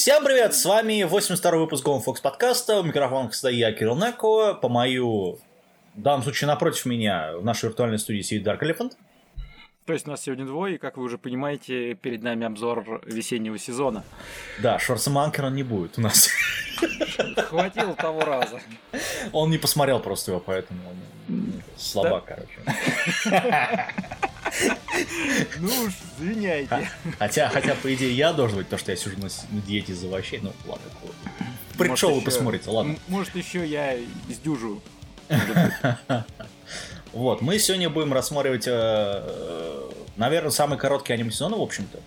Всем привет, с вами 82-й выпуск Голом Фокс подкаста, у микрофона всегда я, Кирилл Неко, по мою, в данном случае напротив меня, в нашей виртуальной студии сидит Dark Elephant. То есть нас сегодня двое, и, как вы уже понимаете, перед нами обзор весеннего сезона. Да, Шварцеманкера не будет у нас. Хватило того раза. Он не посмотрел просто его, поэтому он слабак, короче. Ну уж, извиняйте. Хотя, хотя, по идее, я должен быть, потому что я сижу на, диете из овощей. Ну, ладно. Предшоу вы посмотрите, ладно. Может, еще я сдюжу. Вот, мы сегодня будем рассматривать, э, наверное, самый короткий аниме сезон, в общем-то.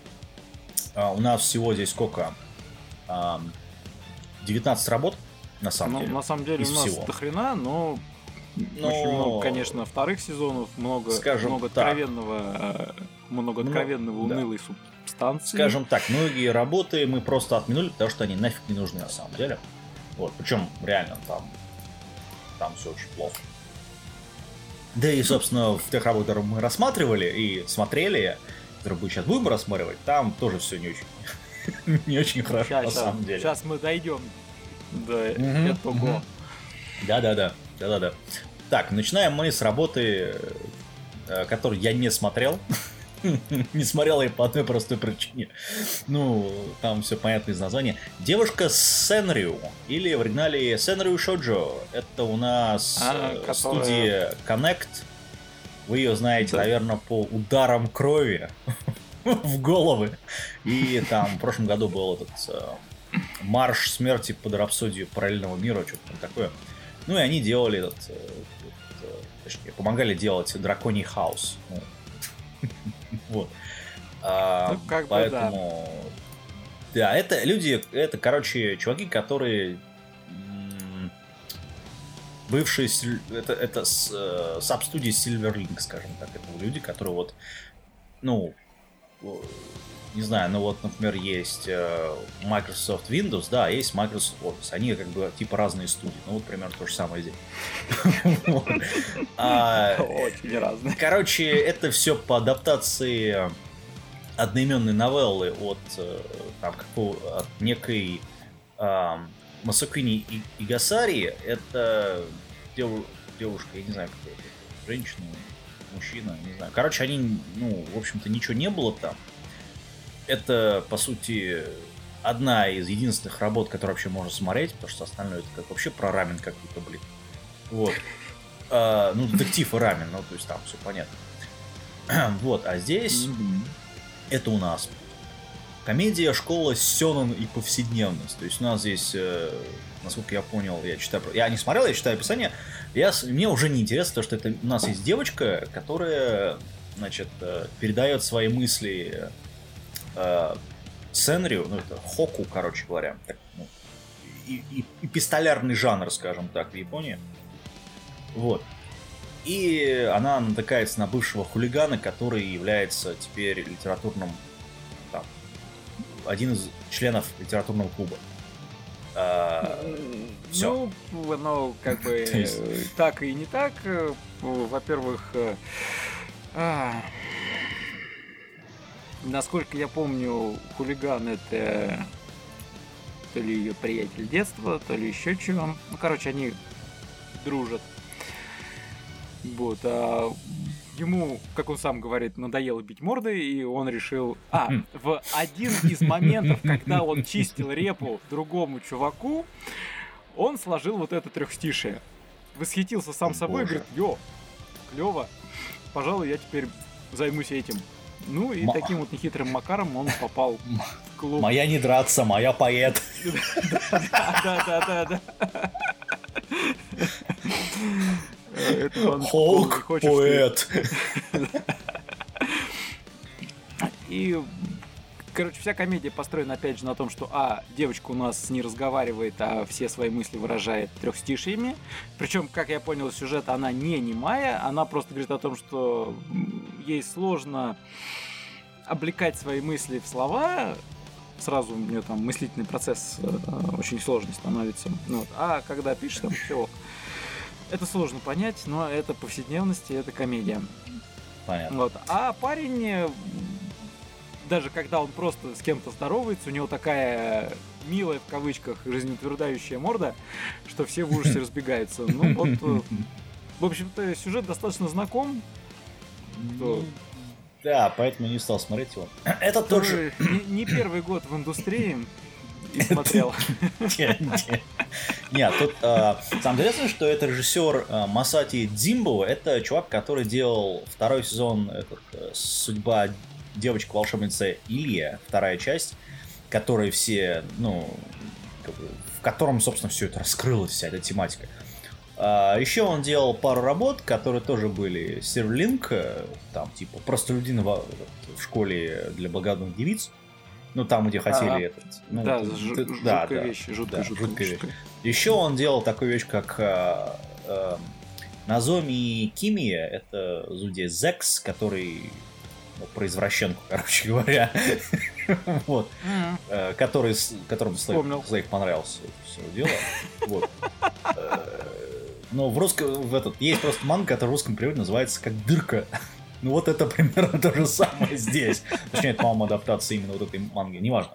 А, у нас всего здесь сколько? 19 работ, на самом ну, деле. На самом деле у нас до хрена, но Но- очень много, конечно, вторых сезонов, много, Скажем много так. откровенного, э, много Ну, откровенного да. унылой субстанции. Скажем так, многие работы мы просто отменили, потому что они нафиг не нужны на самом деле. Вот, причем реально там, там все очень плохо. Да и, собственно, в тех работах, которые мы рассматривали и смотрели, которые мы сейчас будем рассматривать, там тоже все не очень, не очень хорошо Ща- на самом деле. Сейчас мы дойдем до этого. Да-да-да, да-да-да. Так, начинаем мы с работы, э, которую я не смотрел. Не смотрел я по одной простой причине. Ну, там все понятно из названия. Девушка Сенрю, или в оригинале Сенрю Шоджо. Это у нас А, э, которая- студия Connect. Вы ее знаете, Да. наверное, по ударам крови в головы. И там в прошлом году был этот э, марш смерти под рапсодию параллельного мира, что-то там такое. Ну и они делали этот, этот, э, точнее, помогали делать драконий хаос. Ну, Вот. А, Ну, как бы Поэтому... Да, это люди, это, короче, чуваки, которые бывшие, это, это с, э, саб-студии Silverlink, скажем так, это люди, которые вот, ну, не знаю, ну вот, например, есть э, Microsoft Windows, да, а есть Microsoft Office. Они как бы типа разные студии. Ну вот примерно то же самое здесь. А, Очень разные. Короче, это все по адаптации одноименной новеллы от, э, там, какого, от некой а, Масакуни И- Игасари. Это дев- девушка, я не знаю, кто это, женщина, мужчина, не знаю. Короче, они, ну, в общем-то, ничего не было там. Это, по сути, одна из единственных работ, которые вообще можно смотреть, потому что остальное это как вообще про рамен какой-то, блин. Вот. А, ну, детектив и рамен, ну, то есть там все понятно. Вот, а здесь это у нас комедия школа Сёнэн и повседневность. То есть у нас здесь, э, насколько я понял, я читаю, я не смотрел, я читаю описание, я, мне уже не интересно, то, что это у нас есть девочка, которая, значит, э, передает свои мысли э, Сенрю, ну это Хоку, короче говоря, так, ну, и, и- и пистолярный жанр, скажем так, в Японии. Вот. И она натыкается на бывшего хулигана, который является теперь литературным... там, один из членов литературного клуба. А, всё. Ну, оно как бы э, так и не так. Э, Во-первых, э, а, насколько я помню, хулиган это то ли ее приятель детства, то ли еще чего. Ну, короче, они дружат. Вот, а ему, как он сам говорит, надоело бить морды, и он решил... А, в один из моментов, когда он чистил репу другому чуваку, он сложил вот это трехстишее. Восхитился сам собой и говорит, йо, клево, пожалуй, я теперь займусь этим. Ну и Ма- таким вот нехитрым макаром он попал в клуб. Моя не драться, моя поэт. Холк, хочет, поэт. И, короче, вся комедия построена, опять же, на том, что, а, девочка у нас не разговаривает, а все свои мысли выражает трехстишиями. Причем, как я понял, сюжет она не немая, она просто говорит о том, что ей сложно облекать свои мысли в слова, сразу у нее там мыслительный процесс э, очень сложный становится. Ну вот. А когда пишешь, там все. Это сложно понять, но это повседневность и это комедия. Понятно. Вот. А парень, э, даже когда он просто с кем-то здоровается, у него такая милая в кавычках жизнеутверждающая морда, что все в ужасе разбегаются. Ну вот, э, в общем-то, сюжет достаточно знаком. Ну, да, поэтому не стал смотреть его. Это тоже... Не, не первый год в индустрии и смотрел. Нет, тут а, самое интересное, что это режиссер а, Масати Дзимбо, это чувак, который делал второй сезон этот, э, «Судьба девочка-волшебница Илья», вторая часть, которой все, ну, в котором, собственно, все это раскрылось, вся эта тематика. А, еще он делал пару работ, которые тоже были Серлинг, э, там, типа, простолюдин в, в школе для благородных девиц. Ну, там, где хотели а, этот. Ну, да, ж, ты, жуткая да, вещь, да, жуткая, да, жуткая, жуткая вещь. Еще он делал такую вещь, как э, э, Назоми Кимия, это зудия Зекс, который ну, про извращенку, короче говоря. вот. Э, который, которому Слейк понравился все дело. Вот. Э, но в русском, в этот, есть просто манга, который в русском переводе называется как «Дырка». Ну вот это примерно то же самое здесь. Точнее, это, по-моему, адаптация именно вот этой манги, неважно.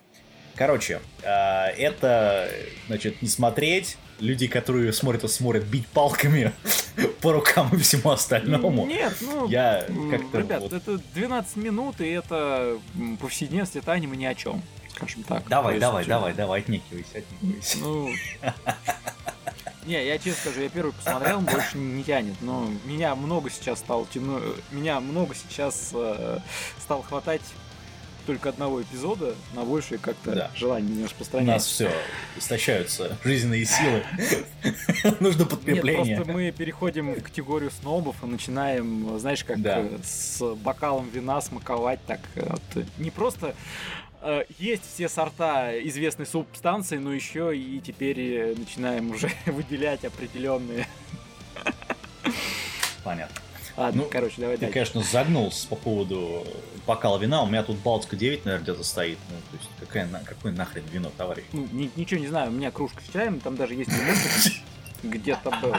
Короче, э, это, значит, не смотреть. Люди, которые смотрят, смотрят бить палками по рукам и всему остальному. Нет, ну, я как-то... Ребят, вот... это 12 минут, и это повседневность, это аниме ни о чем, скажем так. Давай, давай, давай, давай, отнекивайся, отнекивайся. Ну, не, я честно скажу, я первый посмотрел, больше не тянет, но меня много сейчас стало тяну... меня много сейчас э, стал хватать только одного эпизода, на большее как-то да. желание не распространяется. У нас все, истощаются жизненные силы. Нужно подкрепление. Нет, просто мы переходим в категорию снобов и начинаем, знаешь, как да. с бокалом вина смаковать так. Вот, не просто э, есть все сорта известной субстанции, но еще и теперь начинаем уже выделять определенные. Понятно. Ладно, ну, короче, давай Ты, дальше. конечно, загнулся по поводу бокала вина. У меня тут Балтика 9, наверное, где-то стоит. Ну, то есть, какая, какое нахрен вино, товарищ? Ну, ни, ничего не знаю, у меня кружка с чаем, там даже есть лимончик. Где-то был.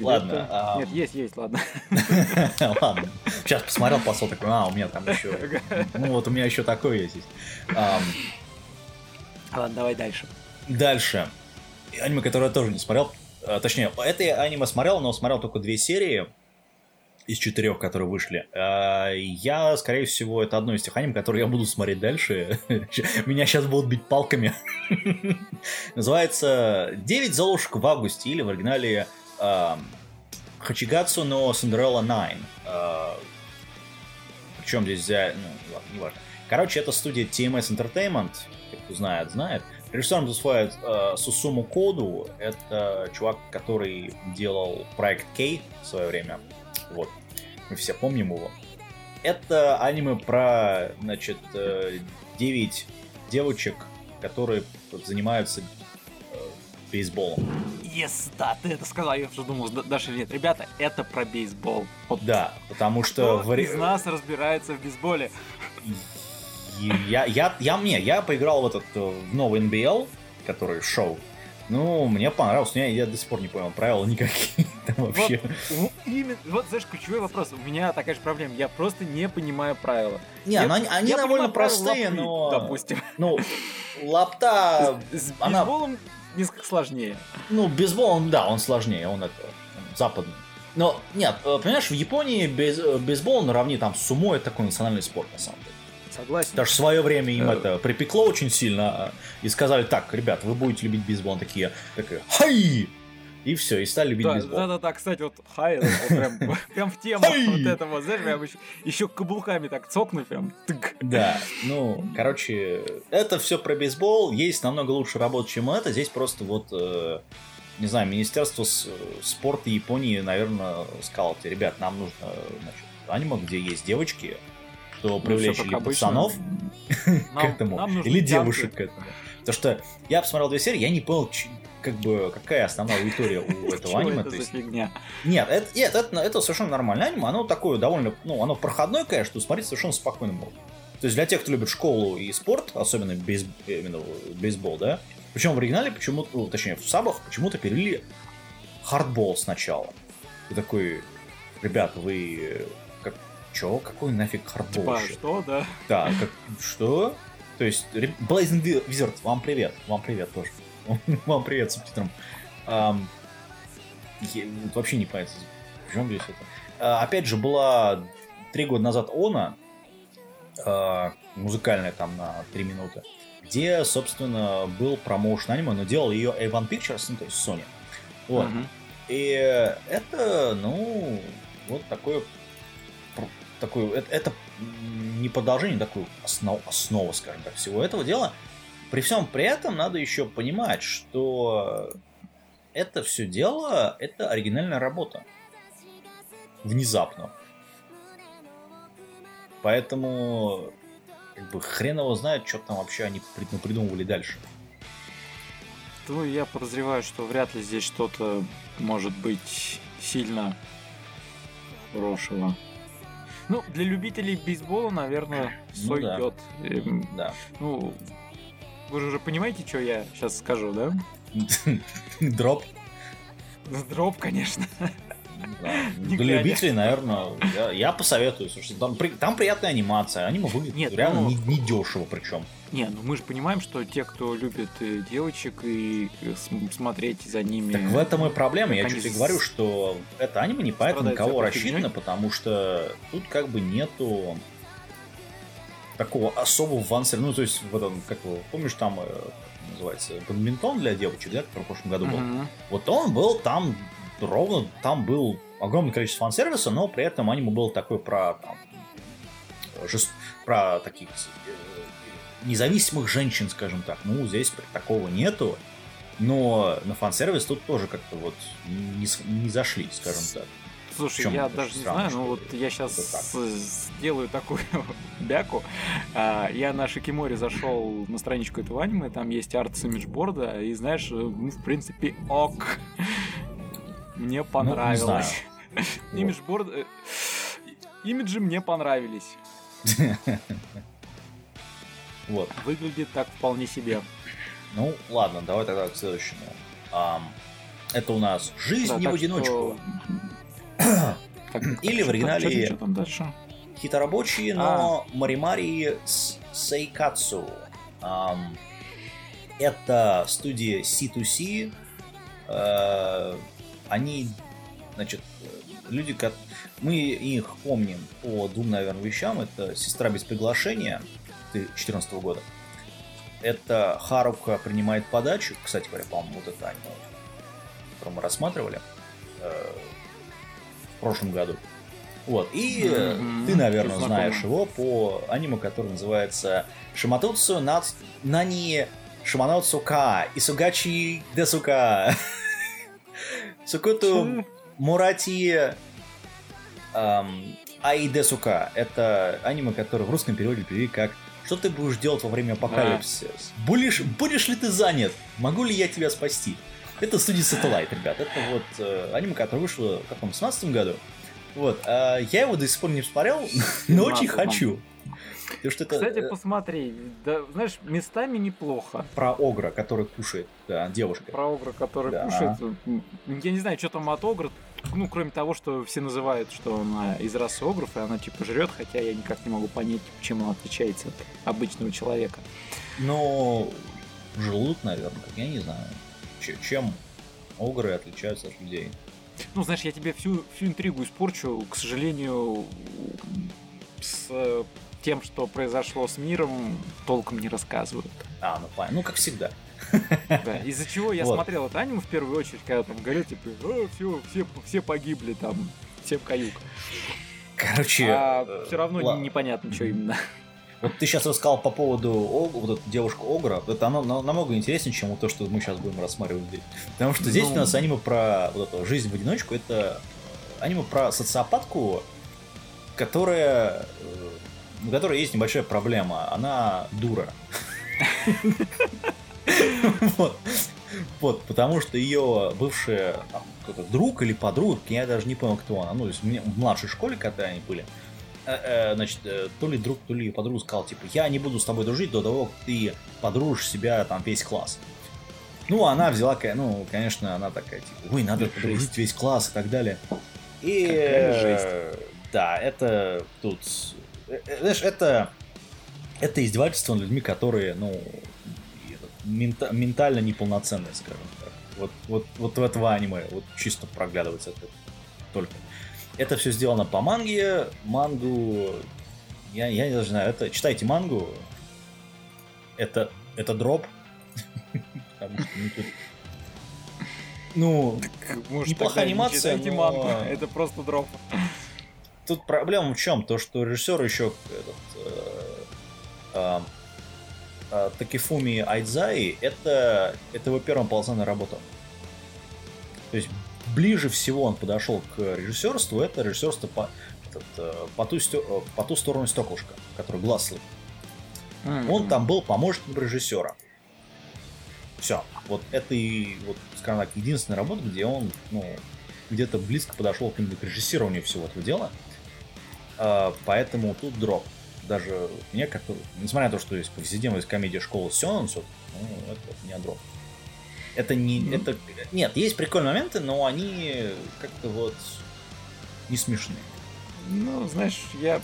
Ладно. А... Нет, есть, есть, ладно. ладно. Сейчас посмотрел, посол такой, а, у меня там еще... Ну вот у меня еще такое есть. Ладно, давай дальше. Дальше. Аниме, которое я тоже не смотрел, а, точнее, это аниме смотрел, но смотрел только две серии из четырех, которые вышли. А, я, скорее всего, это одно из тех аниме, которые я буду смотреть дальше. Меня сейчас будут бить палками. Называется «Девять золушек в августе» или в оригинале Хачигацу но Cinderella 9. Причем здесь, ну, ладно, не важно. Короче, это студия TMS Entertainment, кто знает, знает. Режиссером выступает э, Сусуму Коду. Это чувак, который делал проект Кей в свое время. Вот. Мы все помним его. Это аниме про, значит, э, 9 девочек, которые занимаются э, бейсболом. Yes, да, ты это сказал, я уже думал, даже нет. Ребята, это про бейсбол. Вот. Да, потому что... Кто в... из нас разбирается в бейсболе? я, я, я, мне, я поиграл в этот в новый NBL, который шоу. Ну, мне понравилось, но я, я до сих пор не понял правила никакие там вообще. Вот, именно, вот, знаешь, ключевой вопрос. У меня такая же проблема. Я просто не понимаю правила. Не, я, ну, они, они я довольно простые, лапы, но... Допустим. Ну, лапта... С, с она... бейсболом несколько сложнее. Ну, бейсбол, да, он сложнее, он это, западный. Но, нет, э, понимаешь, в Японии бейс, э, бейсбол наравне там с сумо, это такой национальный спорт, на самом деле. Согласен. Даже в свое время им это припекло очень сильно. И сказали, так, ребят, вы будете любить бейсбол. Они такие, такие, хай! И все, и стали любить да, бейсбол. Да, да, да, кстати, вот хай, вот прям, прям в тему вот этого, знаешь, прям еще, еще каблуками так цокнуть, прям тык. Да, ну, короче, это все про бейсбол, есть намного лучше работа, чем это, здесь просто вот, э, не знаю, Министерство спорта Японии, наверное, сказало, ребят, нам нужно, значит, аниме, где есть девочки, что ну, привлечь или пацанов к этому, или девушек к этому. Потому что я посмотрел две серии, я не понял, как бы, какая основная аудитория у этого аниме. Это за фигня? Нет, это, нет это, это совершенно нормальное аниме, оно такое довольно, ну, оно проходное, конечно, смотреть совершенно спокойно можно. То есть для тех, кто любит школу и спорт, особенно бейс, именно бейсбол, да, причем в оригинале почему-то, ну, точнее в сабах почему-то перевели хардбол сначала. И такой, ребят, вы чё, какой нафиг Типа, хардболшит? что, да? Да, как, что? То есть, Blazing Wizard, вам привет, вам привет тоже. Вам привет субтитрам. Я- вот вообще не понятно, в чем здесь это. А, Опять же, была три года назад Она, а, музыкальная там на три минуты, где, собственно, был промоушен аниме, но делал ее A1 Pictures, ну, то есть Sony. Вот. И это, ну, вот такое, такое это, это м, не продолжение, такое основ, основа, скажем так, всего этого дела. При всем при этом надо еще понимать, что это все дело, это оригинальная работа. Внезапно. Поэтому, как бы, хрен его знает, что там вообще они при- придумывали дальше. Ну, я подозреваю, что вряд ли здесь что-то может быть сильно хорошего. Ну, для любителей бейсбола, наверное, Ну да. сойдет. Эм, Да. Ну, вы же уже понимаете, что я сейчас скажу, да? Дроп. Дроп, конечно. Да. Не Для любителей, наверное, я, я посоветую. Слушайте, там, при- там приятная анимация, аниме выглядит Нет, реально ну- не, не дешево причем. Не, ну мы же понимаем, что те, кто любит э, девочек и э, см- смотреть за ними... Так в этом и проблема. Я чуть с- говорю, что это аниме не поэтому на кого рассчитано, потому что тут как бы нету такого особого вансера. Ну, то есть, вот он, как его, помнишь, там э, называется, бадминтон для девочек, да, который в прошлом году был. Мгм. Вот он был там ровно, там был огромное количество фан-сервиса, но при этом аниме было такое про там, жест- про таких э, независимых женщин, скажем так. Ну, здесь такого нету. Но на фан-сервис тут тоже как-то вот не, не зашли, скажем так. Слушай, я даже не знаю, что ну вот я сейчас так? сделаю такую бяку. А, Я на Шикиморе зашел на страничку этого аниме, там есть арт с имиджборда, и знаешь, ну, в принципе, ок. Мне понравилось. знаю. Вот. Имиджборд... э, Имиджи мне понравились. Вот. Выглядит так вполне себе. Ну, ладно, давай тогда к следующему. Это у нас «Жизнь Да, не в что- одиночку». Так, Или в оригинале- дальше? Хиторабочие, А. но Маримари с Сейкацу. Это студия C2C. Э, они, значит, люди, как мы их помним по двум, наверное, вещам. Это «Сестра без приглашения» 2014 года. Это Харука принимает подачу. Кстати говоря, по-моему, вот это аниме, которое мы рассматривали э, в прошлом году. Вот. И Мгм. ты, наверное, Знакомо. знаешь его по аниме, которое называется Шиматуцу Нац... Нани Шиманоцу Ка Исугачи Десука Сукуту Мурати эм, Ай Десука. Это аниме, которое в русском переводе перевели как «Что ты будешь делать во время апокалипсиса? Будешь, будешь ли ты занят? Могу ли я тебя спасти?» Это студия Satellite, ребят. Это вот э, аниме, которое вышло в каком 17 году. Вот. а я его до сих пор не посмотрел, но очень 17-м. хочу. Потому что это Кстати, э, посмотри, да, знаешь, местами неплохо. про Огра, который кушает, да, девушка. Про Огра, который Да. кушает. Я не знаю, что там от Огра. Ну, кроме того, что все называют, что она из расы Огров, и она типа жрет, хотя я никак не могу понять, чем она отличается от обычного человека. Но желудок, наверное, я не знаю. Че- Чем Огры отличаются от людей? Ну, знаешь, я тебе всю, всю интригу испорчу, к сожалению, с э, тем, что произошло с миром, толком не рассказывают. А, ну понятно. Ну, как всегда. Да, из-за чего я Вот. смотрел это аниме в первую очередь, когда там говорят, типа, все, все, все погибли там, всем каюк. Короче, а э, все равно ладно. не- непонятно, что именно. Вот ты сейчас рассказал по поводу Ог- вот эту девушку Огра. Это оно на- намного интереснее, чем то, что мы сейчас будем рассматривать здесь. Потому что здесь Ну. у нас аниме про вот эту жизнь в одиночку. Это аниме про социопатку, которая, э, у которой есть небольшая проблема. Она дура. Вот. Вот, потому что ее какой-то друг или подруга, я даже не помню, кто она, ну, в младшей школе, когда они были, э, э, значит, э, то ли друг, то ли подруга сказал, типа, я не буду с тобой дружить до того, как ты подружишь себя там весь класс. Ну, она взяла, ну, конечно, она такая, типа, ой, надо подружить весь класс и так далее. И, Какая э, да, это тут... э, э, Знаешь, это... Это издевательство над людьми, которые, ну, мента- ментально неполноценные, скажем так. Вот, вот, вот в этого аниме вот чисто проглядывается это только. Это все сделано по манге. Мангу... Я, я не знаю, это... Читайте мангу. Это, это дроп. Ну, Может, Неплохая не анимация, но- мангу, это просто дроп. тут проблема в чем? То, что режиссер еще этот, э, э, э, Такифуми Айдзаи, это, это его первая полноценная работа. То есть ближе всего он подошел к режиссерству, это режиссерство по, этот, э, по, ту, э, по ту сторону стеклышка, который Гласли. Он там был помощником режиссера. Все. Вот это и, вот, скажем так, единственная работа, где он, ну, где-то близко подошел к, к режиссированию всего этого дела. А, поэтому тут дроп. Даже мне, который, несмотря на то, что есть повседневность комедия школы Сёнэн, всё, ну, это не дроп. Это не, Мгм. это, нет, есть прикольные моменты, но они как-то вот не смешные. Ну, знаешь, я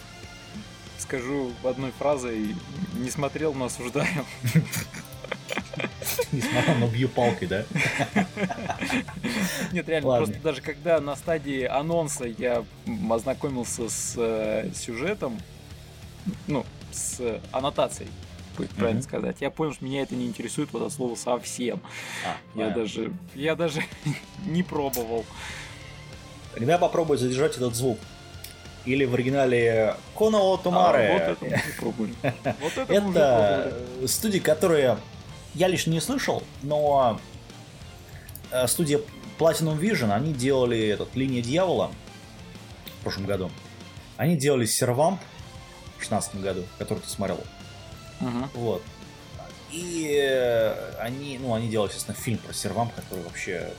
скажу одной фразой, не смотрел, но осуждаю. Несмотря на бью палкой, да? Нет, реально, Ладно. просто даже когда на стадии анонса я ознакомился с э, сюжетом, ну, с аннотацией, будет правильно Мгм. сказать, я понял, что меня это не интересует вот от слова совсем. А, Я понятно. даже, я даже не пробовал. Тогда попробуй задержать этот звук. Или в оригинале Конао А, Тумаре. вот это мы пробовали. Вот это Это пробовали. студии, которые я лично не слышал, но э, студия Platinum Vision, они делали этот «Линия дьявола» в прошлом году. Они делали «Сервамп» в 16 году, который ты смотрел. Мгм. Вот. И э, они, ну, они делали, естественно, фильм про Сервамп, который вообще,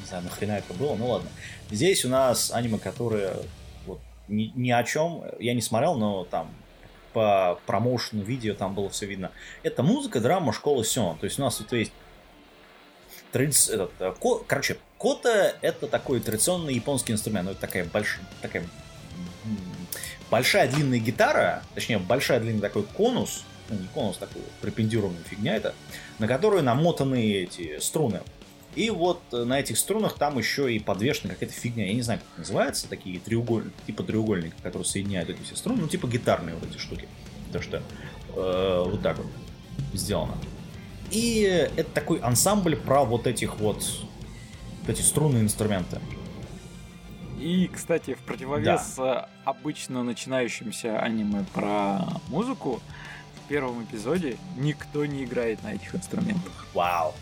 не знаю, нахрена это было, ну ладно. Здесь у нас аниме, которое вот, ни, ни о чем, я не смотрел, но там по промоушену видео там было все видно. Это музыка, драма, школа Сён. То есть у нас тут есть традиц- этот, э, ко- короче, кота это такой традиционный японский инструмент. Ну, это такая большая, такая большая длинная гитара, точнее, большая длинный такой конус, ну, не конус, такой припендюрованная фигня это, на которую намотаны эти струны. И вот э, на этих струнах там еще и подвешена какая-то фигня. Я не знаю, как это называется. Такие треуголь... типа треугольника, которые соединяют эти все струны. Ну, типа гитарные вот эти штуки. То что э, вот так вот сделано. И это такой ансамбль про вот этих вот, вот эти струнные инструменты. И, кстати, в противовес э, обычно начинающимся аниме про музыку, первом эпизоде никто не играет на этих инструментах. Вау.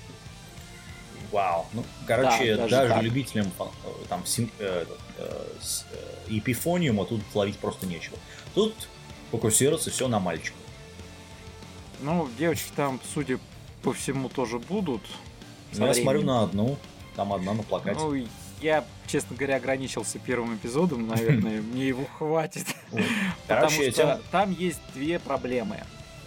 Вау. Ну, короче, Да, даже даже, так. любителям э, там сим- э, э, э, эпифониума тут ловить просто нечего. Тут фокусироваться все на мальчику. Ну, девочки там, судя по всему, тоже будут. Ну, я смотрю на одну, там одна на плакате. Ну, я, честно говоря, ограничился первым эпизодом, наверное, мне его хватит. Потому что там есть две проблемы.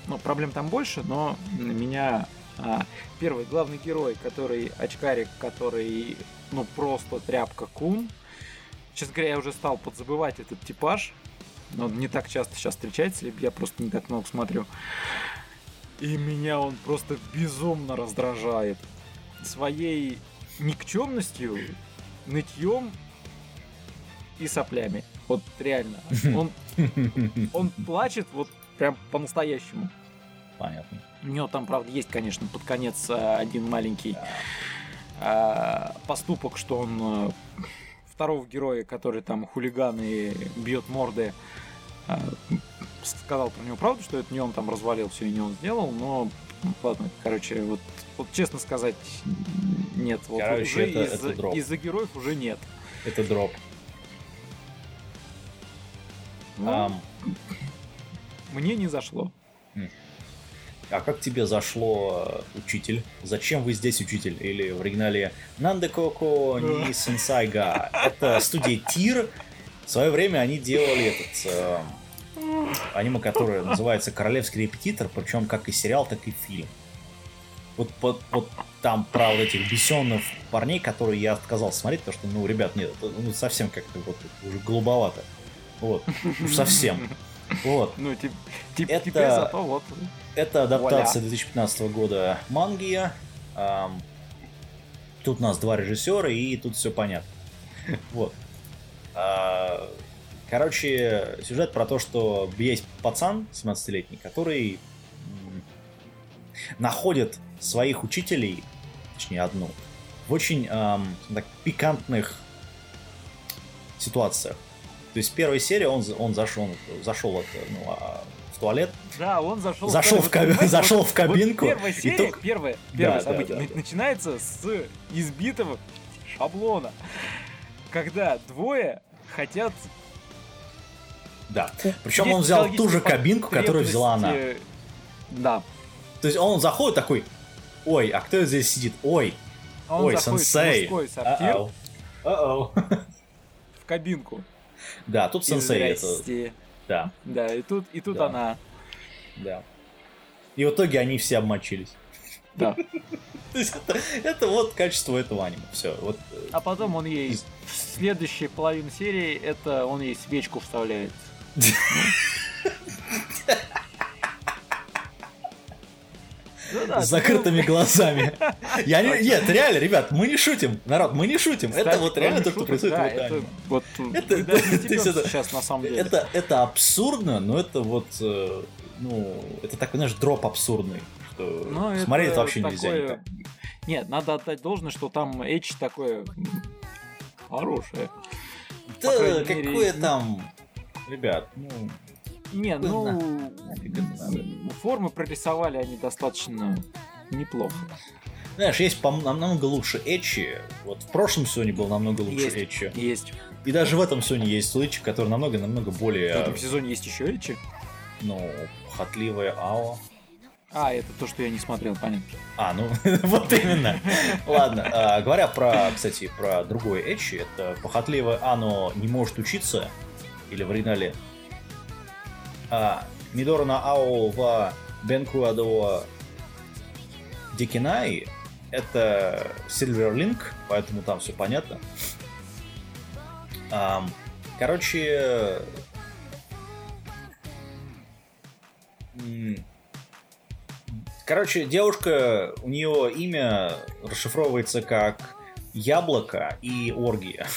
Ну, проблем там больше, но меня а, первый главный герой, который очкарик, который ну просто тряпка кун. Честно говоря, я уже стал подзабывать этот типаж. Но он не так часто сейчас встречается, либо я просто не так много смотрю. И меня он просто безумно раздражает. Своей никчемностью, нытьем и соплями. Вот реально. Он он плачет вот прям по-настоящему. Понятно. У него там, правда, есть, конечно, под конец э, один маленький э, поступок, что он э, второго героя, который там хулиган и бьет морды, сказал про него правду, что это не он там развалил все и не он сделал, но ладно, короче, вот, вот честно сказать, нет, вот Короче, уже это- из- это из-за героев уже нет. Это дроп. Ну, Ам, мне не зашло. а как тебе зашло э, учитель? Зачем вы здесь учитель? Или в оригинале Нанде Коко ни Сенсайга. Это студия Тир. В свое время они делали этот э, аниме, которое называется Королевский репетитор, причем как и сериал, так и фильм. Вот, вот, вот там про вот этих бесенных парней, которые я отказался смотреть, потому что, ну, ребят, нет, ну, совсем как-то вот уже голубовато. Вот, уж совсем. Вот. Ну, тип, тип, Это- теперь зато вот. Это адаптация 2015 года манги. Ам, Тут у нас два режиссера, и тут все понятно. Вот. А, Короче, сюжет про то, что есть пацан 17-летний, который находит своих учителей, точнее одну, в очень ам, так, пикантных ситуациях. То есть в первой серии он, он зашел, зашел это, ну, а, в туалет, Да, он зашел. Зашел в кабин- понимаете, зашел вот- в кабинку, Вот первая серия, только- первое, первое Да, событие да, да. начинается с избитого шаблона, когда двое хотят. Да. Причем есть он взял ту же кабинку, которую взяла она. потребности, Да. То есть он заходит такой, ой, а кто здесь сидит? Ой, Он ой, сенсей. Uh-oh. в кабинку. Да, тут сенсей это, да, Да, и тут, и тут Да. она. да. И в итоге они все обмочились. Да. То есть это, это вот качество этого аниме. Все, вот. э, А потом он ей в следующей половине серии это он ей свечку вставляет. с закрытыми глазами. Я не, нет, реально, ребят, мы не шутим, народ, мы не шутим. Это вот реально то, что происходит да, в аниме. вот Это- сейчас на самом деле. Это, это абсурдно, но это вот, э, ну, это такой, знаешь, дроп абсурдный. Что Ну, смотреть это вообще такое- нельзя никак. Нет, надо отдать должное, что там Эйч такое хорошее. Да, какое ну- там... Ребят, ну... Не, ну, формы прорисовали они достаточно неплохо. Знаешь, есть пом- намного лучше Эчи. Вот в прошлом Соне был намного лучше Есть. Эчи. Есть. И даже в этом Соне есть Лычи, который намного-намного В более, этом сезоне есть еще Эйчи. ну, похотливая Ао. А, это то, что я не смотрел, понятно. А, ну, вот именно. Ладно, а, говоря про, кстати, про другой Эчи, это похотливая Ано не может учиться, или в оригинале а, Мидора Ао в Бенкуадо Дикинай, это Silver Link, поэтому там все понятно. Ам, короче, Короче, девушка, у нее имя расшифровывается как Яблоко и Оргия.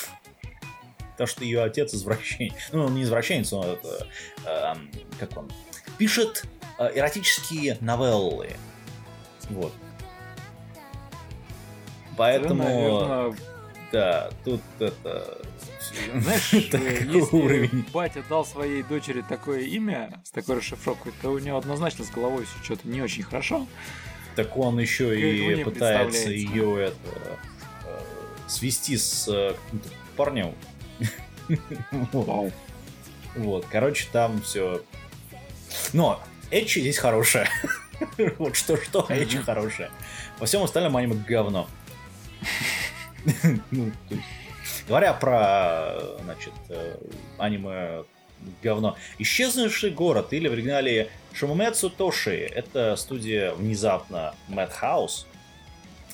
То, что ее отец извращенец. Ну, он не извращенец, он это... эм, как он? Пишет э, эротические новеллы. Вот. Поэтому, Наверное, да, тут это... Знаешь, э, если уровень. батя дал своей дочери такое имя с такой расшифровкой, то у нее однозначно с головой все что-то не очень хорошо. Так он еще и мне пытается ее это э, свести с э, каким-то парнем. Вау. Вот, короче, там все. Но Эчи здесь хорошая. Вот что-что, а Эчи хорошая. Во всем остальном аниме говно. Ну, то есть, Говоря про, значит, э, аниме говно. Исчезнувший город или в оригинале Шимумецу Тоши. Это студия внезапно Madhouse.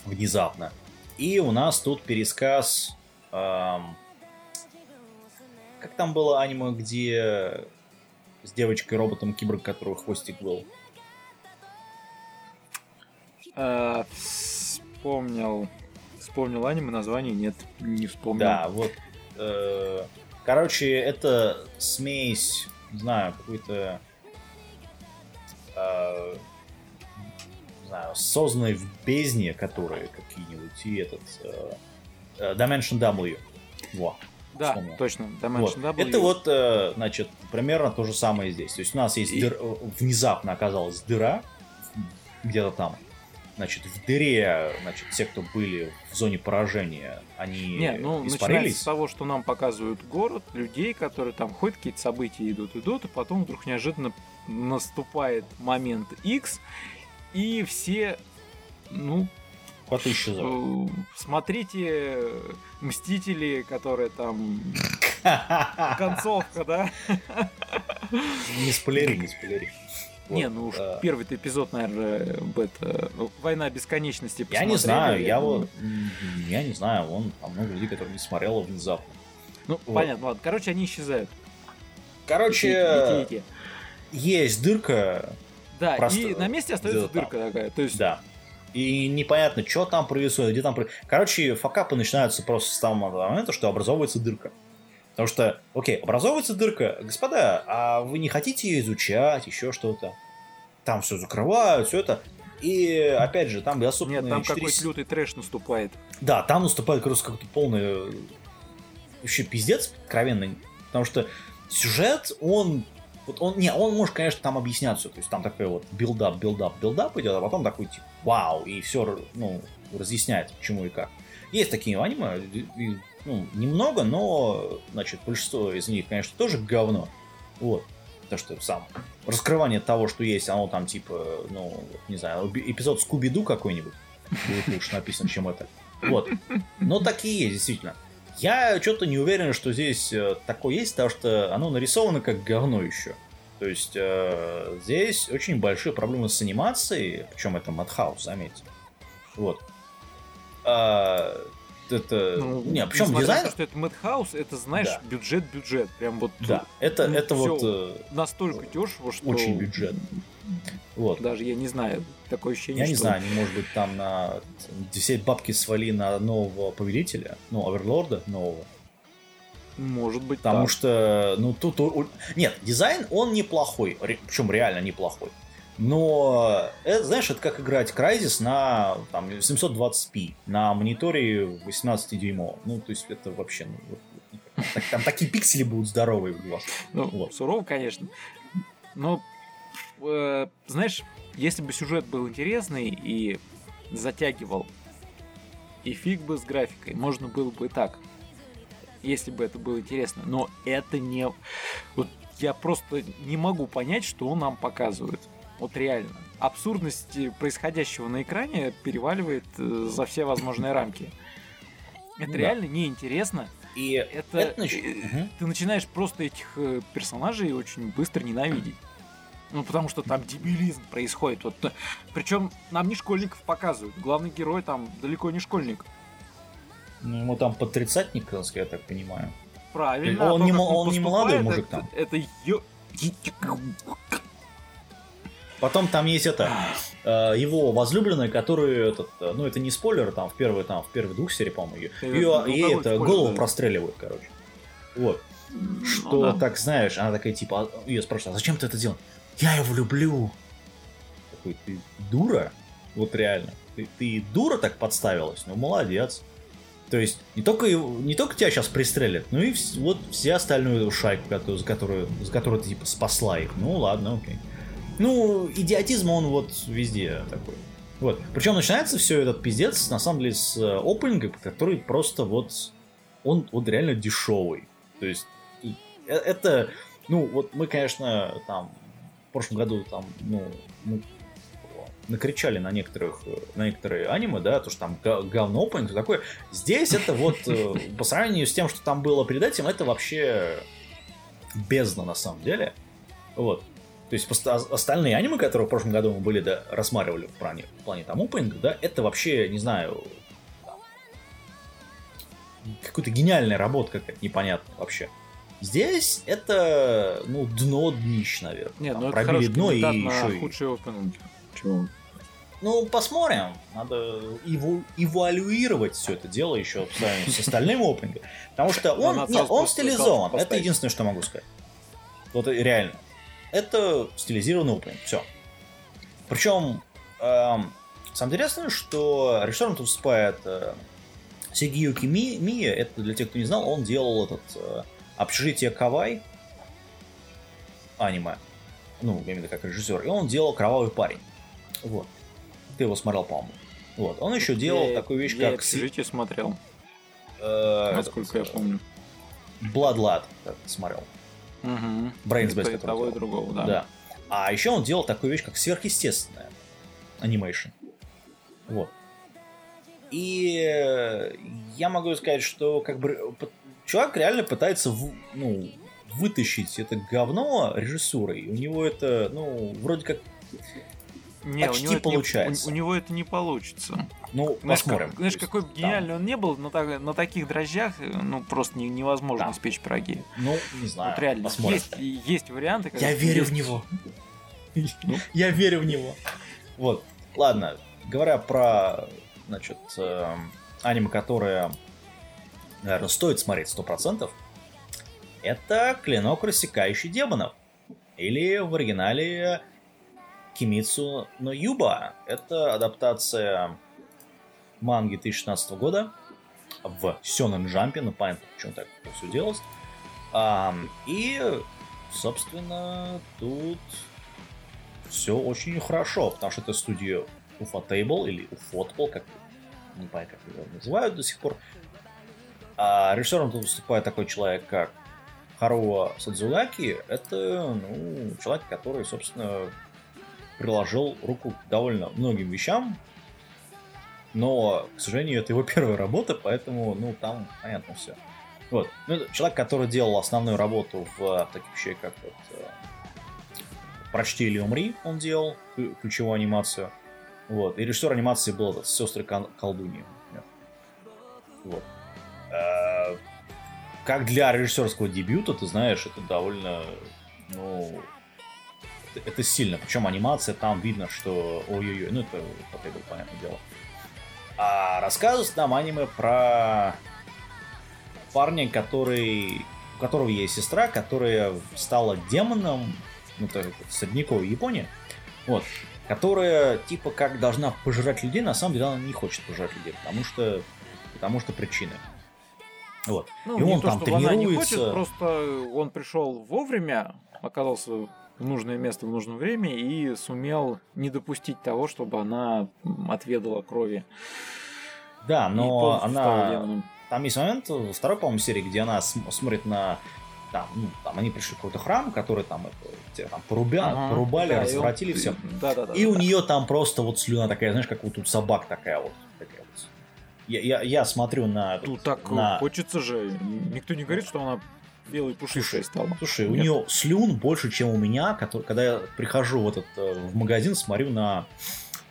Внезапно. И у нас тут пересказ... эм, как там было аниме, где с девочкой-роботом киборг, которого хвостик был? А, Вспомнил. Вспомнил аниме, название нет, не вспомнил. Да, вот. э, короче, это смесь, не знаю, какой-то... э, не знаю, созданной в бездне, которые какие-нибудь, и этот... э, э, Dimension W. Во. Да, вспомнил. точно. Вот. W. Это вот, э, значит, примерно то же самое здесь. То есть у нас есть И- дыр- внезапно оказалась дыра где-то там. Значит, в дыре, значит, те, кто были в зоне поражения, они Не, ну, испарились. с того, что нам показывают город, людей, которые там ходят, какие-то события идут, идут, и потом вдруг неожиданно наступает момент X, и все, ну, Коты исчезают. э, смотрите Мстители, которые там концовка, да? Не спойлери, не спойлери. Не, Вот, ну уж э, первый эпизод, наверное, это Война бесконечности. Я не знаю, я думаю. вот, м, я не знаю, вон там много людей, которые не смотрело внезапно. Ну, вот. понятно, ладно. Короче, они исчезают. Короче, И те, и те, и те. есть дырка, Да, Просто и на месте остается где-то там. дырка такая. То есть, да. И непонятно, что там происходит, где там... Короче, факапы начинаются просто с того момента, что образовывается дырка. Потому что, окей, образовывается дырка, господа, а вы не хотите ее изучать, еще что-то? Там все закрывают, все это. И, опять же, там доступны... нет, там четыре какой-то с- лютый трэш наступает. Да, там наступает, короче, какой-то полный э, вообще пиздец откровенный. Потому что сюжет, он... Вот он, не, он может, конечно, там объясняться. То есть там такой вот build-up, build-up, build-up идет, а потом такой типа вау, и все, ну, разъясняет, почему и как. Есть такие аниме, и- ну, немного, но, значит, большинство из них, конечно, тоже говно. Вот. То, что сам раскрывание того, что есть, оно там типа, ну, не знаю, эпи- эпизод Скуби-Ду какой-нибудь будет лучше написан, чем это. Вот. Но такие есть, действительно. Я что-то не уверен, что здесь э, такое есть, потому что оно нарисовано как говно еще. То есть э, здесь очень большие проблемы с анимацией, причем это Madhouse, заметьте. Вот. А, это... Ну, не, причем несмотря на дизайн... то, что это Madhouse, это, знаешь, Да. бюджет-бюджет. Прям вот Да, это, ну, это вот э, настолько дешево, что... очень бюджет. Вот. Даже я не знаю, такое ощущение, Я не что... знаю, они, может быть, там на все бабки свали на нового повелителя, ну, оверлорда нового. Может быть, Потому так. что, ну, тут... Нет, дизайн, он неплохой, причем реально неплохой. Но, это, знаешь, это как играть Crysis на там, 720p, на мониторе 18-дюймовом. Ну, то есть, это вообще... Ну, там такие пиксели будут здоровые у вас. Ну, Вот. сурово, конечно. Но, э, знаешь, если бы сюжет был интересный и затягивал, и фиг бы с графикой, можно было бы и так. Если бы это было интересно. Но это не... Вот я просто не могу понять, что он нам показывает. Вот реально. Абсурдность происходящего на экране переваливает э, за все возможные рамки. Это Да. реально неинтересно. И Это, это нач- э, ты начинаешь просто этих э, персонажей очень быстро ненавидеть. Ну, потому что там дебилизм происходит. Вот, причем нам не школьников показывают. Главный герой там далеко не школьник. Ну, ему там под тридцатник, я так понимаю. Правильно. Он а то, не мо- он не молодой мужик это, там. Это ё- Потом там есть это, э, его возлюбленная, которую, этот, э, ну это не спойлер, там в первой, там в первых двух сериях, по-моему, ее, Э, ее ну, ей это голову да. простреливают, короче. Вот. Ну Что, да. так знаешь, она такая, типа, ее спрашивают, а зачем ты это делал? Я его люблю. Такой, ты дура? Вот реально. Ты, ты дура так подставилась? Ну, молодец. То есть, не только, не только тебя сейчас пристрелят, но и вс- вот все остальную шайку, которую, за которую, за которую ты, типа, спасла их. Ну, ладно, окей. Ну, идиотизм, он вот везде такой. Вот. Причем начинается все этот пиздец, на самом деле, с э, опенинга, который просто вот... Он вот реально дешевый. То есть, э- это... Ну, вот мы, конечно, там... Прошлом году там, ну, мы накричали на некоторых, на некоторые аниме, да, то, что там говно опенинг такое. Здесь это вот, э, по сравнению с тем, что там было перед этим, это вообще бездна на самом деле. Вот. То есть остальные аниме, которые в прошлом году мы были, да, рассматривали в плане, в плане там опенинга, да, это вообще, не знаю, какая-то гениальная работа какая-то непонятная вообще. Здесь это, ну, дно днищ, наверное. Нет, Там ну пробили дно и еще и... худшие опенинги. Чего? Ну, посмотрим. Надо эву- эвалюировать все это дело еще с остальным опенингом. Потому что он, нет, он стилизован. Это единственное, что могу сказать. Вот реально. Это стилизированный опенинг. Все. Причем, эм, самое интересное, что режиссером тут выступает э, Сигиюки Ми- Мия. Это для тех, кто не знал, он делал этот э, общежитие Кавай аниме. Ну, именно как режиссер. И он делал Кровавый парень. Вот. Ты его смотрел, по-моему. Вот. Он еще делал Я- такую вещь, я как... общежитие смотрел, э, насколько я этот, помню. Blood Lad, как ты смотрел. Угу. И который того, и другого, да. Да. А еще он делал такую вещь, как сверхъестественная анимейшн. Вот. И э, я могу сказать, что как бы э, чувак реально пытается в- ну, вытащить это говно режиссурой. У него это, ну, вроде как Не, Почти у него это не- получается. у, у него это не получится. Ну, знаешь, посмотрим. Как, знаешь, какой бы гениальный он не был, не был, на, таких дрожжах, ну, просто не, невозможно да. испечь пироги. Ну, не знаю. Вот реально, посмотрим. есть, есть варианты. Я верю есть... в него. Ну? Я верю в него. Вот, ладно, говоря про, значит, э, аниме, которое, наверное, стоит смотреть 100%, это «Клинок, рассекающий демонов». Или в оригинале Кимицу но Юба. Это адаптация манги 2016 года в Сёнэн Джампе, ну понятно, почему так все делалось. И, собственно, тут все очень хорошо, потому что это студия Ufotable или Ufotable, как не знаю, как его называют до сих пор. А режиссером тут выступает такой человек, как Харуо Садзугаки. Это ну, человек, который, собственно, приложил руку к довольно многим вещам, но, к сожалению, это его первая работа, поэтому, ну, там понятно все. Вот. Ну, это человек, который делал основную работу в таких вещах, как вот э, «Прочти или умри» он делал, ключевую анимацию. Вот. И режиссер анимации был этот, «Сестры колдуньи». Вот. Как для режиссерского дебюта, ты знаешь, это довольно, ну, это сильно. Причем анимация там видно, что ой-ой-ой, ну это Potato, понятное дело. А рассказывает нам аниме про парня, который, у которого есть сестра, которая стала демоном, ну, это средневековая Япония, вот, которая, типа, как должна пожирать людей, на самом деле она не хочет пожирать людей, потому что, потому что причины. Вот. Ну, и он то, там тренируется. Она не хочет, просто он пришел вовремя, оказался в нужное место в нужное время и сумел не допустить того, чтобы она отведала крови. Да, но она... Там есть момент второй, по-моему, серии, где она смотрит на там, ну, там они пришли в какой-то храм, который там, это, там порубя, ага, порубали, да, развратили он... все. Да, да, да, и да, у да. нее там просто вот слюна такая, знаешь, как вот тут собак такая вот. Такая. Я, я, я смотрю на... Тут так на... хочется же. Никто не говорит, что она белый пушистый стал. Слушай, у нее слюн больше, чем у меня, который, когда я прихожу в этот э, в магазин, смотрю на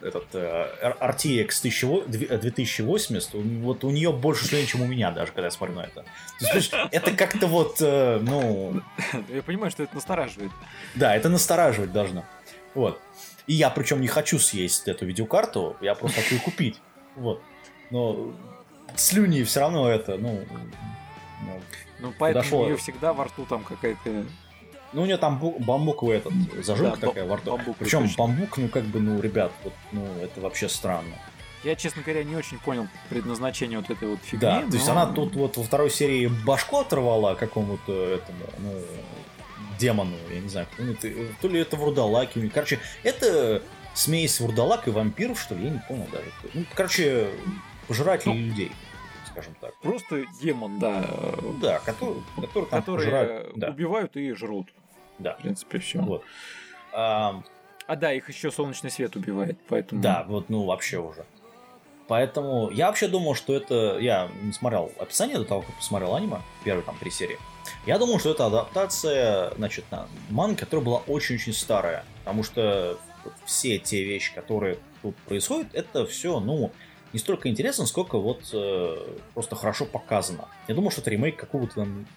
этот э, RTX 2080, вот у нее больше слюн, чем у меня даже, когда я смотрю на это. есть, это как-то вот, э, ну... Я понимаю, что это настораживает. Да, это настораживать должно. Вот. И я причем не хочу съесть эту видеокарту, я просто хочу ее купить. Вот. Но слюни все равно это, ну, ну ну, поэтому подошло. у нее всегда во рту там какая-то... Ну, у нее там бамбуковый этот, зажимка да, такая во рту. Бамбук, Причем бамбук, ну, как бы, ну, ребят, вот, ну, это вообще странно. Я, честно говоря, не очень понял предназначение вот этой вот фигни. Да, но... то есть она тут вот во второй серии башку оторвала какому-то этому, ну, демону, я не знаю, ну, это, то ли это вурдалаки. Короче, это смесь вурдалак и вампиров, что ли, я не понял даже. Ну, короче, пожиратели ну, людей скажем так. Просто демон, да. Да, который, который там Которые жрать, да. убивают и жрут. Да. В принципе, все. Вот. А, а да, их еще солнечный свет убивает, поэтому. Да, вот, ну вообще уже. Поэтому я вообще думал, что это... Я не смотрел описание до того, как посмотрел аниме, первые там три серии. Я думал, что это адаптация, значит, на манги, которая была очень-очень старая. Потому что все те вещи, которые тут происходят, это все, ну, не столько интересно, сколько вот э, просто хорошо показано. Я думал, что это ремейк какого-то там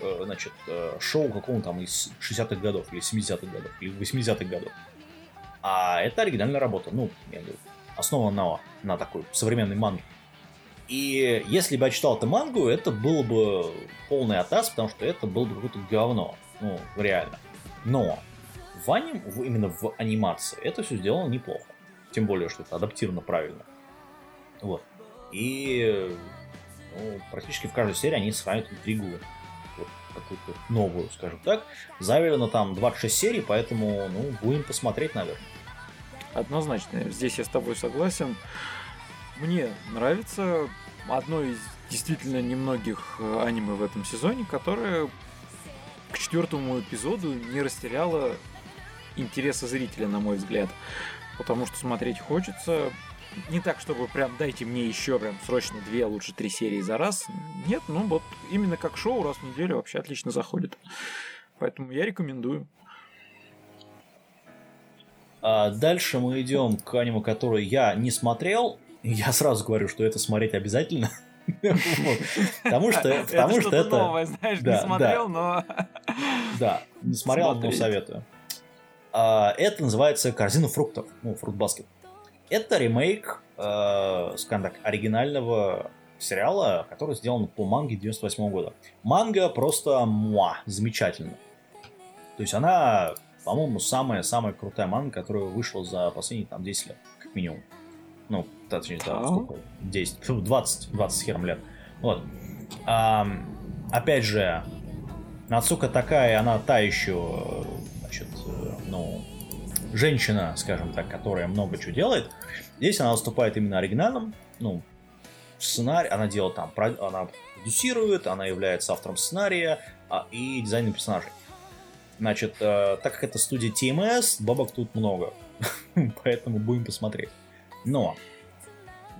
э, значит, э, шоу какого-то там из 60-х годов, или 70-х годов, или 80-х годов. А это оригинальная работа, ну, я говорю, основана на, на такой современной манге. И если бы я читал эту мангу, это было бы полный атас, потому что это было бы какое-то говно. Ну, реально. Но в аним, именно в анимации это все сделано неплохо. Тем более, что это адаптировано правильно. Вот. И ну, практически в каждой серии они сохраняют интригу вот, какую-то новую, скажем так. Завелено там 26 серий, поэтому ну, будем посмотреть, наверное. Однозначно, здесь я с тобой согласен. Мне нравится одно из действительно немногих э, аниме в этом сезоне, которое к четвертому эпизоду не растеряло интереса зрителя, на мой взгляд. Потому что смотреть хочется, не так, чтобы прям дайте мне еще прям срочно две, а лучше три серии за раз. Нет, ну вот именно как шоу раз в неделю вообще отлично заходит. Поэтому я рекомендую. А дальше мы идем к аниме, который я не смотрел, я сразу говорю, что это смотреть обязательно. Потому что, потому что это... новое, знаешь, не смотрел, но... Да, не смотрел, но советую. А, это называется «Корзина фруктов», ну, фрукт-баскет. Это ремейк, э, скажем так, оригинального сериала, который сделан по манге 98 года. Манга просто муа, замечательно. То есть она, по-моему, самая-самая крутая манга, которая вышла за последние там 10 лет, как минимум. Ну, точнее, да, сколько? 10, 20, 20 с хером лет. Вот. А, опять же, Нацука такая, она та еще, значит, ну, женщина, скажем так, которая много чего делает. Здесь она выступает именно оригинальным, ну, сценарий, она делает там, она продюсирует, она является автором сценария а, и дизайном персонажей. Значит, э, так как это студия TMS, бабок тут много, поэтому будем посмотреть. Но...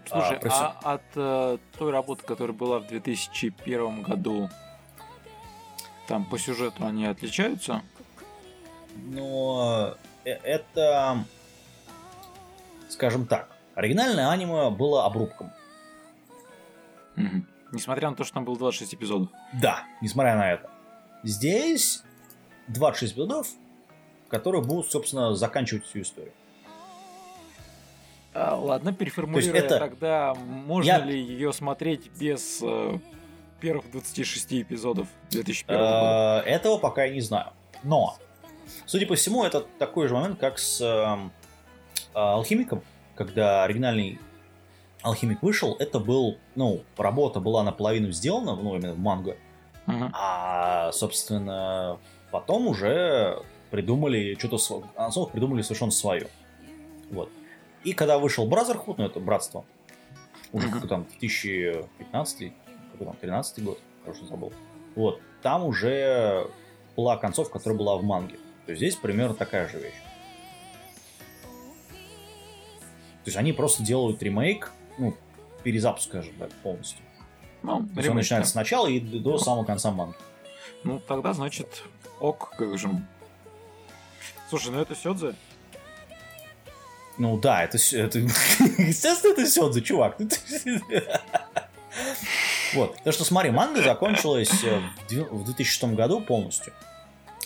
Слушай, а, профи... а от э, той работы, которая была в 2001 году, там по сюжету они отличаются? Но это, скажем так, оригинальное аниме было обрубком. Угу. Несмотря на то, что там было 26 эпизодов. Да, несмотря на это. Здесь 26 эпизодов, которые будут, собственно, заканчивать всю историю. А, ладно, переформулируя это... тогда, можно Я... ли ее смотреть без э, первых 26 эпизодов 2001 года? Э, этого пока я не знаю. Но, судя по всему, это такой же момент, как с э, Алхимиком, когда оригинальный Алхимик вышел, это был, ну, работа была наполовину сделана, ну, именно в манго, uh-huh. а, собственно, потом уже придумали что-то, Ансов придумали совершенно свое. Вот. И когда вышел Brotherhood, ну это братство, уже uh-huh. там 2015 какой там, 13 год, я уже забыл. Вот, там уже была концовка, которая была в манге. То здесь примерно такая же вещь. То есть они просто делают ремейк, ну, перезапуск, скажем так, полностью. Ну, есть он начинается сначала и до самого конца манги. Ну, тогда, значит, ок, как же. Слушай, ну это Сёдзе? Ну да, это, это естественно, это Сёдзе, чувак. Вот. То, что смотри, манга закончилась э, в 2006 году полностью.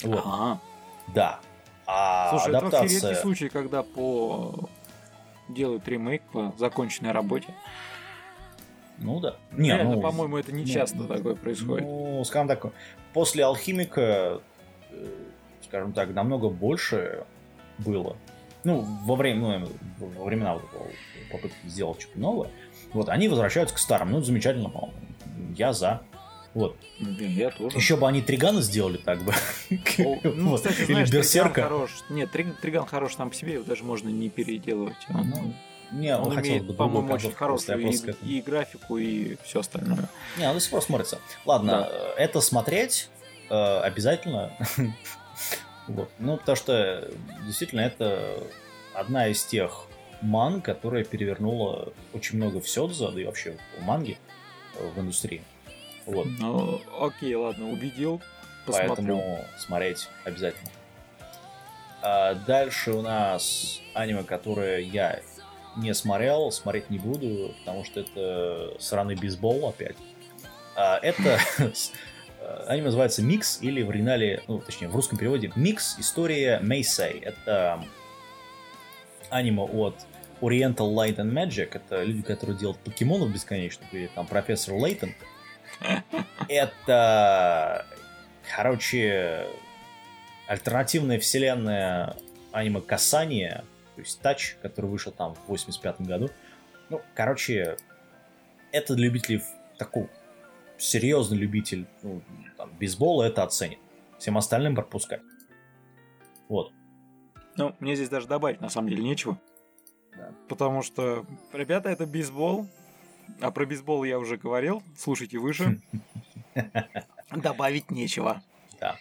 Вот. Ага. Да. А Слушай, адаптация... это вообще редкий случай, когда по делают ремейк по законченной работе. Ну да. Не, Реально, ну, по-моему, это не часто ну, такое происходит. Ну, скажем так, после Алхимика, э, скажем так, намного больше было. Ну, во время, ну, во времена вот попытки сделать что-то новое. Вот, они возвращаются к старым. Ну, замечательно, по-моему. Я за. Вот. Я тоже. Еще бы они Тригана сделали так бы. О, ну, кстати, знаешь, Или Берсерка. Триган хорош. Нет, Триган хорош сам по себе, его даже можно не переделывать. Он, ну, не, он, он имеет, бы по-моему, очень хорошую и, и графику, и все остальное. Не, он до сих пор смотрится. Ладно, да. это смотреть э, обязательно. вот. Ну, потому что действительно это одна из тех ман, которая перевернула очень много в Сёдза, да и вообще в манге э, в индустрии. Вот. Ну, окей, ладно, убедил. Посмотрю. Поэтому смотреть обязательно. А дальше у нас аниме, которое я не смотрел, смотреть не буду, потому что это сраный бейсбол опять. А, это аниме называется Микс или в оригинале, ну, точнее, в русском переводе Микс История Мейсей. Это аниме от Oriental Light and Magic. Это люди, которые делают покемонов бесконечно. Или там профессор Лейтон. Это, короче, альтернативная вселенная аниме Касания, то есть Тач, который вышел там в 85 году. Ну, короче, это для любителей такого серьезный любитель ну, там, бейсбола это оценит. Всем остальным пропускать. Вот. Ну, мне здесь даже добавить на самом деле нечего. Да. Потому что, ребята, это бейсбол. А про бейсбол я уже говорил. Слушайте выше. Добавить нечего. Да.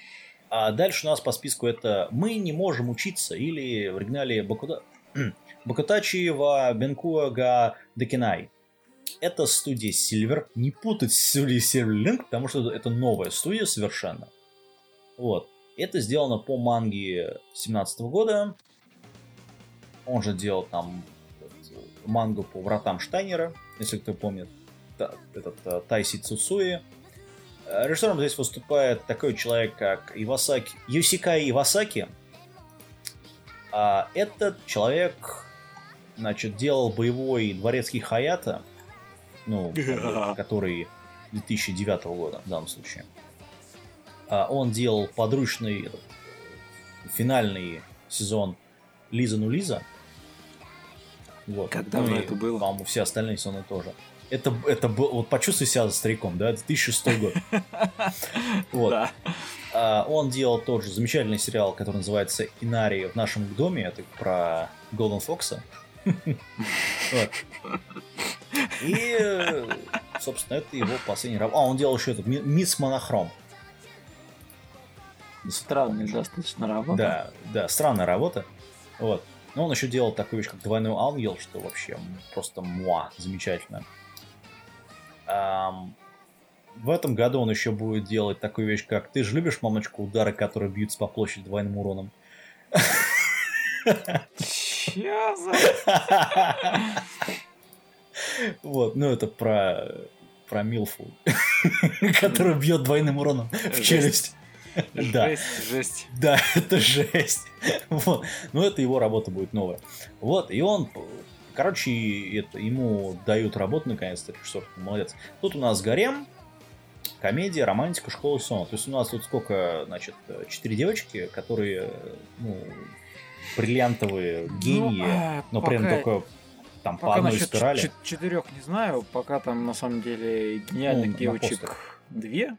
А дальше у нас по списку это «Мы не можем учиться» или в оригинале Бакуда... Бакутачи ва Бенкуа га Декинай. Это студия Silver. Не путать с студией Silver Link, потому что это новая студия совершенно. Вот. Это сделано по манге 17 года. Он же делал там мангу по вратам Штайнера, если кто помнит, этот э, Тайси Цусуи. Э, режиссером здесь выступает такой человек, как Ивасаки, Юсикай Ивасаки. А этот человек, значит, делал боевой дворецкий Хаята, ну, который 2009 года в данном случае. А он делал подручный этот, финальный сезон Лиза ну Лиза. Вот. Как давно ну, это было? По-моему, все остальные сезоны тоже. Это, это был, вот почувствуй себя за стариком, да, 2006 год. Вот. А, он делал тот же замечательный сериал, который называется «Инари в нашем доме», это про Голден Фокса. И, собственно, это его последний работа. А, он делал еще этот «Мисс Монохром». Странная достаточно работа. Да, да, странная работа. Вот. Но он еще делал такую вещь, как двойной ангел, что вообще просто муа, замечательно. Um, в этом году он еще будет делать такую вещь, как «Ты же любишь, мамочку, удары, которые бьются по площади двойным уроном?» Чё за... Вот, ну это про про Милфу, который бьет двойным уроном в челюсть. Да. Жесть, жесть. Да, это жесть. Вот. Но это его работа будет новая. Вот, и он Короче, это, ему дают работу наконец-то, режиссер, молодец. Тут у нас гарем, комедия, романтика, школа сон. То есть у нас тут сколько, значит, четыре девочки, которые, ну, бриллиантовые гении, ну, а, но при этом только там пока по одной спирали. четырех не знаю, пока там на самом деле гениальных ну, девочек две.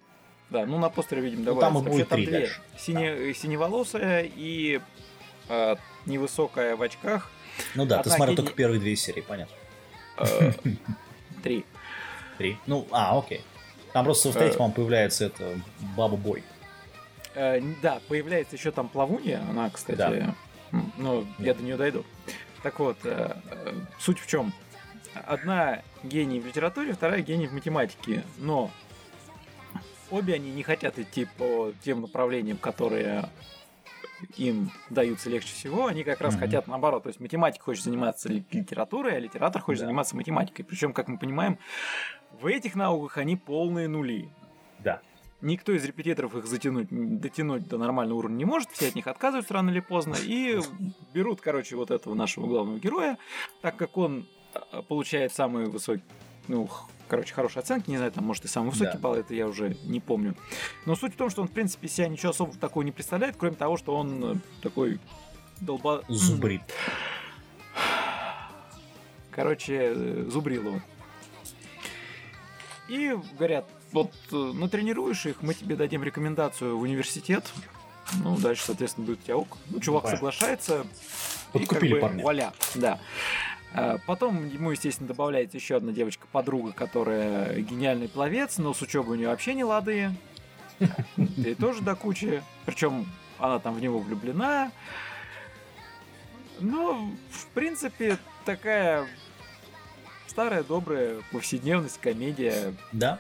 Да, ну на постере видим, ну, там и будет три две. Сине, да. Синеволосая и э, невысокая в очках. Ну да, Одна ты смотрел гени... только первые две серии, понятно. Э, три. Три? Ну, а, окей. Там просто в третьем, по появляется это Баба Бой. Э, да, появляется еще там Плавунья, она, кстати, да. ну, я до нее дойду. Так вот, э, суть в чем? Одна гений в литературе, вторая гений в математике, но обе они не хотят идти по тем направлениям, которые им даются легче всего, они как раз mm-hmm. хотят наоборот. То есть математик хочет заниматься литературой, а литератор хочет да. заниматься математикой. Причем, как мы понимаем, в этих науках они полные нули. Да. Никто из репетиторов их затянуть, дотянуть до нормального уровня не может, все от них отказываются рано или поздно и берут, короче, вот этого нашего главного героя, так как он а, получает самый высокий, ну, короче, хорошие оценки, не знаю, там, может, и самый высокий да. балл, это я уже не помню. Но суть в том, что он, в принципе, себя ничего особо такого не представляет, кроме того, что он э, такой долба... Зубрит. Короче, э, зубрил он. И говорят, вот э, натренируешь их, мы тебе дадим рекомендацию в университет. Ну, дальше, соответственно, будет у тебя ок. Ну, чувак Понятно. соглашается. Подкупили и как бы, парня. Вуаля, да. А, потом ему, естественно, добавляется еще одна девочка-подруга, которая гениальный пловец, но с учебой у нее вообще не лады. И тоже до кучи. Причем она там в него влюблена. Ну, в принципе, такая старая добрая повседневность, комедия. Да.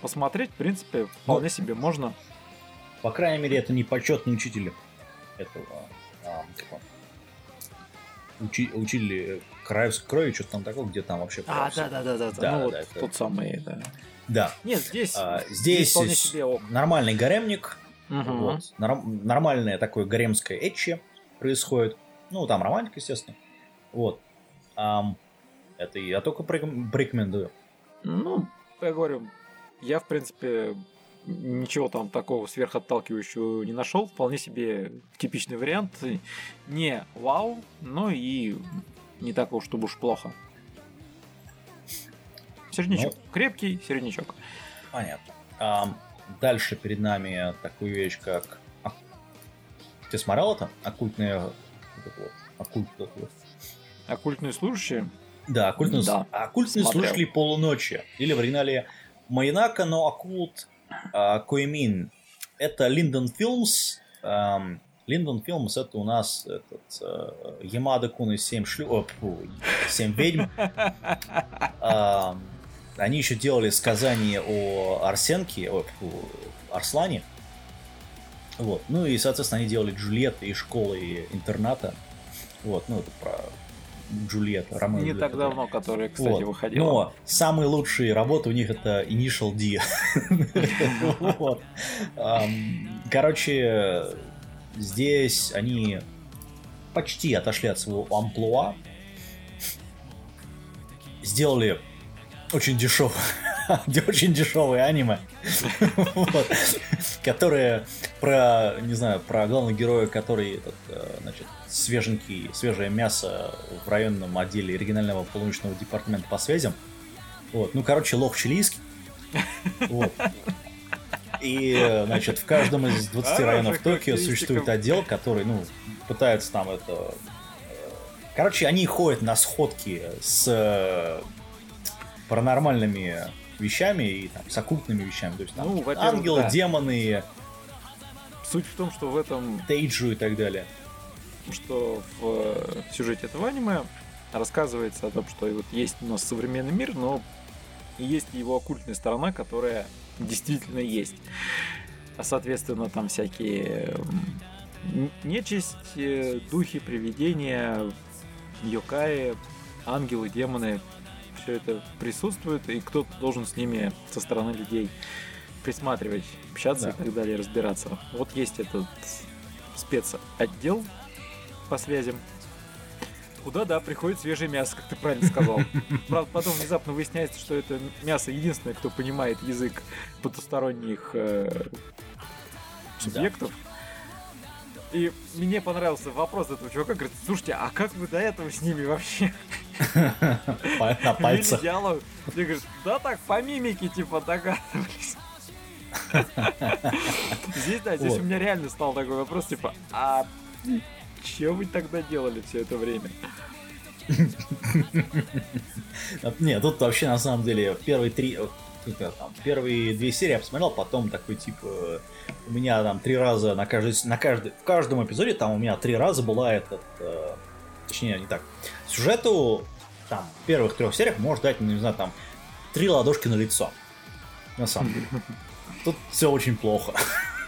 Посмотреть, в принципе, вполне ну, себе можно. По крайней мере, это не почетный учитель этого а, учи, учили Краевской крови, что-то там такое, где там вообще... А, да, да, да, да, да, ну, вот это... тот самый, да. Да. Нет, здесь, а, здесь, здесь себе ок. нормальный гаремник, угу. вот, норм, нормальное такое гаремское этчи происходит, ну, там романтика, естественно, вот. Um, это я только порекомендую. Ну, я говорю, я, в принципе, ничего там такого сверхотталкивающего не нашел. Вполне себе типичный вариант. Не вау, но и не так уж, чтобы уж плохо. Середнячок. Ну, Крепкий середнячок. Понятно. А, дальше перед нами такую вещь, как... А, ты смотрел это? Оккультные... Оккульт. Оккультные служащие? Да, оккультные, да. оккультные служащие полуночи. Или в оригинале Майнака, но оккульт Коимин. Это Линдон Филмс. Линдон Филмс это у нас этот uh, Ямада Кун из 7 шлю... 7 ведьм. Uh, они еще делали сказание о Арсенке, о, Арслане. Вот. Ну и, соответственно, они делали Джульетты и школы и интерната. Вот, ну это про Джульетта, Ромео Не Джульетта, так да. давно, которая, кстати, Вот. выходила. Но самые лучшие работы у них это Initial D. Короче, здесь они почти отошли от своего амплуа. Сделали очень дешевое, очень дешевое аниме, которое про, не знаю, про главного героя, который этот, э, значит, свеженький, свежее мясо в районном отделе регионального полуночного департамента по связям. Вот. Ну, короче, лох чилийский. Вот. И, значит, в каждом из 20 Хорошая районов Токио существует отдел, который, ну, пытается там это... э, Короче, они ходят на сходки с э, паранормальными вещами и там, с оккультными вещами. То есть там Ну, ангелы, да. демоны, Суть в том, что в этом тейджу и так далее. что в э, сюжете этого аниме рассказывается о том, что вот есть у нас современный мир, но есть его оккультная сторона, которая действительно есть. А соответственно, там всякие нечисть, духи, привидения, йокаи, ангелы, демоны, все это присутствует, и кто-то должен с ними со стороны людей присматривать, общаться Да. и так далее, разбираться. Вот есть этот спецотдел по связям. Куда, да, приходит свежее мясо, как ты правильно сказал. Правда, потом внезапно выясняется, что это мясо единственное, кто понимает язык потусторонних э, субъектов. И мне понравился вопрос этого чувака, говорит, слушайте, а как вы до этого с ними вообще На пальцах. диалог? Я говорю, да так, по мимике, типа, догадывались. Здесь, да, здесь у меня реально стал такой вопрос, типа, а что вы тогда делали все это время? Не, тут вообще на самом деле первые три, э, сколько там, первые две серии я посмотрел, потом такой типа э, у меня там три раза на каждый, на каждый, в каждом эпизоде там у меня три раза была этот, э, точнее не так, сюжету там в первых трех сериях можешь дать, ну, не знаю, там три ладошки на лицо, на самом деле. Тут все очень плохо.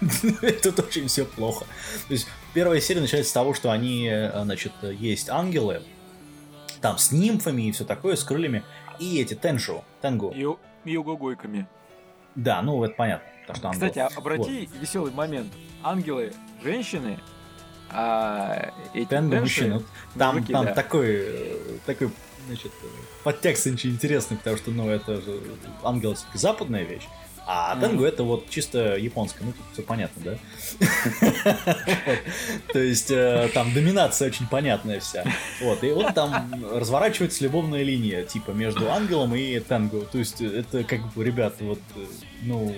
Тут очень все плохо. То есть первая серия начинается с того, что они, э, значит, есть ангелы, там с нимфами и все такое, с крыльями, и эти тенжу, тенгу. И, у- и угогойками. Да, ну это понятно, потому что ангел. Кстати, а- обрати веселый момент. Ангелы женщины, а эти тенши мужчина. Там, мужики, там да. такой, такой, значит, подтекст очень интересный, потому что, ну, это же ангел западная вещь, а тенгу это вот чисто японское, ну, тут все понятно, да? То есть э, там доминация очень понятная вся. Вот, и вот там разворачивается любовная линия, типа, между ангелом и тенгу. То есть это как бы, ребята, вот, э, ну,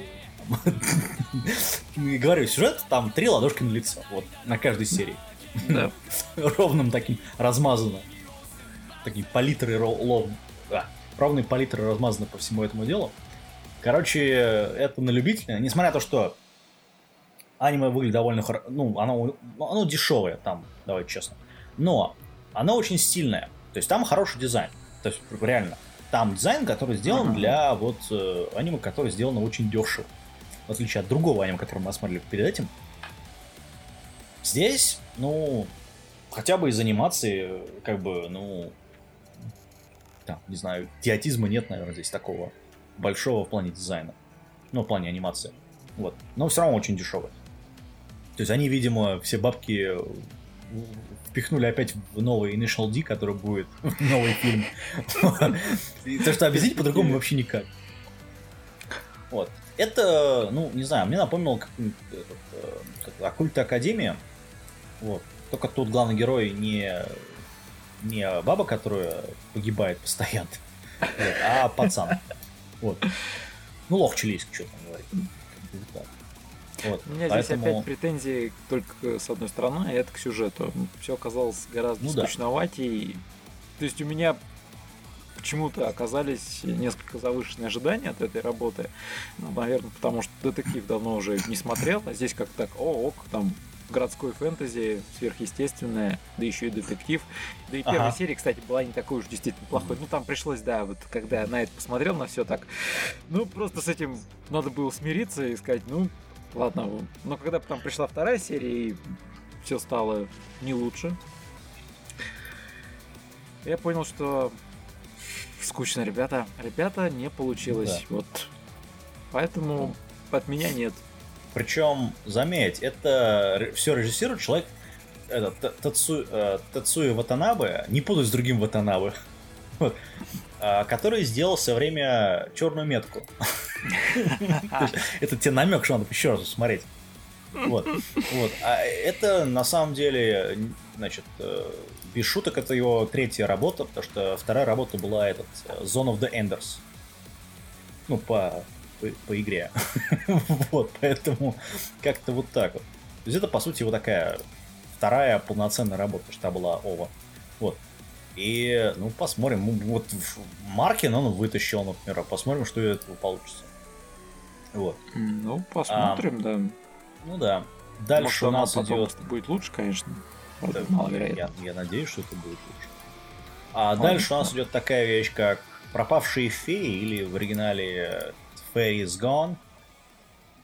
говорю, сюжет там три ладошки на лицо, вот, на каждой серии. Да. ровным таким размазано. Такие палитры ро- лов... а, ровные палитры размазаны по всему этому делу. Короче, это на любителя. Несмотря на то, что аниме выглядит довольно хоро... Ну, оно, оно дешевое там, давайте честно. Но оно очень стильное. То есть там хороший дизайн. То есть реально. Там дизайн, который сделан Ага. для вот э, аниме, которое сделано очень дешево. В отличие от другого аниме, которое мы осмотрели перед этим. Здесь, ну, хотя бы из анимации, как бы, ну, там, не знаю, идиотизма нет, наверное, здесь такого большого в плане дизайна. Ну, в плане анимации. Вот. Но все равно очень дешевый. То есть они, видимо, все бабки впихнули опять в новый Initial D, который будет новый фильм. То, что объяснить по-другому вообще никак. Вот. Это, ну, не знаю, мне напомнил как, э, как Оккульта Академия. Вот. Только тут главный герой не, не баба, которая погибает постоянно, вот, а пацан. Вот. Ну, лох чилийский, что там говорить. Как так. Вот. У меня Поэтому- здесь опять претензии только с одной стороны, а это к сюжету. Все оказалось гораздо Ну да. скучноватей. То есть у меня почему-то оказались несколько завышенные ожидания от этой работы. Ну, наверное, потому что детектив давно уже не смотрел, а здесь как так, о, ок, там городской фэнтези, сверхъестественное, да еще и детектив. Да и первая Ага. серия, кстати, была не такой уж действительно плохой. Ну, там пришлось, да, вот когда я на это посмотрел, на все так, ну, просто с этим надо было смириться и сказать, ну, ладно. Но когда потом пришла вторая серия, и все стало не лучше. Я понял, что скучно, ребята. Ребята, не получилось. Да. Вот. Поэтому от меня нет. Причем, заметь, это все режиссирует человек, это, Тацу, э, Тацуи Ватанабе, не путать с другим Ватанабе, вот, а, который сделал все время черную метку. Это тебе намек, что надо еще раз посмотреть. Вот. вот. А это на самом деле, значит, э, без шуток, это его третья работа, потому что вторая работа была этот э, Zone of the Enders. Ну, по, по, по игре. вот, поэтому как-то вот так вот. То есть это, по сути, вот такая вторая полноценная работа, что была Ова. Вот. И, ну, посмотрим. Вот Маркин он вытащил, например, посмотрим, что из этого получится. Вот. Ну, посмотрим, а, да. Ну да. Дальше Может, у нас идет... будет лучше, конечно. Да, маловероятно. Я, я надеюсь, что это будет лучше. А ну, дальше у нас идет такая вещь, как пропавшие феи, или в оригинале Fairies Gone.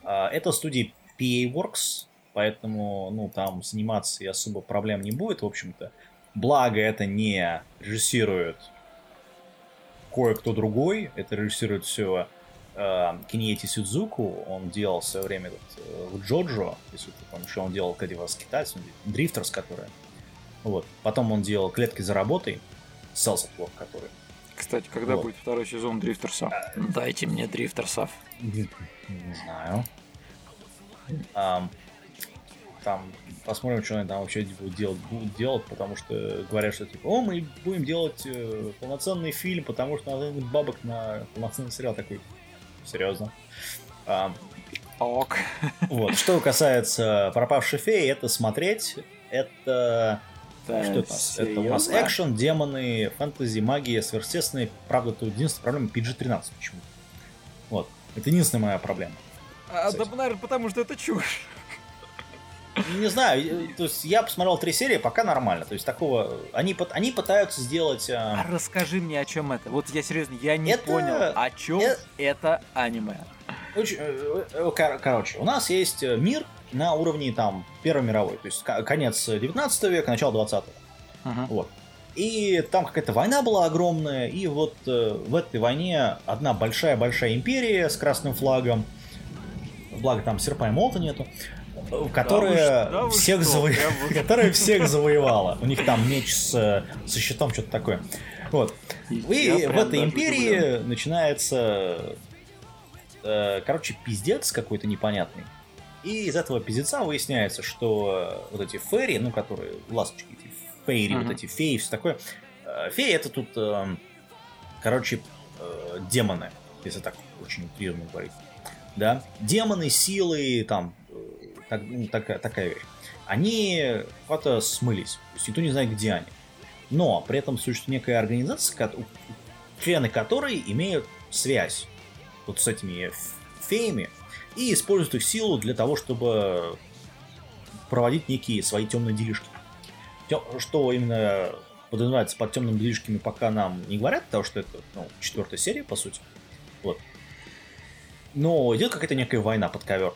А, это студия PA Works, поэтому, ну, там сниматься и особо проблем не будет, в общем-то. Благо, это не режиссирует кое-кто другой, это режиссирует все э, Киньети Сюдзуку, он делал в свое время вот, э, в Джоджо, если ты помнишь, он делал «Кади вас китайцем», Дрифтерс, который. Вот. Потом он делал «Клетки за работой», Селс который. Кстати, когда вот. будет второй сезон Дрифтерса? Дайте мне Дрифтерсов. Не, не знаю. Um, там посмотрим, что они там вообще будут делать, будут делать, потому что говорят, что типа, о, мы будем делать э, полноценный фильм, потому что надо бабок на полноценный сериал такой. Серьезно. А, Ок. Вот. Что касается пропавшей феи, это смотреть, это да, что это у нас? Это у нас экшен, демоны, фэнтези, магия, сверхъестественные. Правда, тут единственная проблема PG-13 почему Вот. Это единственная моя проблема. А, да, наверное, потому что это чушь. Не знаю, то есть я посмотрел три серии, пока нормально. То есть такого. Они, они пытаются сделать. А... расскажи мне, о чем это. Вот я серьезно, я не это... понял, о чем это, это аниме. Очень, э, э, короче, у нас есть мир на уровне там Первой мировой, то есть конец 19 века, начало 20-го. Uh-huh. Вот. И там какая-то война была огромная, и вот э, в этой войне одна большая-большая империя с красным флагом, благо там серпа и молота нету, которая, да вы, да всех, заво... которая всех завоевала. У них там меч с, со щитом, что-то такое. Вот. И, и в этой империи удивлен. начинается, э, короче, пиздец какой-то непонятный. И из этого пиздеца выясняется, что вот эти фейри, ну, которые ласточки, эти фейри, uh-huh. вот эти феи, все такое. Э, феи это тут, э, короче, э, демоны, если так очень утрированно говорить. Да? Демоны, силы, там, так, ну, такая, такая вещь. Они куда-то смылись. То есть никто не знает, где они. Но при этом существует некая организация, члены которой имеют связь вот с этими феями и используют их силу для того, чтобы проводить некие свои темные делишки. Что именно подразумевается под темными делишками, пока нам не говорят, потому что это ну, четвертая серия, по сути. Вот. Но идет какая-то некая война под ковер.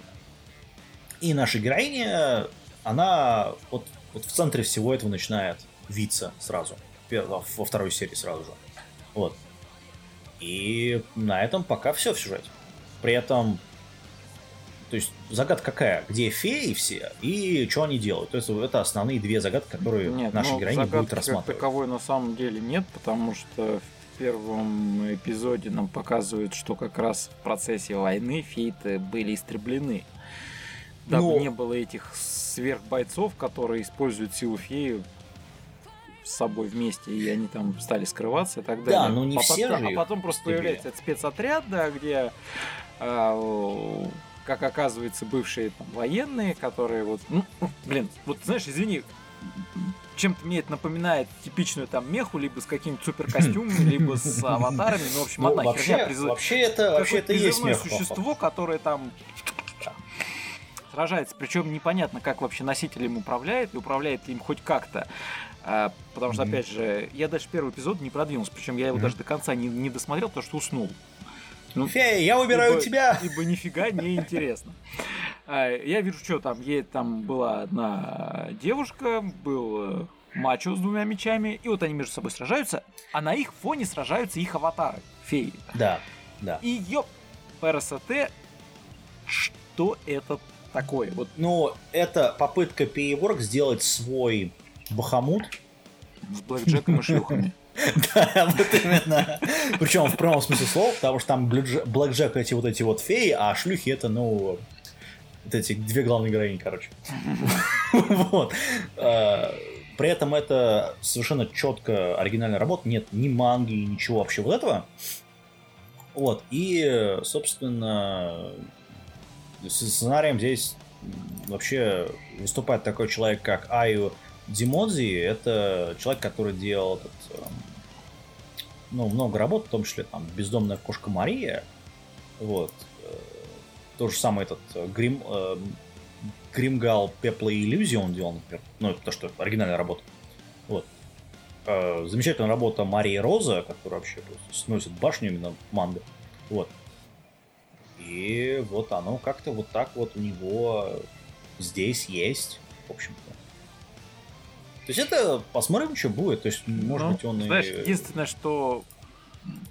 И наша героиня, она вот, вот в центре всего этого начинает виться сразу. Во второй серии сразу же. Вот. И на этом пока все в сюжете. При этом, то есть загадка какая? Где феи все и что они делают? То есть это основные две загадки, которые нет, наша ну, героиня будет рассматривать. Как таковой на самом деле нет, потому что в первом эпизоде нам показывают, что как раз в процессе войны фейты были истреблены дабы Но... не было этих сверхбойцов, которые используют силу феи с собой вместе, и они там стали скрываться и так далее. Да, но не а все потом, же А потом просто появляется этот спецотряд, да, где, э, как оказывается, бывшие там, военные, которые вот, ну, блин, вот знаешь, извини, чем-то мне это напоминает типичную там меху, либо с какими-то суперкостюмами, либо с аватарами. Ну, в общем, ну, одна вообще, херня. Призыв... Вообще это, вообще это есть мех. существо, которое там сражается, причем непонятно, как вообще носитель им управляет, и управляет им хоть как-то. А, потому что, mm-hmm. опять же, я даже первый эпизод не продвинулся, причем я его mm-hmm. даже до конца не, не досмотрел, потому что уснул. Ну, Фея, я выбираю ибо, тебя! Ибо нифига не интересно. А, я вижу, что там, ей там была одна девушка, был мачо с двумя мечами, и вот они между собой сражаются, а на их фоне сражаются их аватары, феи. Да, да. И ёп, ПРСТ, что это такое? Вот Ну, это попытка PA сделать свой бахамут. с блэкджеком и шлюхами. Да, вот именно. Причем в прямом смысле слова, потому что там Блэкджек эти вот эти вот феи, а шлюхи это, ну, вот эти две главные героини, короче. Вот. А, При этом это совершенно четко оригинальная работа, нет ни манги, ничего вообще вот этого. Вот, и, собственно, с сценарием здесь вообще выступает такой человек, как Аю Димодзи. Это человек, который делал этот, эм, ну, много работ, в том числе там «Бездомная кошка Мария». Вот. Э, То же самое этот э, Грим, э, Гримгал Пепла и иллюзии он делал, например. Ну, это то, что оригинальная работа. Вот. Э, Замечательная работа Марии Роза, которая вообще сносит башню именно манга. Вот. И вот оно как-то вот так вот у него здесь есть, в общем-то. То есть это посмотрим, что будет. То есть, может Ну, быть, он Знаешь, и... единственное, что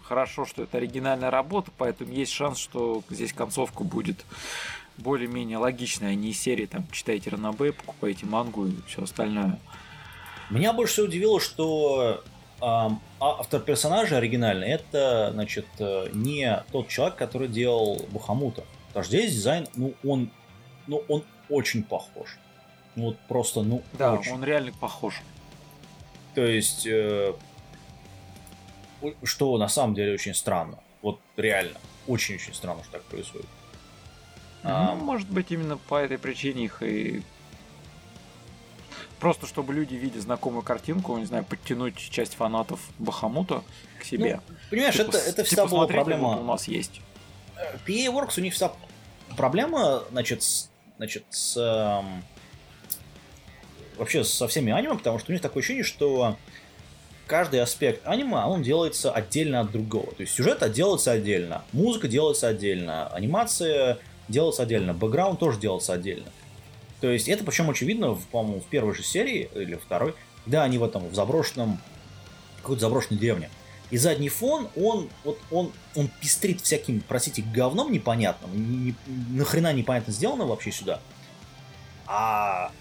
хорошо, что это оригинальная работа, поэтому есть шанс, что здесь концовка будет более-менее логичная, а не из серии там читайте Ранобэ, покупайте мангу и все остальное. Меня больше всего удивило, что а- автор персонажа оригинальный это, значит, э, не тот человек, который делал Бахамута. Потому что здесь дизайн, ну, он, ну, он очень похож. Ну, вот просто, ну, Да, очень. он реально похож. То есть, э, что на самом деле очень странно. Вот реально, очень-очень странно, что так происходит. А, Ну, может быть, именно по этой причине их и Просто чтобы люди, видя знакомую картинку, не знаю, подтянуть часть фанатов Бахамута к себе. Понимаешь, Типа, это, это типа, всегда была смотрите, проблема. у нас есть. PA Works у них вся проблема, значит, с, значит, с, эм, вообще со всеми аниме, потому что у них такое ощущение, что каждый аспект аниме, он делается отдельно от другого. То есть сюжет делается отдельно, музыка делается отдельно, анимация делается отдельно, бэкграунд тоже делается отдельно. То есть это причем очевидно, по-моему, в первой же серии или второй, когда они в этом в заброшенном какой-то заброшенной деревне. И задний фон, он вот он, он пестрит всяким, простите, говном непонятным, ни- нахрена непонятно сделано вообще сюда. А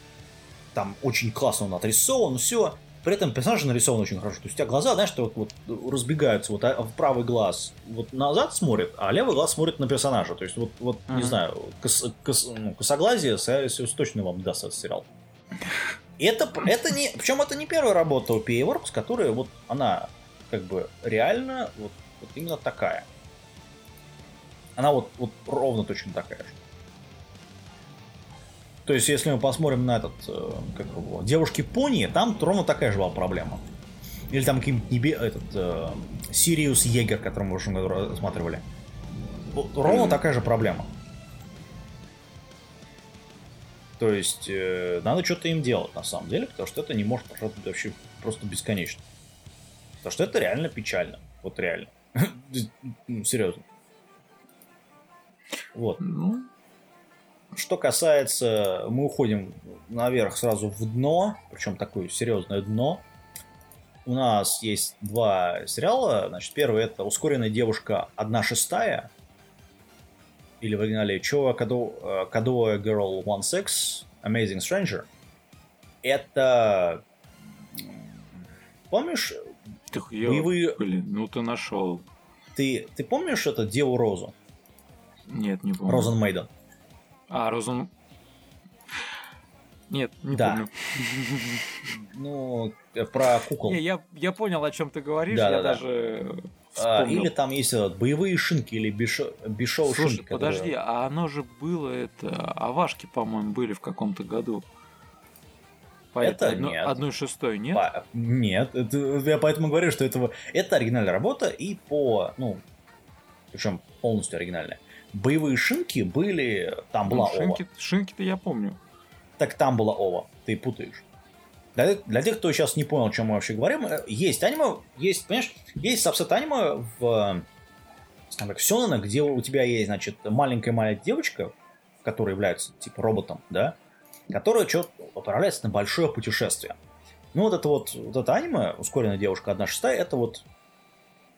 там очень классно он отрисован, все. При этом персонаж нарисован очень хорошо. То есть у тебя глаза, знаешь, что вот, вот разбегаются, вот а, в правый глаз вот назад смотрит, а левый глаз смотрит на персонажа. То есть вот, вот не Мгм. знаю, кос, кос- ну, косоглазие с- точно вам даст этот сериал. Это, это не, причем это не первая работа у PA Works, которая вот она как бы реально вот, вот именно такая. Она вот, вот ровно точно такая же. То есть, если мы посмотрим на этот, э, как его, девушки пони, там ровно такая же была проблема. Или там каким-нибудь небе, этот, э, Сириус Егер, который мы в прошлом году рассматривали. Ровно Мгм. такая же проблема. То есть, э, надо что-то им делать, на самом деле, потому что это не может работать вообще просто бесконечно. Потому что это реально печально. Вот реально. Серьезно. Вот. Ну, Что касается, мы уходим наверх сразу в дно, причем такое серьезное дно. У нас есть два сериала. Значит, первый это ускоренная девушка одна шестая. Или в оригинале Чоа Кадо- э, Кадоа Girl One Six Amazing Stranger. Это... Помнишь, так я, боевые... блин, ну ты нашел. Ты, ты помнишь это Деву Розу? Нет, не помню. Розен Мейден? А, Розен... Нет, не Да. помню. Ну, э, про кукол. Не, я, я понял, о чем ты говоришь, Да, я да, да. даже А, вспомнил. или там есть этот, боевые шинки или бишо, бишоу Слушай, шинки. которые- подожди, а оно же было это... Авашки, по-моему, были в каком-то году. По Это одно- нет. Одной шестой, нет? Нет, это- я поэтому говорю, что это, это оригинальная работа, и по, ну, причем полностью оригинальная. Боевые шинки были, там была Ну, ова. шинки, шинки-то я помню. Так там была ова, ты путаешь. Для, для тех, кто сейчас не понял, о чем мы вообще говорим, э, есть аниме, есть, понимаешь, есть сабсет аниме в, скажем так, в Сёнэне, где у тебя есть, значит, маленькая-маленькая девочка, которая является, типа, роботом, да, которая что отправляется на большое путешествие. Ну вот это вот, вот это аниме, ускоренная девушка 1 шестая, это вот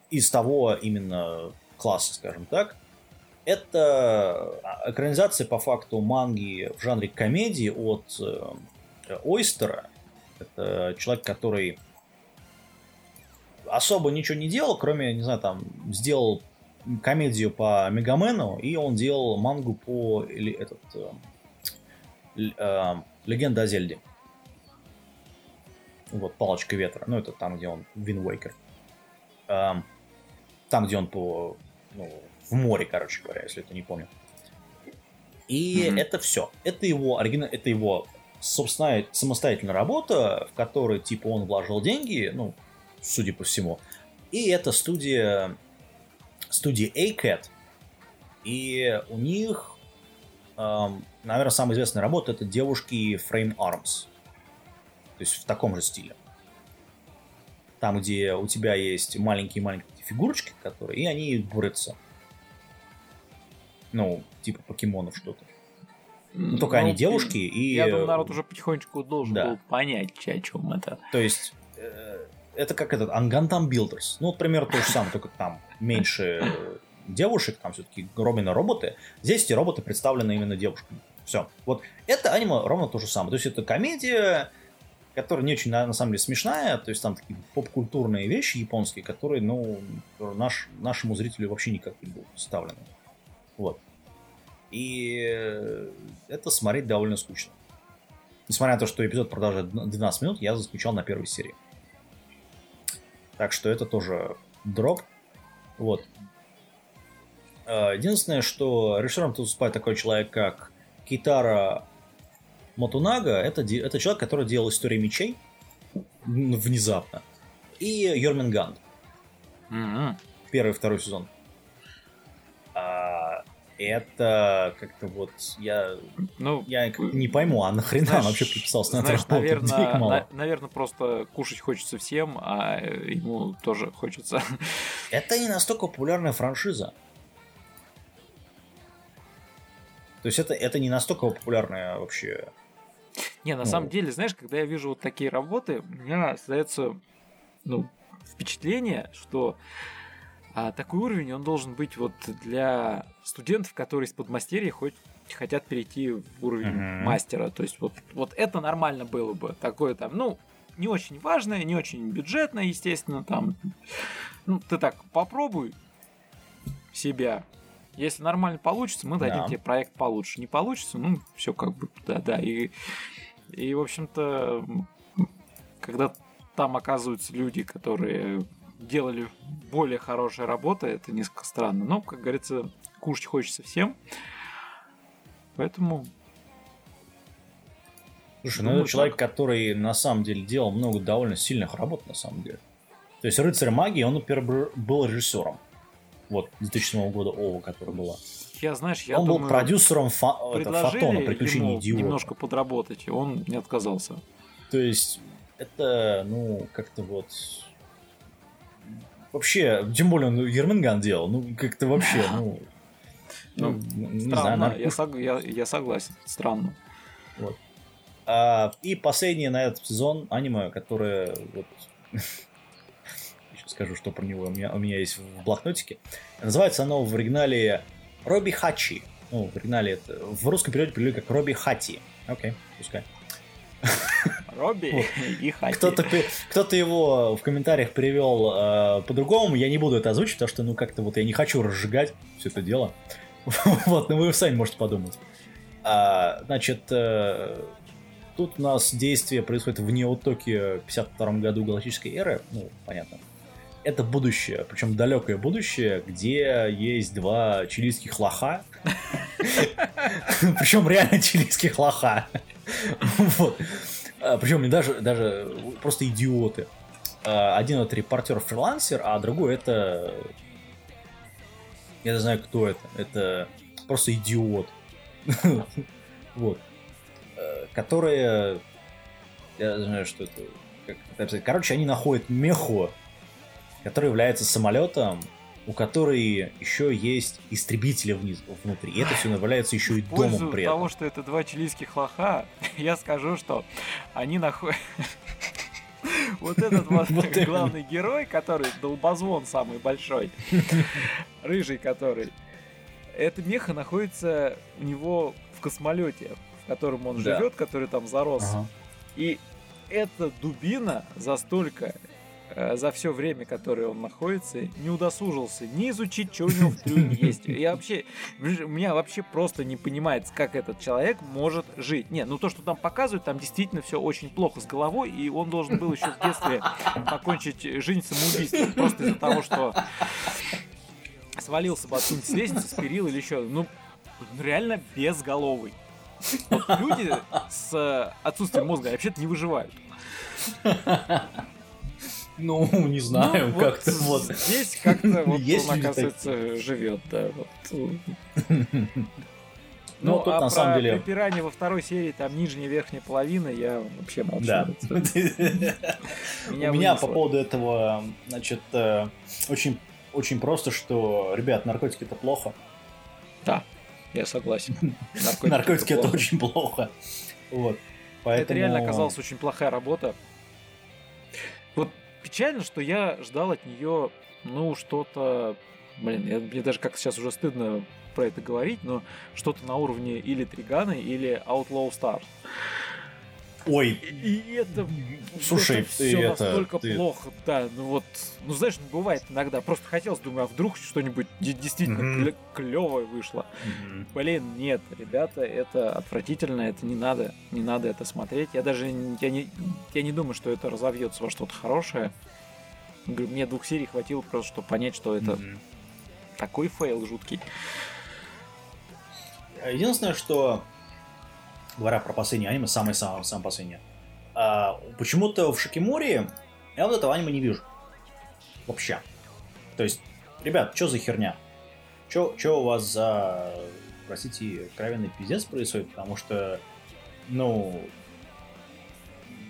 из того именно класса, скажем так. Это экранизация по факту манги в жанре комедии от э, Ойстера. Это человек, который особо ничего не делал, кроме, не знаю, там, сделал комедию по Мегамену, и он делал мангу по или этот э, э, Легенда о Зельде. Вот, Палочка ветра. Ну, это там, где он Wind Waker. Э, там, где он по ну, в море, короче говоря, если это не помню. И mm-hmm. это все. Это его оригинал, это его собственная самостоятельная работа, в которой типа он вложил деньги, ну, судя по всему. И это студия студия ACAT. И у них, эм, наверное, самая известная работа это девушки Frame Arms. То есть в таком же стиле. Там, где у тебя есть маленькие-маленькие фигурочки, которые, и они борются. Ну, типа покемонов что-то. Ну, только ну, они девушки и... Я думаю, народ уже потихонечку должен да. был понять, о чем это. То есть, э, это как этот Ангантам Builders. Ну, вот примерно то же самое, только там меньше девушек, там все-таки ровно роботы. Здесь эти роботы представлены именно девушками. Все. Вот это аниме ровно то же самое. То есть это комедия, которая не очень, на, на самом деле, смешная. То есть там такие поп-культурные вещи японские, которые, ну, наш, нашему зрителю вообще никак не будут представлены. Вот. И это смотреть довольно скучно. Несмотря на то, что эпизод продолжает 12 минут, я заскучал на первой серии. Так что это тоже дроп. Вот. А, единственное, что режиссером тут выступает такой человек, как Китара Матунага. Это, это человек, который делал «Историю мечей» внезапно. И Йорминганд. Mm-hmm. Первый и второй сезон. Это как-то вот я, ну, я не пойму, а нахрена знаешь, он вообще подписался на знаешь, это наверное, на, наверное, просто кушать хочется всем, а ему тоже хочется. Это не настолько популярная франшиза. То есть это, это не настолько популярная вообще. Не, на ну... самом деле, знаешь, когда я вижу вот такие работы, у меня остается ну, впечатление, что а такой уровень, он должен быть вот для студентов, которые из подмастерья хоть хотят перейти в уровень uh-huh. мастера. То есть вот, вот это нормально было бы. Такое там, ну, не очень важное, не очень бюджетное, естественно, там. Ну, ты так попробуй себя. Если нормально получится, мы дадим да. тебе проект получше. Не получится, ну, все как бы, да, да. И, и в общем-то, когда там оказываются люди, которые делали более хорошие работы, это несколько странно. Но, как говорится, кушать хочется всем. Поэтому... Слушай, ну это человек, который на самом деле делал много довольно сильных работ, на самом деле. То есть «Рыцарь магии», он, например, был режиссером. Вот, 2007 года Ова, которая была. Я, знаешь, я Он думаю, был продюсером фа- это, Фотона, приключений идиота. немножко подработать, и он не отказался. То есть, это, ну, как-то вот вообще, тем более он Ерминган делал, ну как-то вообще, ну... Ну, не странно, знаю, я, сог, я, я согласен, странно. Вот. А, и последнее на этот сезон аниме, которое вот сейчас скажу, что про него у меня, у меня есть в блокнотике. Называется оно в оригинале Робби Хачи. Ну, в оригинале это в русском переводе перевели как Робби Хати. Окей, пускай. Робби и Хати. Кто-то, кто-то его в комментариях привел э, по-другому, я не буду это озвучить, потому что, ну, как-то вот я не хочу разжигать все это дело. вот, ну вы сами можете подумать. А, значит, э, тут у нас действие происходит в Неотоке в 52 году галактической эры, ну, понятно. Это будущее, причем далекое будущее, где есть два чилийских лоха. Причем реально чилийских лоха. Вот. А, Причем не даже, даже просто идиоты. А, один это репортер-фрилансер, а другой это... Я не знаю, кто это. Это просто идиот. Вот. А, Которые... Я знаю, что это... Короче, они находят меху, который является самолетом, у которой еще есть истребители вниз, внутри. И это все является еще и домом при этом. того, что это два чилийских лоха, я скажу, что они находят... Вот этот вот главный герой, который долбозвон самый большой, рыжий который, эта меха находится у него в космолете, в котором он живет, который там зарос. И эта дубина за столько за все время, которое он находится, не удосужился не изучить, что у него в трюме есть. Я вообще, меня вообще просто не понимается, как этот человек может жить. Не, ну то, что там показывают, там действительно все очень плохо с головой, и он должен был еще в детстве покончить жизнь самоубийством, просто из-за того, что свалился бы откуда-нибудь с лестницы, с или еще. Ну, реально безголовый. Вот люди с отсутствием мозга вообще-то не выживают. Ну, не знаю, ну, как-то вот, вот. Здесь как-то вот Есть он, оказывается, такие? живет, да. Вот. Ну, ну, тут а на самом деле... пиране во второй серии, там нижняя верхняя половина, я вообще молчу. Да. У меня по поводу этого, значит, э, очень, очень просто, что, ребят, наркотики это плохо. Да, я согласен. Наркотики, это, очень плохо. Вот. Поэтому... Это реально оказалась очень плохая работа. Вот печально, что я ждал от нее, ну, что-то... Блин, я, мне даже как сейчас уже стыдно про это говорить, но что-то на уровне или Тригана, или Outlaw Stars. Ой. И это, Слушай, это все это, настолько ты... плохо, да. Ну вот, ну знаешь, бывает иногда. Просто хотелось, думаю, а вдруг что-нибудь действительно mm-hmm. клевое вышло. Mm-hmm. Блин, нет, ребята, это отвратительно, это не надо, не надо это смотреть. Я даже я не, я не думаю, что это разовьется во что-то хорошее. Мне двух серий хватило просто, чтобы понять, что это mm-hmm. такой фейл жуткий. Единственное, что говоря про последнее аниме, самое-самое самое последнее. А, почему-то в Шикимори я вот этого аниме не вижу. Вообще. То есть, ребят, что за херня? Что у вас за, простите, кровенный пиздец происходит? Потому что, ну,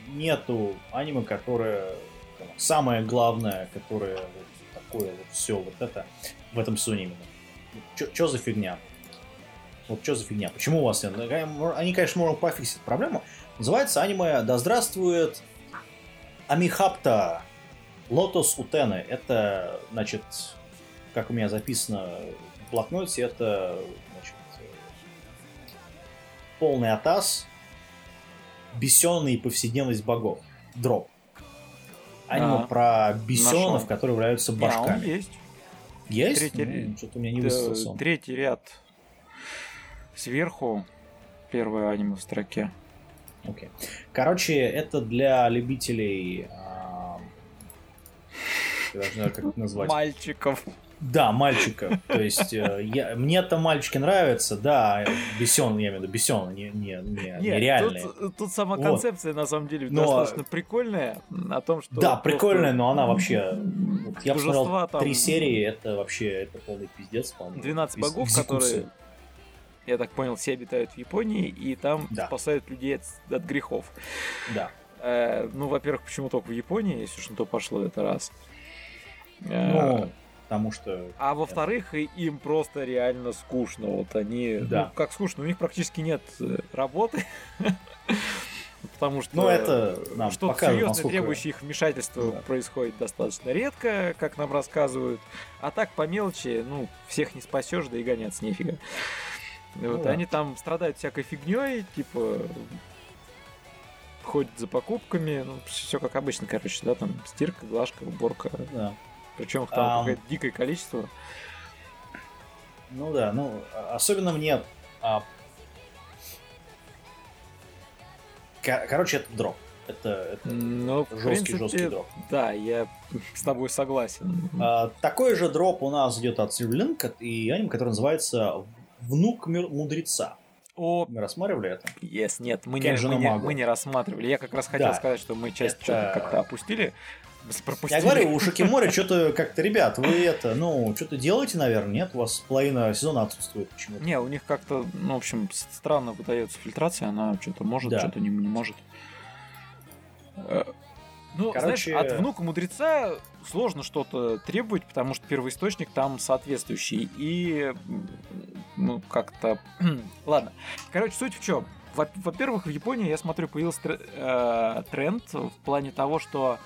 нету аниме, которое самое главное, которое вот такое вот все вот это в этом сезоне именно. Что за фигня? Вот что за фигня? Почему у вас нет? Они, конечно, могут пофиксить проблему. Называется аниме «Да здравствует Амихапта Лотос Утены». Это, значит, как у меня записано в блокноте, это, значит, полный атас, бесенный повседневность богов. Дроп. Аниме а, про бесенов, нашел. которые являются башками. Да, есть. Есть? Третий, ну, что-то у меня не высосался. Третий ряд Сверху первое аниме в строке. Окей. Okay. Короче, это для любителей... я даже не знаю, как это назвать. Мальчиков. Да, мальчика. То есть э, я, мне там мальчики нравятся, да, бесен, я имею в виду, бесен, не, не, не, не реальные. Тут, тут сама концепция, вот. на самом деле, но... достаточно прикольная, о том, что... Да, прикольная, но она вообще... Вот я посмотрел там... три серии, это вообще, это полный пиздец, по-моему. 12 богов, которые я так понял, все обитают в Японии, и там да. спасают людей от, от грехов. Да. Э, ну, во-первых, почему только в Японии, если уж на то пошло, это раз. Э, ну, потому что... А во-вторых, им просто реально скучно. Вот они... Да. Ну, как скучно, у них практически нет э, работы. Потому что ну, это нам что-то серьезно насколько... требующее их вмешательства да. происходит достаточно редко, как нам рассказывают. А так по мелочи, ну, всех не спасешь, да и гоняться нефига. Ну, вот, да. Они там страдают всякой фигней, типа ходят за покупками, ну, все как обычно, короче, да, там стирка, глажка, уборка. Да. Причем их там а... какое-то дикое количество. Ну да, ну, особенно мне... А... Короче, это дроп. Это, это ну, жесткий, принципе, жесткий дроп. Да, я с тобой согласен. А, такой же дроп у нас идет от Sirlink и аним, который называется внук мудреца. О... Мы рассматривали это? Yes, нет, мы не, мы, не, мы не рассматривали. Я как раз хотел да. сказать, что мы часть это... что-то как-то опустили. Пропустили. Я говорю, у Шакимори что-то как-то, ребят, вы это, ну, что-то делаете, наверное, нет? У вас половина сезона отсутствует почему-то. Не, у них как-то, ну, в общем, странно выдается фильтрация, она что-то может, да. что-то не, не может. Э, ну, Короче... знаешь, от внука мудреца сложно что-то требовать, потому что первоисточник там соответствующий. И ну, как-то... Ладно. Короче, суть в чем? во-первых, в Японии, я смотрю, появился э, тренд в плане того, что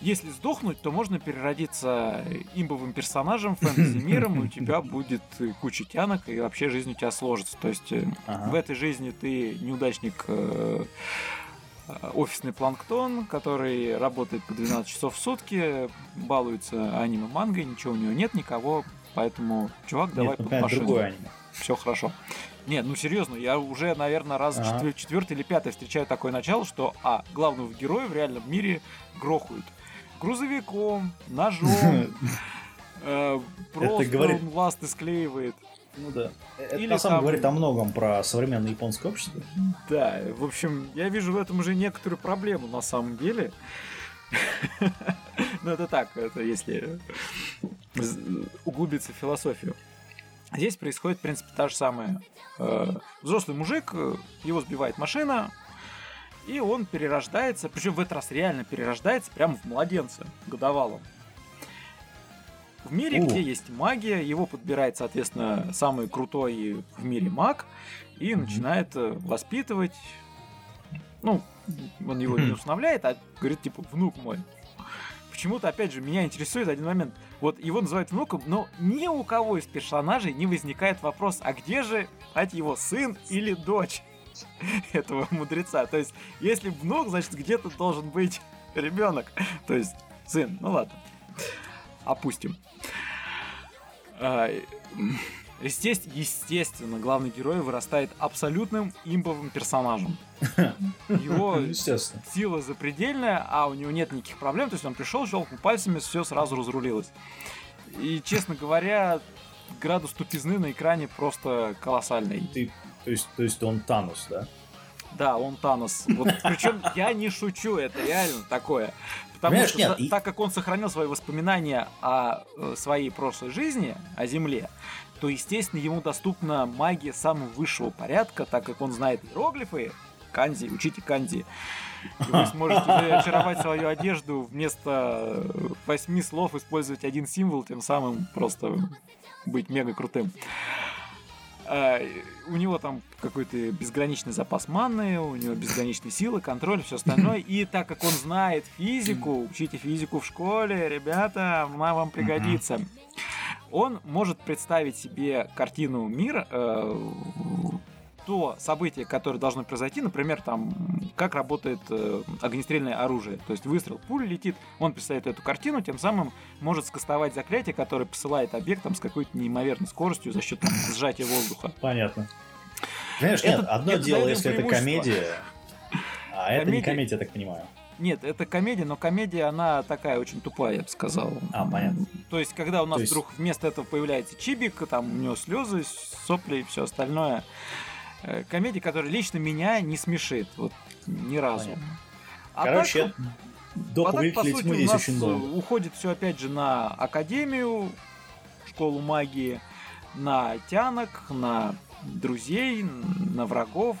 если сдохнуть, то можно переродиться имбовым персонажем, фэнтези-миром, и у тебя будет куча тянок, и вообще жизнь у тебя сложится. То есть э, ага. в этой жизни ты неудачник э, офисный планктон, который работает по 12 часов в сутки, балуется аниме-мангой, ничего у него нет, никого, поэтому, чувак, давай нет, под машину. Все хорошо. Нет, ну серьезно, я уже, наверное, раз ага. четвер- четвертый или пятый встречаю такое начало, что, а, главного героя в реальном мире грохают грузовиком, ножом, э, просто он ласты склеивает. Ну да. Это Или на самом там... говорит о многом про современное японское общество. Да, в общем, я вижу в этом уже некоторую проблему на самом деле. Ну это так, это если углубиться в философию. Здесь происходит, в принципе, та же самая. Э, взрослый мужик, его сбивает машина, и он перерождается, причем в этот раз реально перерождается прямо в младенца годовалом. В мире, У. где есть магия, его подбирает, соответственно, самый крутой в мире маг и mm-hmm. начинает э, воспитывать. Ну, он его не усыновляет, а говорит, типа, внук мой. Почему-то, опять же, меня интересует один момент. Вот его называют внуком, но ни у кого из персонажей не возникает вопрос, а где же, кстати, его сын или дочь этого мудреца? То есть, если внук, значит, где-то должен быть ребенок. То есть, сын, ну ладно опустим. А, естественно, естественно, главный герой вырастает абсолютным имбовым персонажем. Его сила запредельная, а у него нет никаких проблем. То есть он пришел, щелкнул пальцами, все сразу разрулилось. И, честно говоря, градус тупизны на экране просто колоссальный. Ты, то, есть, то есть он Танос, да? Да, он Танос. Вот, причем я не шучу, это реально такое. Потому Понимаешь, что нет, за, так как он сохранил свои воспоминания о э, своей прошлой жизни, о Земле, то, естественно, ему доступна магия самого высшего порядка, так как он знает иероглифы, канзи, учите канзи. И вы сможете очаровать свою одежду вместо восьми слов использовать один символ, тем самым просто быть мега крутым. А, у него там какой-то безграничный запас маны, у него безграничные силы, контроль, все остальное. И так как он знает физику, учите физику в школе, ребята, она вам пригодится. Он может представить себе картину мира, э, то событие, которое должно произойти, например, там, как работает э, огнестрельное оружие. То есть выстрел, пуля летит, он представляет эту картину, тем самым может скастовать заклятие, которое посылает объект там, с какой-то неимоверной скоростью за счет там, сжатия воздуха. Понятно. Знаешь, это, нет, одно это, дело, если это комедия, а комедия... это не комедия, я так понимаю. Нет, это комедия, но комедия, она такая очень тупая, я бы сказал. А, понятно. То есть, когда у нас есть... вдруг вместо этого появляется Чибик, там у него слезы, сопли и все остальное, Э, комедия, которая лично меня не смешит. Вот ни разу. А Короче, так, до а так, по сути, у нас очень долго. уходит все опять же на Академию, школу магии, на тянок, на друзей, на врагов.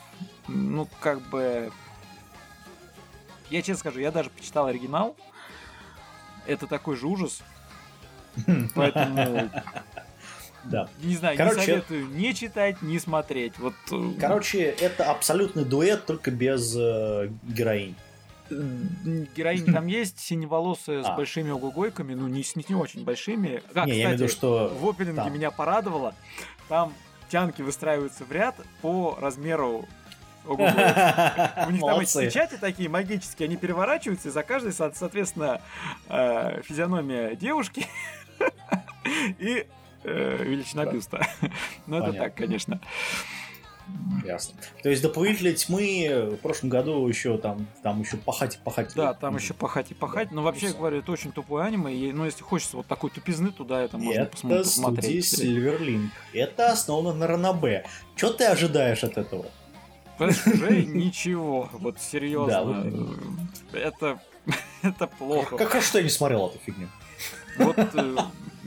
Ну, как бы... Я честно скажу, я даже почитал оригинал. Это такой же ужас. Поэтому да. Не знаю, Короче, не советую не читать, не смотреть. Вот... Э, Короче, это абсолютный дуэт, только без э, героинь. Героинь там есть, синеволосая с а. большими угогойками, ну не, не, не очень большими. А, не, кстати, я виду, что в опенинге там. меня порадовало. Там тянки выстраиваются в ряд по размеру у них там эти печати такие магические, они переворачиваются, и за каждой, соответственно, э, физиономия девушки и э, величина да. бюста. Но это так, конечно. Ясно. То есть до повелителя тьмы в прошлом году еще там, там еще пахать и пахать. Да, там еще пахать и пахать. Но вообще, говорю, это очень тупое аниме. И, ну, если хочется вот такой тупизны, туда это можно это посмотреть. Это Silverlink. Это основано на Ранабе. Что ты ожидаешь от этого? Уже ничего. Вот серьезно. Это это плохо. Как хорошо, что я не смотрел эту фигню. Вот э,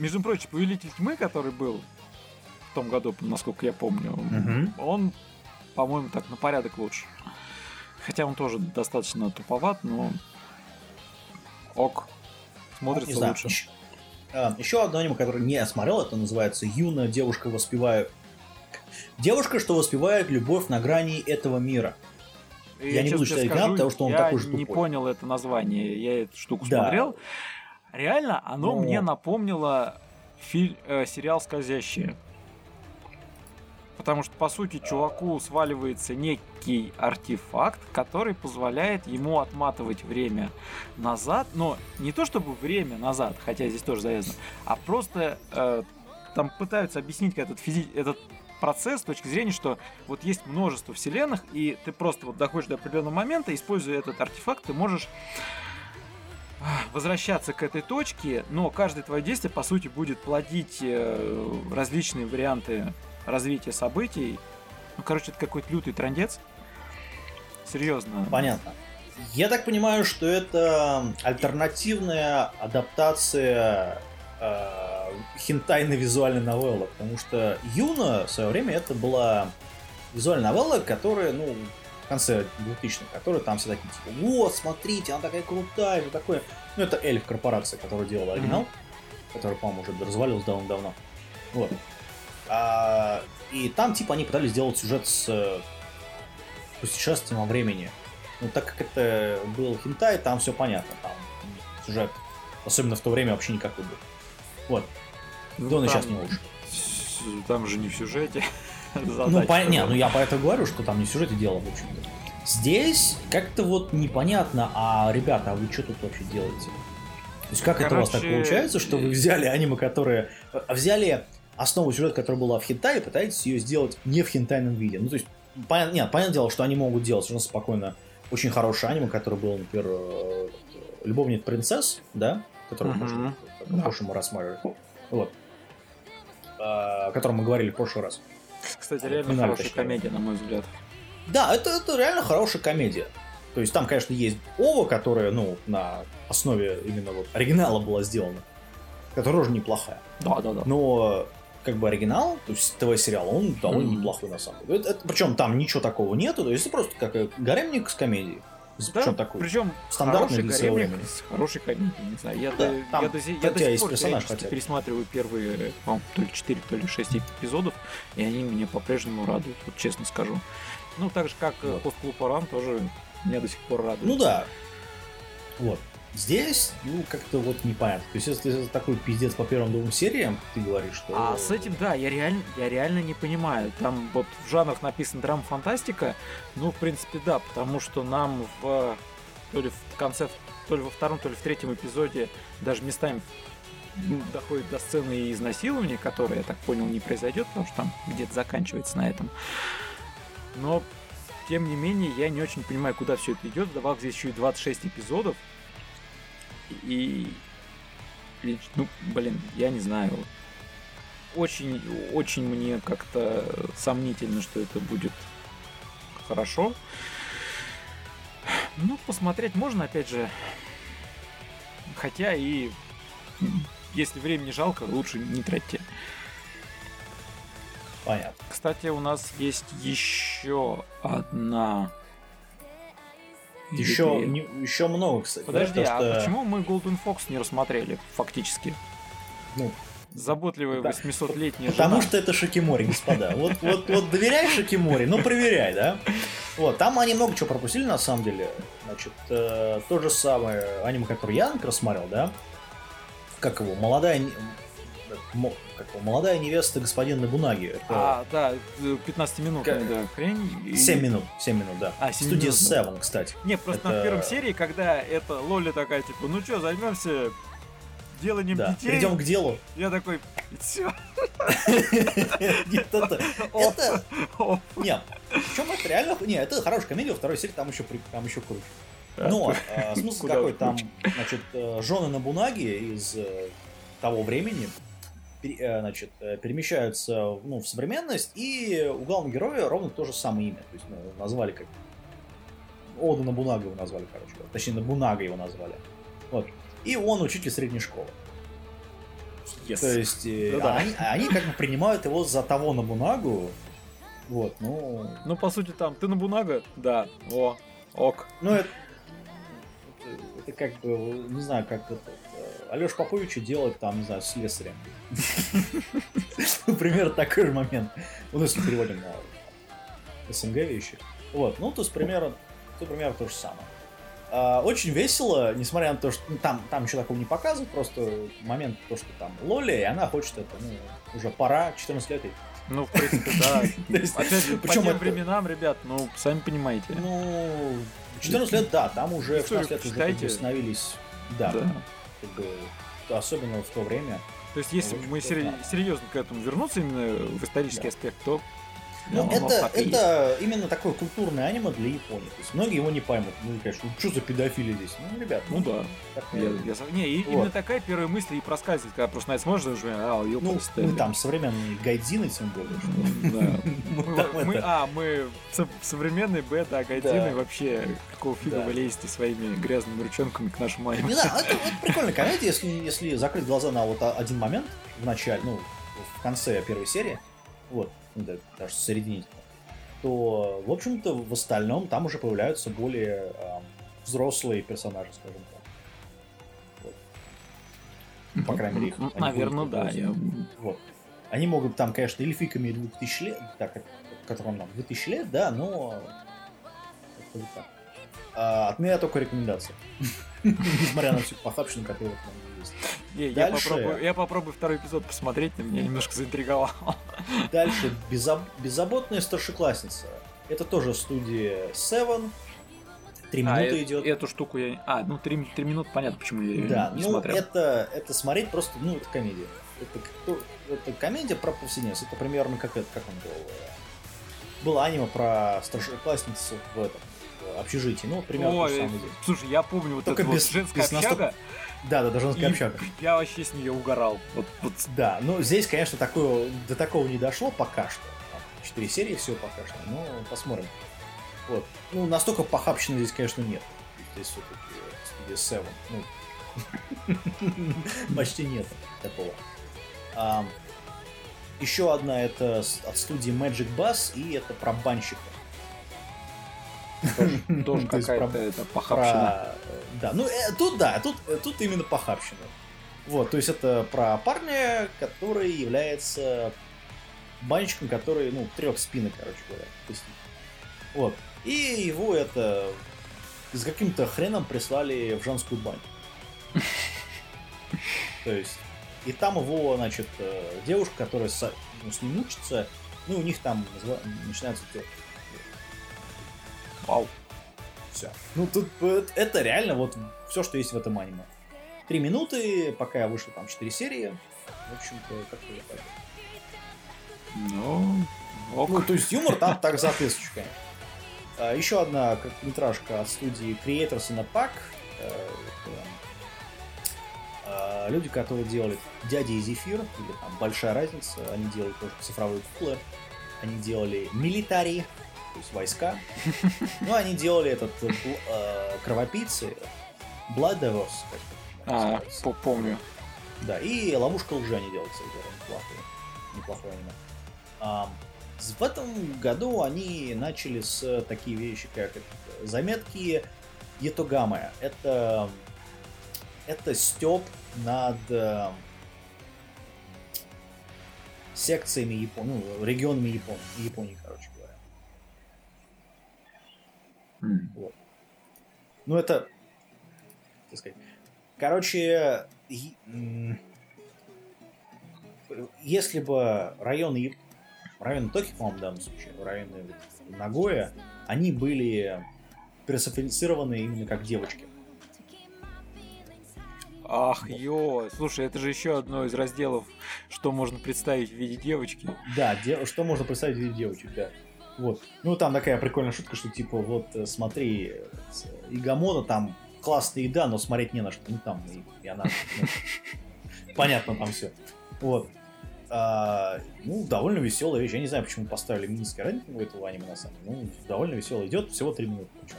между прочим, Повелитель тьмы, который был в том году, насколько я помню, угу. он, по-моему, так на порядок лучше. Хотя он тоже достаточно туповат, но ок, смотрится ну, лучше. Еще, а, еще одно аниме, которое не смотрел, это называется «Юная девушка воспеваю Девушка, что воспевает любовь на грани этого мира. Я, не буду читать скажу, потому что он такой же тупой. не понял это название, я эту штуку да. смотрел. Реально, оно Но... мне напомнило фильм, э, сериал «Скользящие». Потому что, по сути, чуваку сваливается некий артефакт, который позволяет ему отматывать время назад. Но не то чтобы время назад, хотя здесь тоже завязано, а просто э, там пытаются объяснить этот, физи- этот процесс с точки зрения, что вот есть множество вселенных, и ты просто вот доходишь до определенного момента, используя этот артефакт, ты можешь возвращаться к этой точке, но каждое твое действие, по сути, будет плодить э, различные варианты развития событий. Ну, короче, это какой-то лютый трандец. Серьезно. Понятно. Я так понимаю, что это альтернативная адаптация э, хентайной визуальной новеллы, потому что Юна в свое время это была визуальная новелла, которая, ну, конце 2000-х, которая там все такие, типа, вот, смотрите, она такая крутая, что такое. Ну, это Эльф корпорация, которая делала оригинал, mm-hmm. который, по-моему, уже развалился давно-давно. Вот. А, и там, типа, они пытались сделать сюжет с э, путешествием во времени. Ну, так как это был хентай, там все понятно. Там сюжет, особенно в то время, вообще никакой был. Вот. Ну, он и сейчас не лучше. Там же не в сюжете. Ну, по... не, ну я поэтому говорю, что там не в сюжете дело, в общем-то. Здесь как-то вот непонятно, а ребята, а вы что тут вообще делаете? То есть как Короче... это у вас так получается, что вы взяли аниме, которые... А, взяли основу сюжета, которая была в хентае, пытаетесь ее сделать не в хентайном виде. Ну, то есть, понятно, нет, понятное дело, что они могут делать совершенно спокойно очень хорошее аниме, которое было, например, э, «Любовник принцесс», да, который uh-huh. мы в прошлом рассматривали. Вот. О котором мы говорили в прошлый раз. Кстати, реально Финале, хорошая точнее. комедия, на мой взгляд. Да, это, это реально хорошая комедия. То есть там, конечно, есть Ова, которая, ну, на основе именно вот оригинала была сделана, которая тоже неплохая. Да, да, да. Но как бы оригинал, то есть ТВ-сериал, он довольно mm-hmm. неплохой на самом деле. Это, это, причем там ничего такого нету, то есть это просто как гаремник с комедией. Да, причем такой причем стандартный для своего времени. С хорошей комедией, не знаю. Я, да, до, там, я, до, я до сих пор хотя пересматриваю первые, по то ли 4, то ли 6 эпизодов, и они меня по-прежнему радуют, вот честно скажу. Ну, так же, как вот. постклуб Оран тоже меня до сих пор радует. Ну да. Вот. Здесь, ну, как-то вот непонятно. То есть, если это такой пиздец по первым двум сериям, ты говоришь, что... А с этим, да, я реально, я реально не понимаю. Там вот в жанрах написано драма-фантастика, ну, в принципе, да, потому что нам в... То ли в конце, то ли во втором, то ли в третьем эпизоде даже местами доходит до сцены изнасилования, которое, я так понял, не произойдет, потому что там где-то заканчивается на этом. Но, тем не менее, я не очень понимаю, куда все это идет. Добавок здесь еще и 26 эпизодов. И, ну, блин, я не знаю. Очень, очень мне как-то сомнительно, что это будет хорошо. Ну, посмотреть можно, опять же. Хотя и если времени жалко, лучше не тратьте. Понятно. Кстати, у нас есть еще одна еще, не, еще много, кстати. Подожди, да, а что... почему мы Golden Fox не рассмотрели фактически? Ну, Заботливая да. 800-летняя Потому жена. что это Шакимори, господа. Вот, вот, вот доверяй Шакимори, ну проверяй, да? Вот, там они много чего пропустили, на самом деле. Значит, э, то же самое аниме, которое я, например, смотрел, да? Как его? Молодая как молодая невеста господина Набунаги. Это... А, да, 15 минут, как... да, хрень. 7 минут, 7 минут, да. А, 7 Студия минут, 7, да. кстати. Не, просто это... на первом серии, когда это Лоли такая, типа, ну что, займемся деланием да. детей. Перейдем к делу. Я такой, все. Нет, это... Это... Нет, причем это реально... Не, это хорошая комедия, второй серии там еще, там еще круче. Но а, смысл какой там, значит, э, жены на Бунаги из э, того времени, Э, значит, э, перемещаются ну, в современность, и у главного героя ровно то же самое имя. То есть ну, назвали как... Ода Набунага его назвали, короче. Точнее, Набунага его назвали. Вот. И он учитель средней школы. Yes. То есть э, ну, да. они, они как бы принимают его за того Набунагу. Вот, ну... Ну, по сути, там, ты Набунага? Да. О, ок. Ну, это, это, как бы, не знаю, как это... Алеш Попович делает там, не знаю, с слесарем. Например, такой же момент. Ну, если переводим на СНГ вещи. Вот, ну, то есть примерно, то примерно то же самое. А, очень весело, несмотря на то, что ну, там, там еще такого не показывают, просто момент, то, что там Лоли, и она хочет это, ну, уже пора, 14 лет ей. Ну, в принципе, да. Опять же, по тем временам, ребят, ну, сами понимаете. Ну, 14 лет, да, там уже 16 лет уже становились, да, как бы, особенно в то время. То есть, если мы серьезно к этому вернуться именно в исторический аспект, то ну, ну это, это именно такое культурное аниме для Японии. То есть многие его не поймут. Ну, конечно, ну, что за педофилия здесь? Ну, ребят, ну, ну да. Я, я, не, и, вот. именно такая первая мысль и проскальзывает, когда просто найти смотришь, уже, а, ну, ну, там современные гайдзины, тем более. Что... мы, а, мы современные бета, а гайдзины вообще какого фига вы лезете своими грязными ручонками к нашему аниме. Не знаю, это, это прикольная комедия, если, закрыть глаза на вот один момент в начале, ну, в конце первой серии, вот, ну, да, даже середине, то, в общем-то, в остальном там уже появляются более э, взрослые персонажи, скажем так. Вот. По крайней мере, их. Наверное, да. Я... Вот. Они могут там, конечно, эльфиками 2000 лет, так, которым нам 2000 лет, да, но... А, от меня только рекомендация. Несмотря на всю похабщину, которую там есть. Не, я, попробую, я попробую второй эпизод посмотреть, на меня немножко заинтриговал. Дальше беззаб... беззаботная старшеклассница. Это тоже студия Seven. Три а, минуты а, идет. Эту штуку я. А, ну три, три минуты, понятно, почему я да, не ну, смотрел. Это, это смотреть просто, ну, это комедия. Это, это комедия про повседневность. Это примерно как это, как он был. Э, было аниме про старшеклассницу в этом в общежитии. Ну, примерно Ой, то же самое Слушай, я помню вот Только эту без, вот женская без общага. Настолько... Да, да, даже общага. Я вообще с нее угорал. Вот, вот. Да, ну здесь, конечно, такое, до такого не дошло пока что. Четыре серии все пока что, но посмотрим. Вот. Ну, настолько похабщины здесь, конечно, нет. Здесь все-таки студия Seven. Ну, почти нет такого. А, еще одна это от студии Magic Bus, и это про банщика. Тоже какая-то это похабщина. Да, ну э, тут да, тут, э, тут именно похабщина. Вот, то есть это про парня, который является банщиком, который, ну, трех спинок, короче говоря. Вот. И его это с каким-то хреном прислали в женскую баню. То есть, и там его, значит, э, девушка, которая с, ну, с ним учится, ну, у них там начинается Вау. Все. Ну, тут это реально вот все, что есть в этом аниме. Три минуты, пока я вышел там четыре серии. В общем-то, как-то я так. Ну, ок. ну, то есть юмор там так соответствующий, а, Еще одна короткометражка от студии Creators in a Pack. Э, а, люди, которые делали Дядя и Зефир, или там Большая разница, они делали тоже цифровые куклы. Они делали Милитари, то есть войска. Ну, они делали этот э, кровопийцы, Blood Devils, А, помню. Да, и ловушка лжи они делают, кстати неплохой, неплохой аниме. А, в этом году они начали с такие вещи, как заметки Етогамы. Это, это степ над э, секциями Японии, ну, регионами Японии, Японии, короче. Вот. Ну, это... Так сказать. Короче, если бы районы, районы Токио, по-моему, в данном случае, районы Нагоя, они были персонифицированы именно как девочки. Ах, ё, слушай, это же еще одно из разделов, что можно представить в виде девочки. Да, де- что можно представить в виде девочек, да. Вот. Ну, там такая прикольная шутка, что типа, вот э, смотри, э, Игамона там классная еда, но смотреть не на что. Ну, там, и, и она... Ну, понятно там все. Вот. А, ну, довольно веселая вещь. Я не знаю, почему поставили низкий рейтинг у этого аниме, на самом деле. Ну, довольно весело идет, всего 3 минуты. Причем.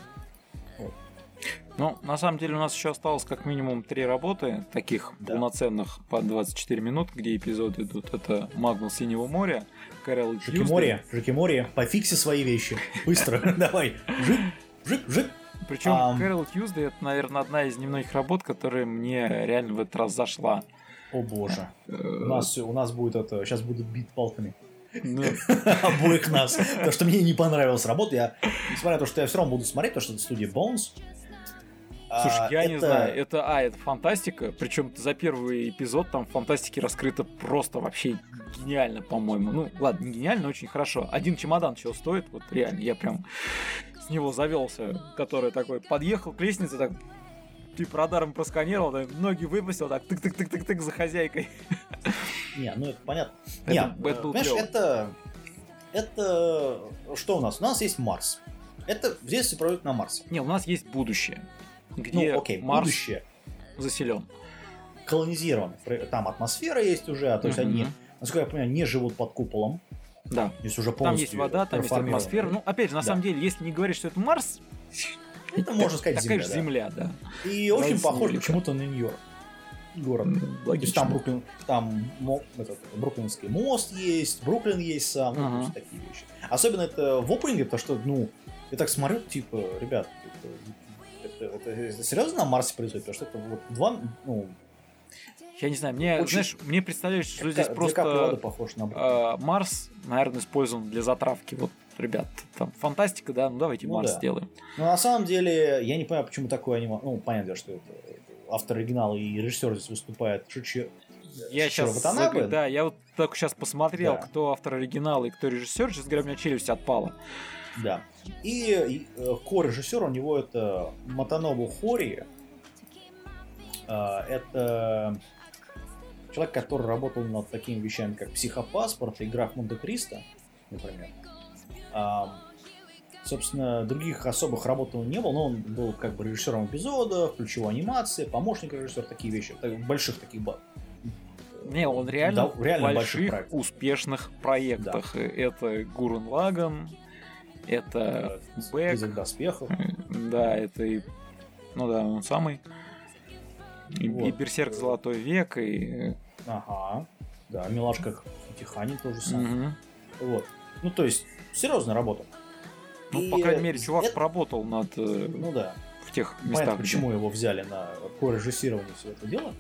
Ну, на самом деле у нас еще осталось как минимум три работы, таких да. полноценных по 24 минут, где эпизоды идут. Это Магнул Синего моря, Кэрол Жикимори, Жикимори, пофикси свои вещи. Быстро, давай. Жик, жик, жик. Причем um... Кэрол Тьюздей это, наверное, одна из немногих работ, которая мне реально в этот раз зашла. О боже. У нас, у нас будет это, сейчас будут бить палками. Обоих нас. Потому что мне не понравилась работа. Я, несмотря на то, что я все равно буду смотреть, потому что это студия Bones. Слушай, А, я не это- знаю, это, а, это фантастика, причем за первый эпизод там фантастики раскрыто просто вообще гениально, по-моему. Ну, ладно, не гениально, но очень хорошо. Один чемодан чего стоит, вот реально, я прям с него завелся, который такой подъехал к лестнице, так типа радаром просканировал, так, ноги выпустил, так тык-тык-тык-тык-тык за хозяйкой. Не, ну это понятно. Это- Не, это э, понимаешь, это... Это... Что у нас? У нас есть Марс. Это в детстве проводят на Марсе. Не, у нас есть будущее, где ну, окей, Марс будущее заселен. колонизировано. Фре- Там атмосфера есть уже, а то есть они, насколько я понимаю, не живут под куполом. Да. Здесь уже Там полностью есть вода, там есть атмосфера. Ну, опять же, на Да. самом деле, если не говорить, что это Марс, это можно сказать такая Земля, же да. Земля, да. И очень Раз похож Земля. почему-то на Нью-Йорк. Город. То есть Логично. там Бруклин, там мо- этот, Бруклинский мост есть, Бруклин есть сам, ну, Ага. есть такие вещи. Особенно это в опенинге, потому что, ну, я так смотрю, типа, ребят, это, это- это- это серьезно на Марсе происходит? Потому что это вот два, ну, Я не знаю, мне, Очень- знаешь, мне представляется, что Ка- здесь просто похож на э, Марс, наверное, использован для затравки. Вот, ребят, там фантастика, да, ну давайте Ну Марс да. сделаем. Но на самом деле, я не понимаю, почему такое аниме... Ну, понятно, что это автор оригинала и режиссер здесь выступает Шичи... Я Шичиро сейчас, Ватанабе. да, я вот только сейчас посмотрел, Да. кто автор оригинала и кто режиссер, сейчас говоря, у меня челюсть отпала. Да. И, и, э, ко-режиссер у него это Матанобу Хори. А, Это человек, который работал над такими вещами, как «Психопаспорт» и «Граф Монте-Кристо», например. А, Собственно, других особых работ он не был, но он был как бы режиссером эпизодов, ключевой анимации, помощник режиссера, такие вещи, больших таких ба- Не, он реально, Да, реально в больших больших, проектов. успешных проектах. Это Гурен Лаган, это Бэк, доспехов. да, это и, ну да, он самый. И, Вот. и Берсерк Золотой век, и... Ага. Да, Милашка Тихани тоже самое. Мгм. Вот. Ну, то есть, серьезная работа. Ну, И, по крайней э, мере, чувак это- поработал над э, Ну да. в тех Понятно, местах, где- почему его взяли на по режиссированию всего этого дела.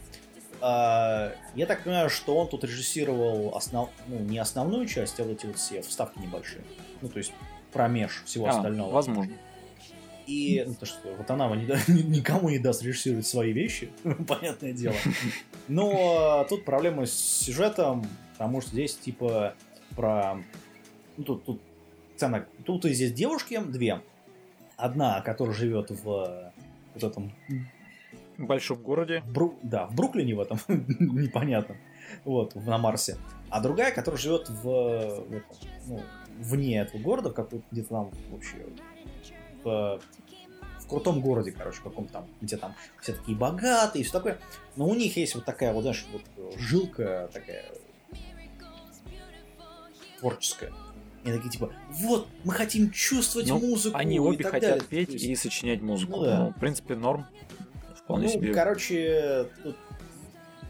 А, я так понимаю, что он тут режиссировал основ... ну, не основную часть, а вот эти вот все вставки небольшие. Ну, то есть промеж всего А, остального. возможно. И ну, то, что вот она не никому не даст режиссировать свои вещи, понятное дело. Но тут проблема с сюжетом, потому что здесь типа про... Ну, тут, тут, цена... тут и здесь девушки две. Одна, которая живет в вот этом В большом городе. Бру- да, в Бруклине в этом непонятном, вот, на Марсе. А другая, которая живет в, в этом, ну, вне этого города, в какой где-то там вообще в крутом городе, короче, каком-то там, где там все такие богатые и все такое. Но у них есть вот такая вот, знаешь, вот э, жилка такая творческая. И такие типа, вот, мы хотим чувствовать Ну, музыку. Они обе хотят далее». петь есть- и сочинять музыку. Ну да. Ну, в принципе, норм. Вполне ну, себе. короче, тут-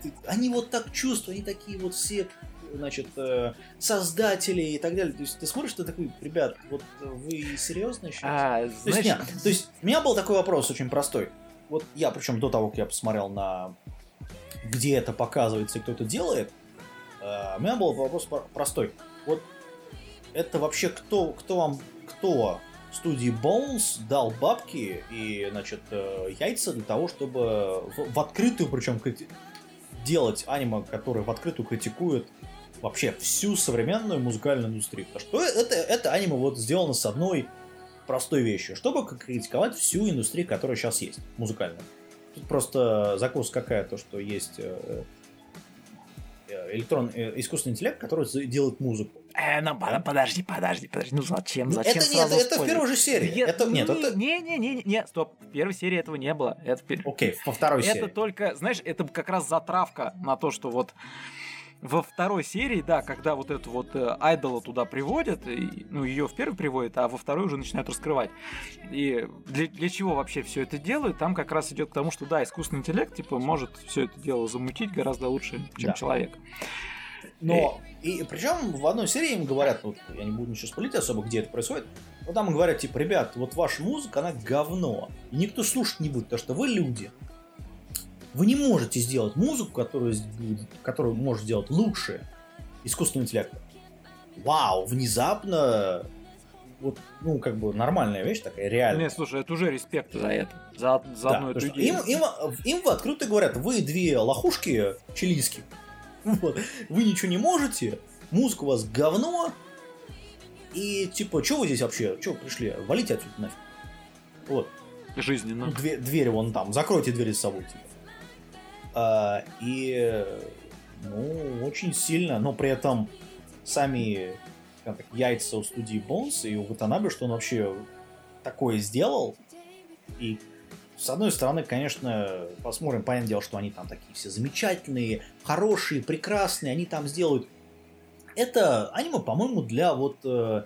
ты- они вот так чувствуют, они такие вот все, значит, э, создатели и так далее. То есть ты смотришь, ты такой, ребят, вот вы серьезно сейчас? А, то, есть, нет, то есть у меня был такой вопрос очень простой. Вот я, причем до того, как я посмотрел на где это показывается и кто это делает, э, у меня был вопрос про- простой. Вот это вообще кто, кто вам, кто студии Bones дал бабки и, значит, э, яйца для того, чтобы в, в открытую, причем делать аниме, которое в открытую критикует вообще всю современную музыкальную индустрию. Потому что это, это аниме вот сделано с одной простой вещью, чтобы критиковать всю индустрию, которая сейчас есть, музыкальную. Тут просто закуска какая, то, что есть э, э, электрон, э, искусственный интеллект, который делает музыку. Э, ну, под- подожди, подожди, подожди. Ну зачем, Ну, зачем это, нет, сразу это в первой же серии. Нет, это, нет, это... Не, не, не, не, не, стоп. В первой серии этого не было. Это в Окей, во второй Это серии. только, знаешь, это как раз затравка на то, что вот во второй серии, да, когда вот эту вот э, айдола туда приводят, и, ну, ее в первой приводят, а во второй уже начинают раскрывать. И для, для чего вообще все это делают, там как раз идет к тому, что, да, искусственный интеллект, типа, может все это дело замутить гораздо лучше, чем Да. человек. Но, и причем в одной серии им говорят, вот, я не буду ничего спалить особо, где это происходит, но там говорят, типа, ребят, вот ваша музыка, она говно. И никто слушать не будет, потому что вы люди. Вы не можете сделать музыку, которую, которую может сделать лучше искусственного интеллекта. Вау, внезапно вот, ну, как бы нормальная вещь такая, реальная. Нет, слушай, это уже респект за это, за, за да, одну эту идею. Им, им, им открыто говорят, вы две лохушки чилийские, вот, вы ничего не можете, музыка у вас говно, и типа, что вы здесь вообще, что пришли, валите отсюда нафиг. Вот. Жизненно. Дверь, дверь вон там, закройте двери с собой. Типа. А, и, ну, очень сильно, но при этом сами так, яйца у студии Bones и у Ватанабе, что он вообще такое сделал. И с одной стороны, конечно, посмотрим, понятное дело, что они там такие все замечательные, хорошие, прекрасные, они там сделают. Это аниме, по-моему, для вот, э,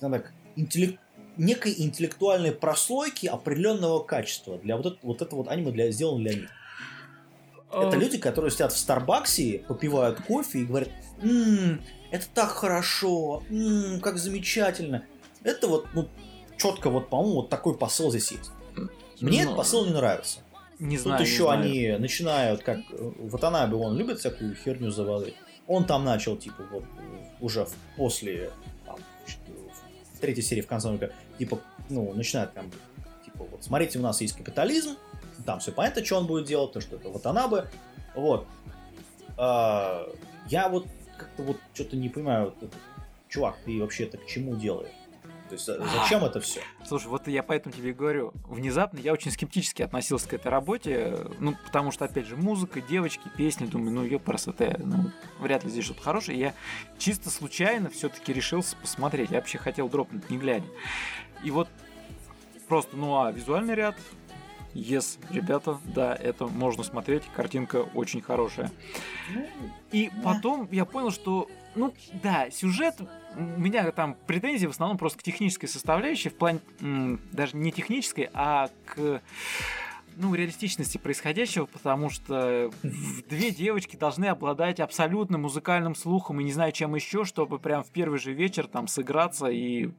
так, интеллект, некой интеллектуальной прослойки определенного качества. Для вот, это, вот это вот аниме для, сделано для них. Это люди, которые сидят в Старбаксе, попивают кофе и говорят, м-м, это так хорошо, м-м, как замечательно. Это вот, ну, четко вот, по-моему, вот такой посыл здесь есть. Мне Но... этот посыл не нравится. Не Тут знаю. еще не они знаю. начинают, как э, Ватанабе, он любит всякую херню завалить. Он там начал, типа, вот уже после там, в третьей серии в конце, типа, ну, начинает там, типа, вот, смотрите, у нас есть капитализм, там все понятно, что он будет делать, то, что это Ватанабе. Вот. А, я вот как-то вот что-то не понимаю, вот, чувак, ты вообще это к чему делаешь? То есть зачем это все? Слушай, вот я поэтому тебе и говорю. Внезапно я очень скептически относился к этой работе. Ну, потому что, опять же, музыка, девочки, песни, думаю, ну, ее красота, ну, вряд ли здесь что-то хорошее. Я чисто случайно все-таки решился посмотреть. Я вообще хотел дропнуть, не глядя. И вот просто, ну, а визуальный ряд, Yes, ребята, да, это можно смотреть, картинка очень хорошая. Ну, И потом я понял, что, ну да, сюжет, у меня там претензии в основном просто к технической составляющей, в плане даже не технической, а к ну, реалистичности происходящего, потому что две девочки должны обладать абсолютно музыкальным слухом и не знаю чем еще, чтобы прям в первый же вечер там сыграться и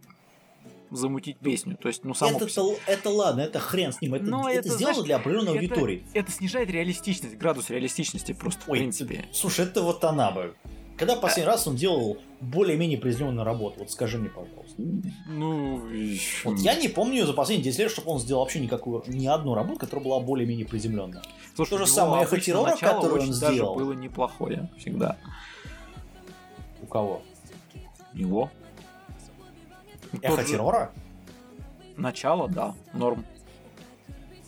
замутить песню. То есть, ну, само это, это ладно, это хрен с ним. Это, Но это, это сделано знаешь, для определенной это, аудитории. Это снижает реалистичность, градус реалистичности просто, Ой, в принципе. Слушай, это вот она бы. Когда последний а... раз он делал более-менее приземленную работу? Вот скажи мне, пожалуйста. Ну... Вот я не помню за последние 10 лет, чтобы он сделал вообще никакую, ни одну работу, которая была более-менее приземленная. Слушай, То же самое эхо террора, которое он сделал. было неплохое всегда. У кого? Его. Эхо же... террора? Начало, да, норм.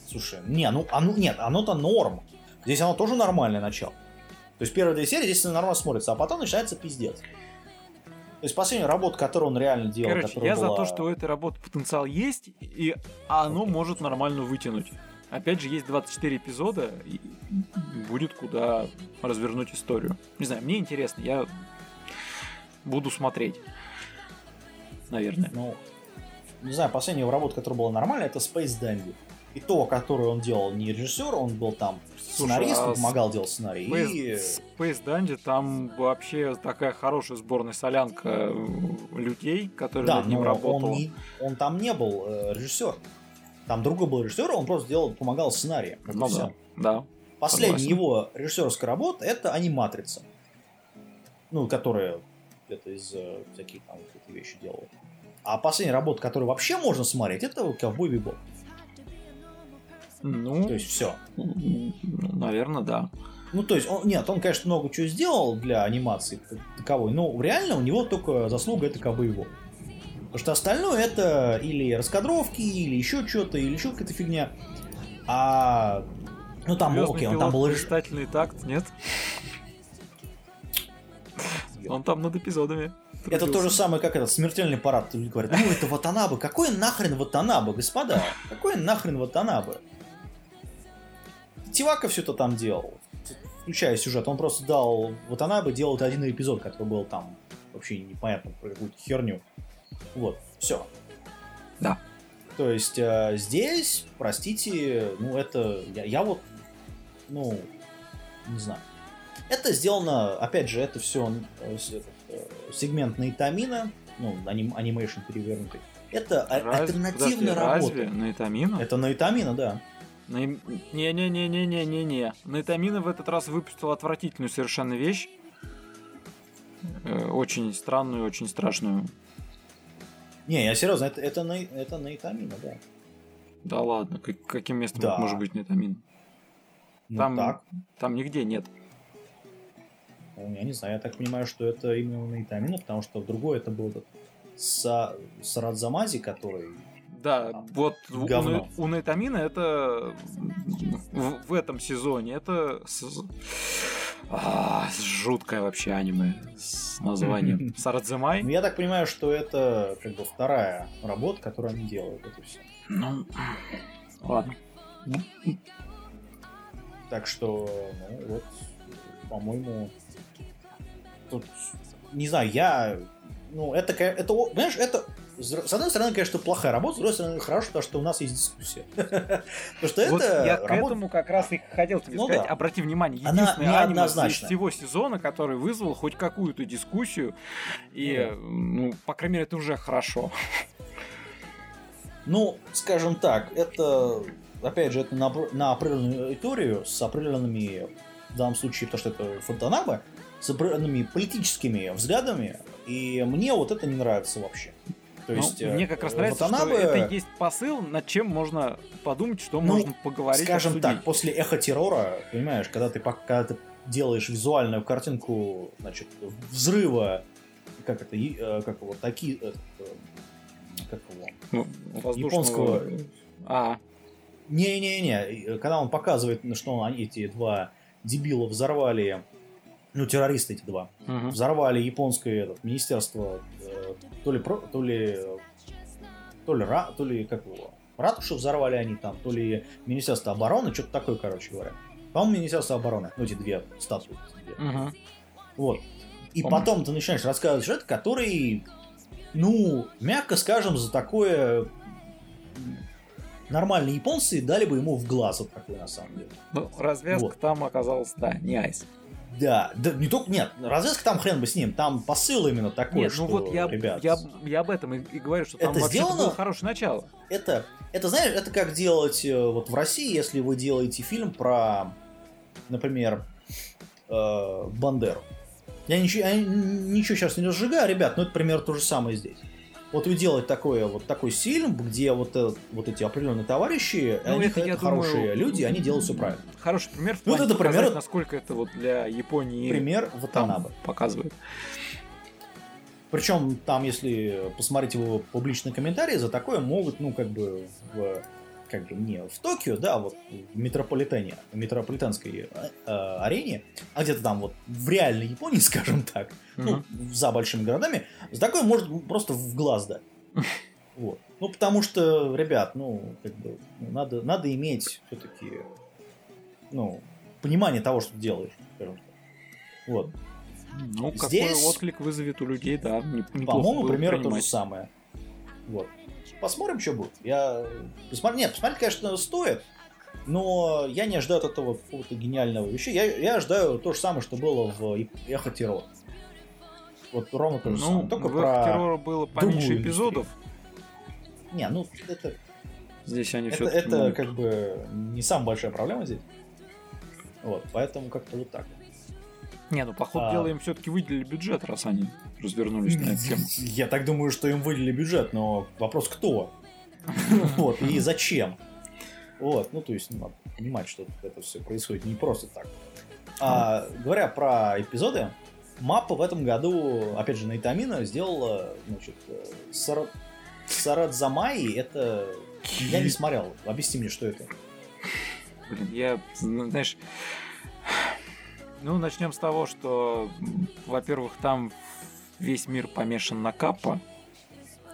Слушай, не, ну, оно, нет, оно-то норм. Здесь оно тоже нормальное начало. То есть первые две серии здесь нормально смотрится, а потом начинается пиздец. То есть последняя работа, которую он реально делал. Короче, я была... за то, что у этой работы потенциал есть, и оно okay. может нормально вытянуть. Опять же, есть 24 эпизода, и будет куда развернуть историю. Не знаю, мне интересно, я буду смотреть наверное. Ну, не знаю, последняя его работа, которая была нормальная, это Space Dandy. И то, которую он делал не режиссер, он был там сценарист, Слушай, а помогал делать сценарий. Space, и... Space Dandy там вообще такая хорошая сборная солянка людей, которые да, над ним работали. Он, не, он там не был э, режиссер. Там другой был режиссер, он просто делал, помогал сценарию. ну да, да. Последняя согласен. его режиссерская работа это аниматрица. Ну, которая это из э, всяких там вот эти вещи делал. А последняя работа, которую вообще можно смотреть, это «Ковбой Бибоп». Ну, то есть все. Наверное, да. Ну, то есть, он, нет, он, конечно, много чего сделал для анимации таковой, но реально у него только заслуга это Ковбой Бибоп. Потому что остальное это или раскадровки, или еще что-то, или еще какая-то фигня. А ну там, Звездный окей, он там был... Блистательный такт, нет? Он там над эпизодами. Это то же самое, как этот смертельный парад. Люди говорят, ну это Ватанабе. Какой нахрен Ватанабе, господа? Какой нахрен Ватанабе? Тивака все это там делал. Включая сюжет. Он просто дал Ватанабе делать один эпизод, который был там вообще непонятно про какую-то херню. Вот, все. Да. То есть э, здесь, простите, ну это я, я вот, ну, не знаю. Это сделано, опять же, это все э, э, сегмент Наитамина, ну, аним, анимейшн перевернутый. Это Раз... альтернативная работа. Разве Наитамина? Это Наитамина, да. Не-не-не-не-не-не-не. Найтамина в этот раз выпустил отвратительную совершенно вещь. Э, очень странную, очень страшную. Не, я серьезно, это, это, на, это Найтамина, да. Да ладно, как, каким местом Да. может быть Найтамина? Ну Там, так. там нигде нет. Ну, Я не знаю, я так понимаю, что это именно Найтамина, потому что другой это был этот Са... Сарадзамази, который... Да, Там вот у, говно. Най- у Найтамина это в, в этом сезоне это с- а, жуткое вообще аниме с названием Сарадземай. Ну, я так понимаю, что это как бы вторая работа, которую они делают, это все. Ну, ладно. Так что, ну вот, по-моему, тут, не знаю, я, ну, это, это, понимаешь, это, с одной стороны, конечно, плохая работа, с другой стороны, хорошо, потому что у нас есть дискуссия. Потому что это я к этому как раз и хотел тебе Ну сказать. Обрати внимание, единственное аниме из всего сезона, который вызвал хоть какую-то дискуссию. И, ну, по крайней мере, это уже хорошо. Ну, скажем так, это, опять же, это на, на определенную аудиторию с определенными, в данном случае, потому что это Фонтанаба, с определенными политическими взглядами, и мне вот это не нравится вообще. То Ну, есть, мне как раз э, нравится, Ватанабе, что это есть посыл, над чем можно подумать, что Ну, можно поговорить, скажем обсудить. так, после эхо террора, понимаешь, когда ты, когда ты делаешь визуальную картинку, значит, взрыва, как это, э, как его, таки, э, как его, Ну, воздушного- японского А, Не-не-не, когда он показывает, что они, эти два дебила взорвали, ну, террористы эти два, мгм. взорвали японское этот, министерство, э, то ли, про- то ли, то ли, ра, то ли, как его, ратушу взорвали они там, то ли министерство обороны, что-то такое, короче говоря. По-моему, министерство обороны, ну, эти две статуи. две. Мгм. Вот. И Помню. потом ты начинаешь рассказывать сюжет, который, ну, мягко скажем, за такое нормальные японцы дали бы ему в глаз вот такой на самом деле. Ну, развязка Вот. там оказалась, да, не айс. Да, да, не только, нет, развязка там хрен бы с ним, там посыл именно такой, Нет, что, ну вот я, ребят, я, я об этом и, и говорю, что там Это сделано? было хорошее начало. это, это, знаешь, это как делать э, вот в России, если вы делаете фильм про, например, э, Бандеру. Я ничего, я ничего сейчас не разжигаю, ребят, но это примерно то же самое здесь. Вот вы делаете такое, вот такой фильм, где вот, вот эти определенные товарищи, Ну, они это, это хорошие думаю, люди, они делают все правильно. Хороший пример в Вот это пример- насколько это вот для Японии Пример там Ватанабе. показывает. Причем там, если посмотреть его публичные комментарии, за такое могут, ну, как бы, в, как бы не в Токио, да, вот в метрополитене, в метрополитенской э, э, арене, а где-то там вот в реальной Японии, скажем так, ну, за большими городами, за такое может просто в глаз дать. Вот. Ну, потому что, ребят, ну, как бы, ну, надо, надо иметь все-таки, ну, понимание того, что ты делаешь, скажем так. Вот. Ну, какой Здесь- отклик вызовет у людей, да, не- неплохо По-моему, примерно то же самое. Вот. Посмотрим, что будет. Я... Посмотри... Нет, посмотреть, конечно, стоит, но я не ожидаю от этого какого-то гениального вещи. Я, я ожидаю то же самое, что было в Эхо Террор. Вот ровно то же Ну, самое. Только в про... террора было поменьше другую эпизодов. Не, ну, это, Здесь они это, все это как бы не самая большая проблема здесь. Вот, поэтому как-то вот так. Не, ну, по ходу А. дела им все-таки выделили бюджет, раз они развернулись на эту тему. Я так думаю, что им выделили бюджет, но вопрос кто? Вот, и зачем? Вот, ну то есть ну, надо понимать, что это все происходит не просто так. А, говоря про эпизоды, Маппа в этом году, опять же, Найтамина сделала, значит, э, Сара- Сарадзамаи, это... Я не смотрел, объясни мне, что это. Блин, я, ну, знаешь... Ну, начнем с того, что, во-первых, там весь мир помешан на каппа.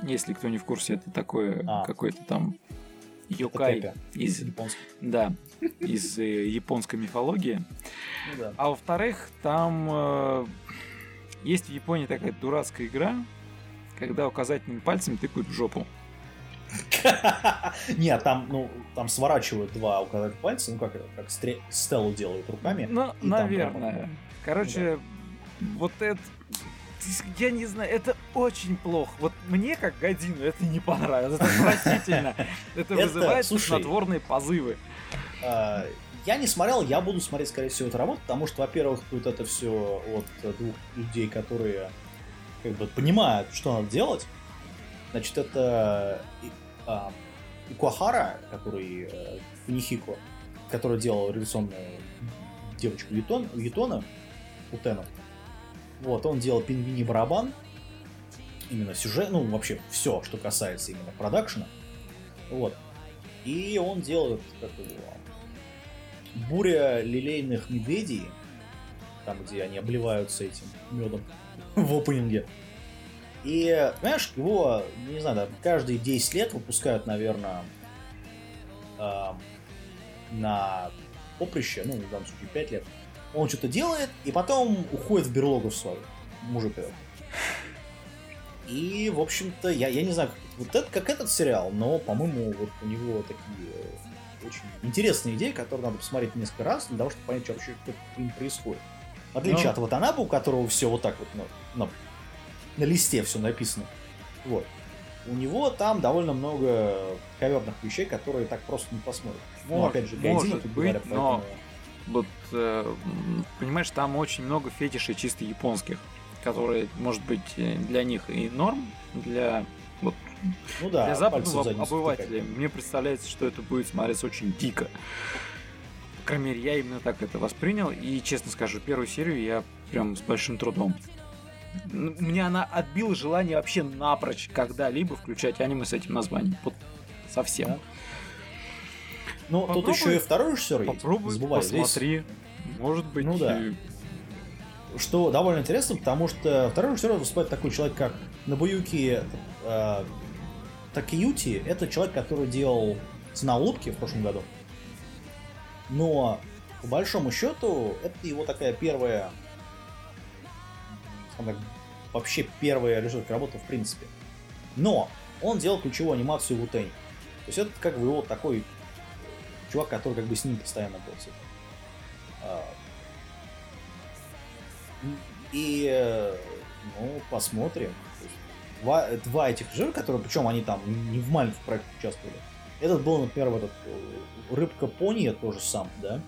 Если кто не в курсе, это такое А. какой-то там йокай из, японский. да, из э, японской мифологии. Ну да. А во-вторых, там э, есть в Японии такая дурацкая игра, когда указательным пальцем тыкают в жопу. Нет, там, ну, там сворачивают два указательных пальца, ну как это, как Стеллу делают руками. Ну, наверное. Короче, вот это... Я не знаю, это очень плохо. Вот мне, как Годину, это не понравилось. Это отвратительно. Это вызывает снотворные позывы. А, я не смотрел, я буду смотреть, скорее всего, эту работу, потому что, во-первых, тут это все от двух людей, которые как бы понимают, что надо делать. Значит, это а, который э, Нихико, который делал революционную девочку Ютон, Ютона, Утена. Вот, он делал пингвини барабан, именно сюжет, ну, вообще все, что касается именно продакшена. Вот. И он делает как его, буря лилейных медведей, там, где они обливаются этим медом в опенинге. И, понимаешь, его, не знаю, каждые 10 лет выпускают, наверное, э, на поприще, ну, в данном случае 5 лет. Он что-то делает, и потом уходит в берлогу в свою, мужик И, в общем-то, я, я не знаю, вот это, как этот сериал, но, по-моему, вот у него такие очень интересные идеи, которые надо посмотреть несколько раз, для того, чтобы понять, что вообще им происходит. В отличие ну... от Ватанабу, у которого все вот так вот на, на, листе все написано. Вот. У него там довольно много коверных вещей, которые так просто не посмотрят. Ну, опять же, Гайдина тут быть, говорят, поэтому... но вот, э, понимаешь, там очень много фетишей чисто японских, которые, может быть, для них и норм, для вот ну да, для западного обывателя мне представляется, что это будет смотреться очень дико. По крайней мере, я именно так это воспринял. И, честно скажу, первую серию я прям с большим трудом. Мне она отбила желание вообще напрочь когда-либо включать аниме с этим названием. Вот совсем. Да. Ну, попробуй, тут еще и второй режиссер есть. Попробуй, Забывай, посмотри. Здесь... Может быть, ну, да. И... Что довольно интересно, потому что второй режиссер выступает такой человек, как Набуюки э, Такиюти. Это человек, который делал «Цена улыбки» в прошлом году. Но, по большому счету, это его такая первая так, вообще первая режиссерская работа в принципе. Но он делал ключевую анимацию в Утень. То есть это как бы его такой чувак, который как бы с ним постоянно был. А, и, э, ну, посмотрим. Два, два этих жира, которые, причем они там не в маленьких проектах участвовали. Этот был, например, этот э, Рыбка Пони, тоже сам, да?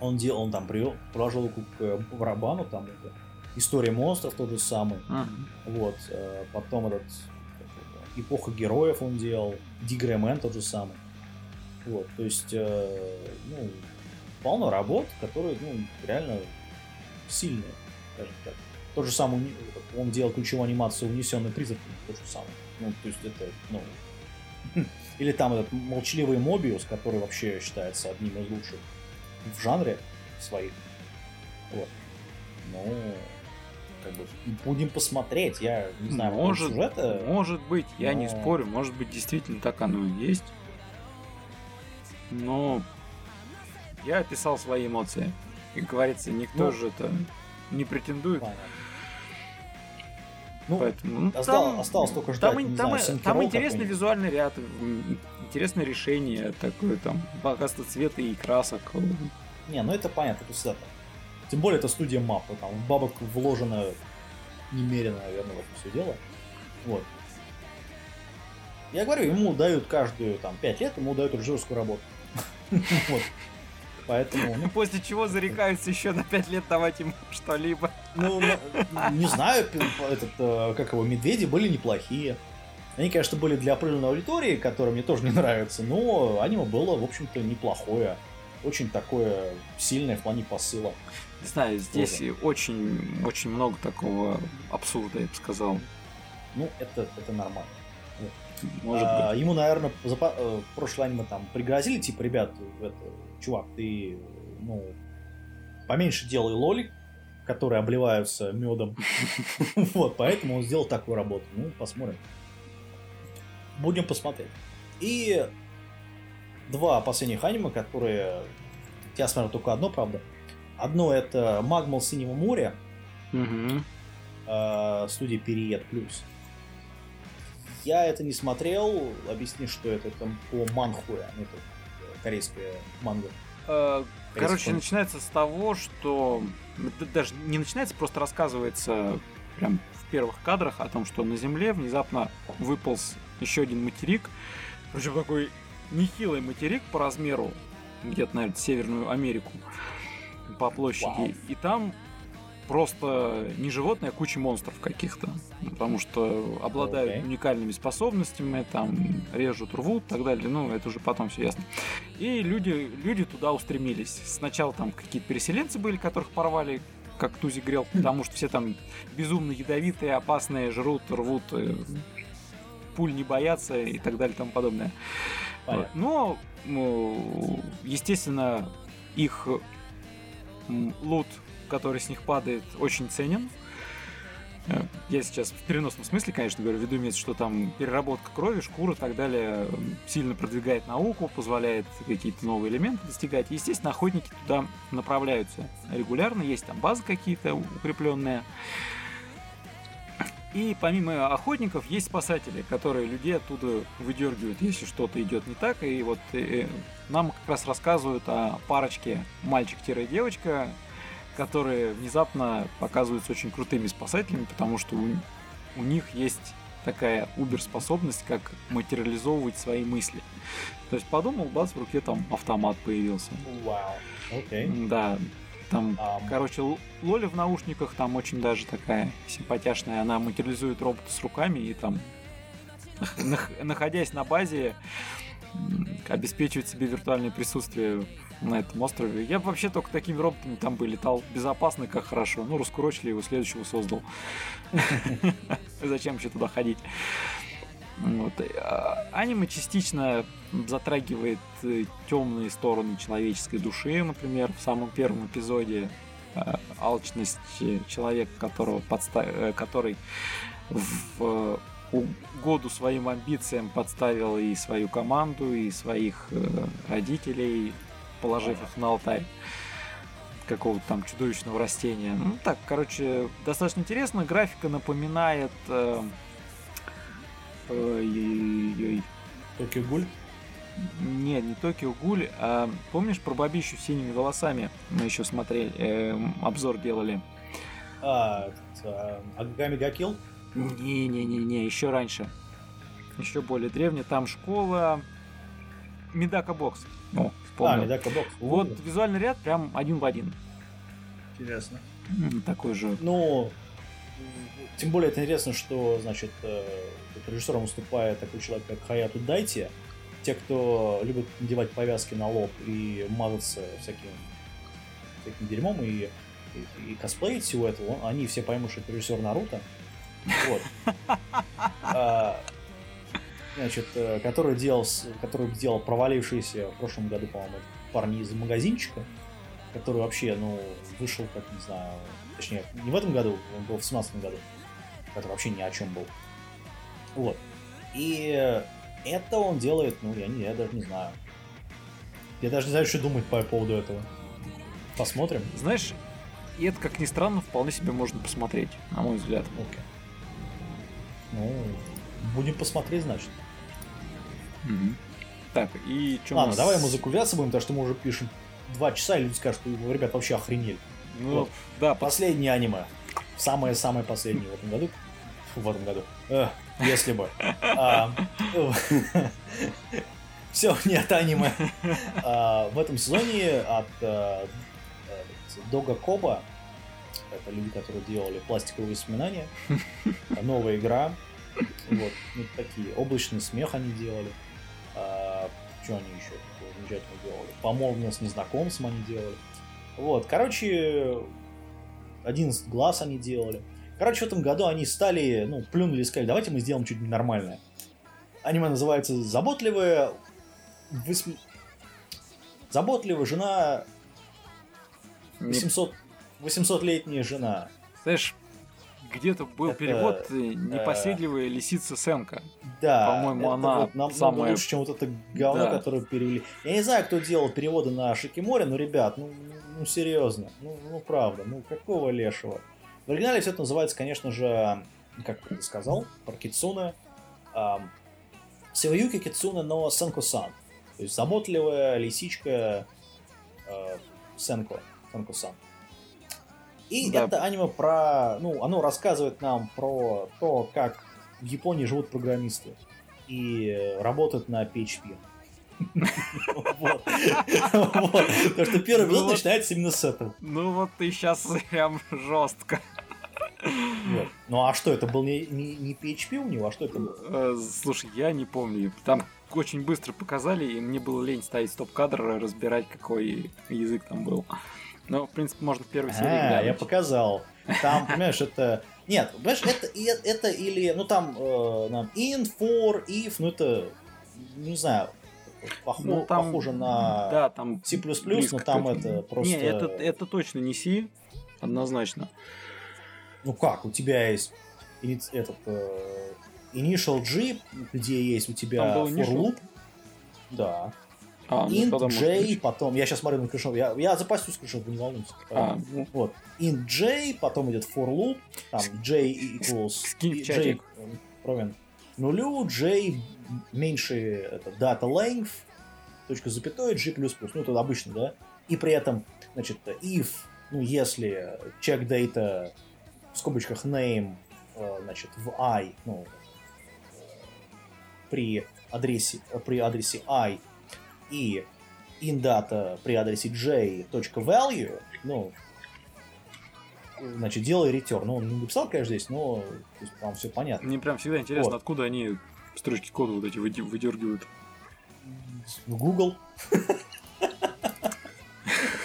Он делал, он там привел, приложил руку к барабану, там это, История монстров тот же самый. Uh-huh. Вот. Э, потом этот Эпоха героев он делал. Дигремен тот же самый. Вот, то есть, э, ну, полно работ, которые, ну, реально сильные, скажем так. Тот же самый, он делал ключевую анимацию «Унесенный призрак», тот же самый. Ну, то есть это, ну... Или там этот молчаливый Мобиус, который вообще считается одним из лучших в жанре своих. Вот. Ну, как бы, будем посмотреть. Я не знаю, может, сюжета. Может быть, я но... не спорю, может быть, действительно так оно и есть но я описал свои эмоции. И говорится, никто ну, же это не претендует. Понятно. Ну, Поэтому, ну, осталось, там, осталось только ждать. Там, не там, знаю, там интересный визуальный ряд, интересное решение, такое там богатство цвета и красок. Не, ну это понятно, это всегда Тем более это студия мапы, там бабок вложено немерено, наверное, в это все дело. Вот. Я говорю, ему дают каждую там 5 лет, ему дают режиссерскую работу. Вот. Поэтому... Ну, после чего зарекаются еще на 5 лет давать ему что-либо. Ну, не знаю, этот, э, как его, медведи были неплохие. Они, конечно, были для определенной аудитории, которая мне тоже не нравится, но аниме было, в общем-то, неплохое. Очень такое сильное в плане посыла. Не знаю, здесь тоже. очень, очень много такого абсурда, я бы сказал. Ну, это, это нормально. Может а, быть. Ему, наверное, за э, прошлое аниме там пригрозили, типа, ребят, это, чувак, ты, ну, поменьше делай лоли, которые обливаются медом. Вот, поэтому он сделал такую работу. Ну, посмотрим. Будем посмотреть. И два последних аниме, которые... Я смотрел только одно, правда. Одно это Магмал Синего моря. Э, студия Период Плюс. Я это не смотрел. Объясни, что это там по манхуя. Ну, это корейская манга. Э, короче, начинается с того, что даже не начинается, просто рассказывается прям в первых кадрах о том, что на Земле внезапно выполз еще один материк. Причем такой нехилый материк по размеру. где-то, наверное, Северную Америку по площади. И там просто не животное, а куча монстров каких-то. Потому что обладают okay. уникальными способностями, там режут, рвут и так далее. Ну, это уже потом все ясно. И люди, люди туда устремились. Сначала там какие-то переселенцы были, которых порвали как Тузи грел, потому что все там безумно ядовитые, опасные, жрут, рвут, э, пуль не боятся и так далее и тому подобное. Понятно. Но, естественно, их лут который с них падает, очень ценен. Э, я сейчас в переносном смысле, конечно, говорю, веду имеется, что там переработка крови, шкуры и так далее сильно продвигает науку, позволяет какие-то новые элементы достигать. Естественно, охотники туда направляются регулярно, есть там базы какие-то укрепленные. И помимо охотников есть спасатели, которые людей оттуда выдергивают, если что-то идет не так. И вот э, нам как раз рассказывают о парочке мальчик-девочка, которые внезапно показываются очень крутыми спасателями, потому что у, у них есть такая убер-способность, как материализовывать свои мысли. То есть подумал, бац, в руке там автомат появился. Вау, wow. окей. Okay. Да, там, um... короче, Лоли в наушниках там очень даже такая симпатяшная. Она материализует робота с руками и там, находясь на базе, обеспечивает себе виртуальное присутствие на этом острове. Я вообще только такими роботами там бы летал. Безопасно, как хорошо. Ну, раскурочили его, следующего создал. Зачем еще туда ходить? Вот. А, аниме частично затрагивает э, темные стороны человеческой души, например, в самом первом эпизоде э, алчность человека, которого подстав... Э, который в угоду своим амбициям подставил и свою команду, и своих родителей, положив их на алтарь какого-то там чудовищного растения. Ну так, короче, достаточно интересно. Графика напоминает... Э, э, Токио Гуль? Нет, не Токио Гуль, а помнишь про бабищу с синими волосами? Мы еще смотрели, э, обзор делали. А, Акаме га Килл? Не-не-не-не, еще раньше. Еще более древний. Там школа Медака Бокс. О, вспомнил. А, Медака Бокс. Вот визуальный ряд прям один в один. Интересно. Такой же. Ну, тем более это интересно, что, значит, э, режиссером выступает такой человек, как Хаято Датэ. Те, кто любит надевать повязки на лоб и мазаться всяким, всяким дерьмом и, и, и косплеить всего этого, они все поймут, что это режиссер Наруто. Вот. А, значит, э, который делал, который делал провалившийся в прошлом году, по-моему, парни из магазинчика, который вообще, ну, вышел, как, не знаю, точнее, не в этом году, он был в 17 году, который вообще ни о чем был. Вот. И это он делает, ну, я, не, я даже не знаю. Я даже не знаю, что думать по поводу этого. Посмотрим. Знаешь, и это, как ни странно, вполне себе можно посмотреть, на мой взгляд. Окей. Ну, будем посмотреть, значит. Угу. Так, и что Ладно, нас... давай мы закругляться будем, потому что мы уже пишем два часа, и люди скажут, что ребят вообще охренели. Ну, вот. да. Последнее аниме. Самое-самое последнее в этом году. В этом году. Эх, если бы. Все, нет аниме. А, в этом сезоне от а, Дога Коба, это люди, которые делали пластиковые воспоминания, новая игра, вот, ну, такие, облачный смех они делали. А, что они еще такое замечательно делали? Помолвно с незнакомцем они делали. Вот, короче, 11 глаз они делали. Короче, в этом году они стали, ну, плюнули и сказали, давайте мы сделаем что-нибудь нормальное. Аниме называется «Заботливая...» Восьм... Заботливая жена... 800... 800-летняя жена. Знаешь, где-то был это, перевод э, «Непоседливая лисица Сенка». Да. По-моему, она вот нам, самая... лучше, чем вот это говно, да. которое перевели. Я не знаю, кто делал переводы на Шикиморе, но, ребят, ну, ну серьезно, ну, ну правда, ну какого лешего? В оригинале все это называется, конечно же, как ты сказал, про Кицуне. Эм, Сиваюки Кицуне, но Сенко-сан. То есть заботливая лисичка э, Сенко, Сенко-сан. И да. это аниме про... Ну, оно рассказывает нам про то, как в Японии живут программисты и работают на PHP. Потому что первый эпизод Ну начинается именно с этого. Ну вот ты сейчас прям жестко. Вот. Ну а что, это был не, не, не PHP у него, а что это было? Э, Слушай, я не помню. Там очень быстро показали, и мне было лень ставить стоп-кадр, разбирать, какой язык там был. Но, в принципе, можно в первой серии А, я показал. Там, понимаешь, это... Нет, понимаешь, это, это или... Ну там, э, нам in, for, if, ну это... Не знаю, похо- Ну, там- похоже на Да, там... C++, но там это просто... Не, это, это точно не C, однозначно. Ну как, у тебя есть этот э, initial G, где есть у тебя for loop. Да. А, ну, int J, потом... Я сейчас смотрю на скриншот. Я, я запасю скриншот, вы не волнуйтесь. А, ну, Вот. int J, потом идет for loop, там J equals. J равен нулю, J меньше это, data length, точка запятой, G++, ну это обычно, да? И при этом, значит, if, ну если check data в скобочках name, э, значит, в i, ну, при адресе, при адресе i и indata при адресе j value, ну, значит, делай return. Ну, он не написал, конечно, здесь, но есть, там все понятно. Мне прям всегда интересно, Вот. откуда они строчки кода вот эти выдергивают. Google.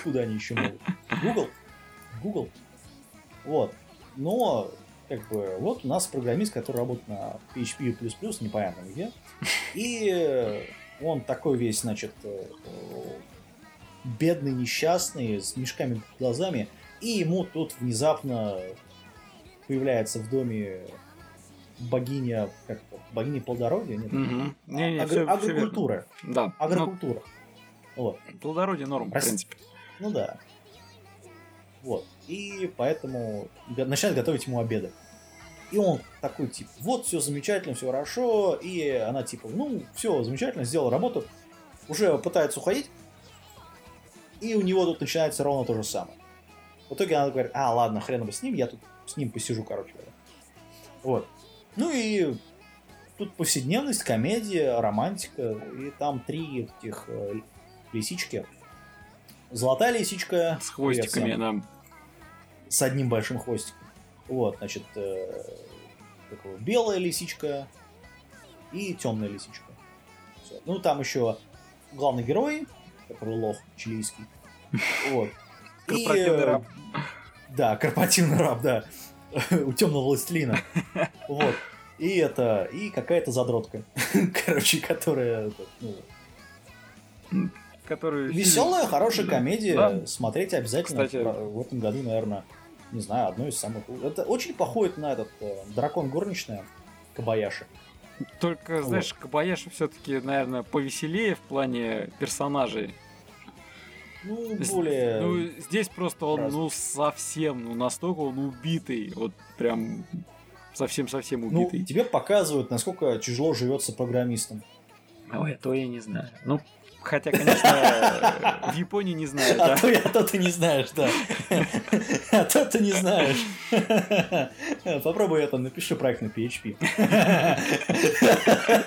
Куда они еще могут? Google? Google. Вот. Но, как бы, вот у нас программист, который работает на PHP++, непонятно где. И э, он такой весь, значит, э, бедный, несчастный, с мешками под глазами. И ему тут внезапно появляется в доме богиня, как богиня плодородия? Нет? Мгм. Не, не, всё верно. агрокультура. Да. Агрокультура. Вот. Ну, плодородие норм, в Рас- принципе. Ну да. Вот. И поэтому начинает готовить ему обеды. И он такой, типа, вот, все замечательно, все хорошо. И она, типа, ну, все замечательно, сделал работу. Уже пытается уходить. И у него тут начинается ровно то же самое. В итоге она говорит, а, ладно, хрен бы с ним, я тут с ним посижу, короче говоря. Вот. Ну и тут повседневность, комедия, романтика. И там три таких э, лисички. Золотая лисичка. С хвостиками она... С одним большим хвостиком. Вот, значит, э, как его, белая лисичка и темная лисичка. Всё. Ну, там еще главный герой, который лох чилийский. Вот. И, Корпоративный э, раб. Да, корпоративный раб, да. У темного властелина. Вот. И это, и какая-то задротка. Короче, которая, ну, Который... Веселая, хорошая комедия. Да. Смотреть обязательно. Кстати- В этом году, наверное, не знаю, одно из самых... Это очень походит на этот э, дракон горничная Кабаяши. Только, знаешь, Кабаяши все-таки, наверное, повеселее в плане персонажей. Ну, С- более... Ну, здесь просто он, раз. ну, совсем, ну, настолько он убитый. Вот прям совсем-совсем ну, убитый. тебе показывают, насколько тяжело живется программистам. Ой, то я не знаю. Ну, хотя, конечно, в Японии не знаю, А да. то, а то ты не знаешь, да. А то ты не знаешь. Попробуй это, напиши проект на PHP.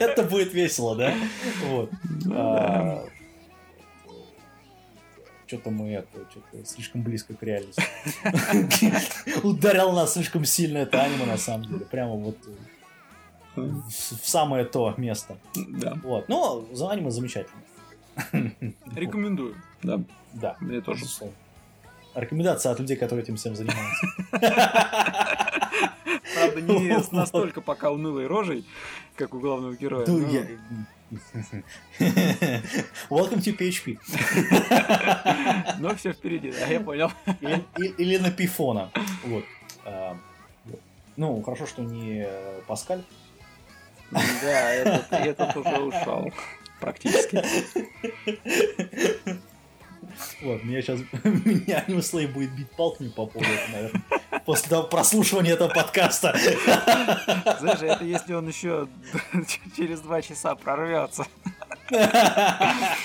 Это будет весело, да? Вот. Ну, Что-то мы это, что-то слишком близко к реальности. Ударил нас слишком сильно это аниме, на самом деле. Прямо вот в самое то место. Да. Вот. Но за аниме замечательно. Рекомендую. Да, Да. мне тоже. Рекомендация от людей, которые этим всем занимаются. Правда, не с настолько пока унылой рожей, как у главного героя. Ну, я- Welcome to PHP. Но все впереди, да, я понял. Или, на пифона. Вот. А. Ну, хорошо, что не Паскаль. Да, этот, этот уже ушел. Практически. Вот, меня сейчас... Меня анимслей будет бить палками по поводу этого, наверное. После того прослушивания этого подкаста. Знаешь, это если он еще через два часа прорвется. Потому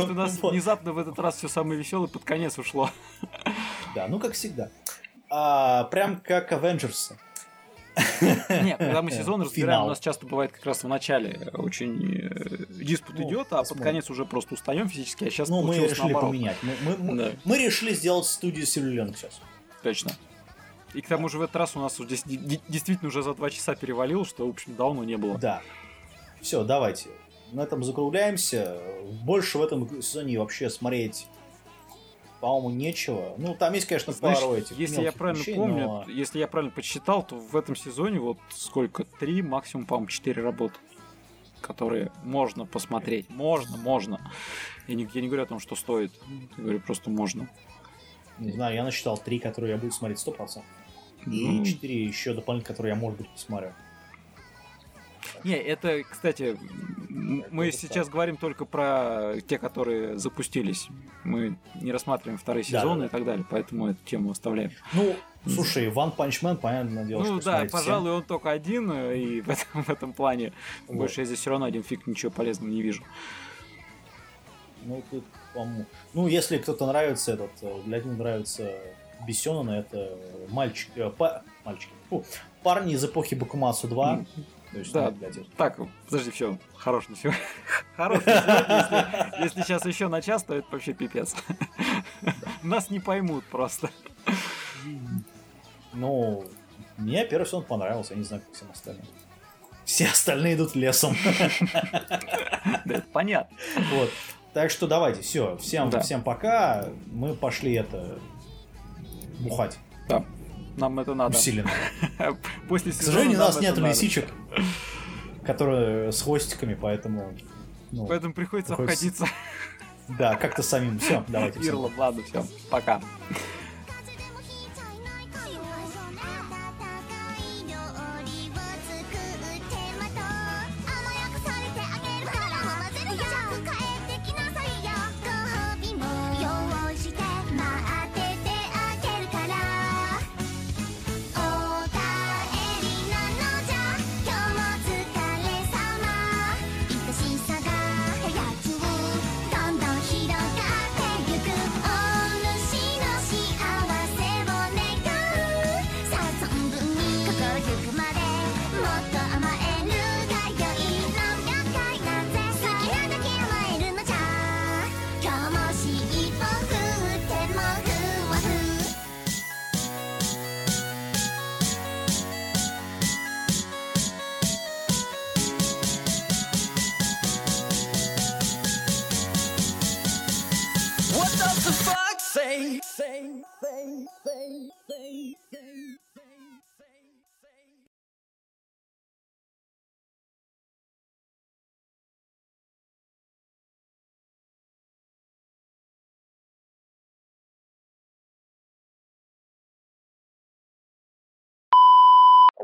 что у нас внезапно в этот раз все самое веселое под конец ушло. Да, ну как всегда. А, прям как Avengers. Нет, когда мы сезон разбираем, у нас часто бывает как раз в начале очень э, диспут Ну, идет, а под конец уже просто устаем физически, а сейчас Ну, мы решили поменять. Мы, решили сделать студию Сильвер сейчас. Точно. И к тому же в этот раз у нас здесь де- де- действительно уже за два часа перевалил, что, в общем, давно не было. Да. Все, давайте. На этом закругляемся. Больше в этом сезоне вообще смотреть, по-моему, нечего. Ну, там есть, конечно, Знаешь, пару этих если я правильно вещей, помню, но- если я правильно подсчитал, то в этом сезоне вот сколько? Три, максимум, по-моему, четыре работы, которые можно посмотреть. Можно, можно. Я не, я не говорю о том, что стоит. Я говорю, просто можно. Не знаю, я насчитал три, которые я буду смотреть 100%. И Ну, четыре еще дополнительно, которые я, может быть, посмотрю. Не, это, кстати, мы сейчас говорим только про те, которые запустились. Мы не рассматриваем вторые Да, сезоны да, и так далее, поэтому эту тему оставляем. Ну, слушай, One Punch Man, понятное дело, ну что да, всем. пожалуй, он только один, э, и в этом, в этом плане Вот. больше я здесь все равно один фиг ничего полезного не вижу. Ну, тут, по-моему... Ну, если кто-то нравится этот, э, для одних нравится Бессенона, это мальчик, э, па- мальчики, фу, парни из эпохи Бакумасу 2. То есть, Да, ну, так, подожди, все, хорош на сегодня. Хорош на сегодня, если, если сейчас еще на час, то это вообще пипец. Нас не поймут просто. Ну, мне первый сезон понравился, я не знаю, как всем остальным. Все остальные идут лесом. Да, это понятно. Вот. Так что давайте, все, всем, Да. всем пока. Мы пошли это бухать Да, нам это надо. усиленно. После К сожалению, у нас нет лисичек, которые с хвостиками, поэтому... ну, Поэтому приходится Приходится- обходиться Да, как-то самим. Все, давайте. ирлом. Ладно, все, пока.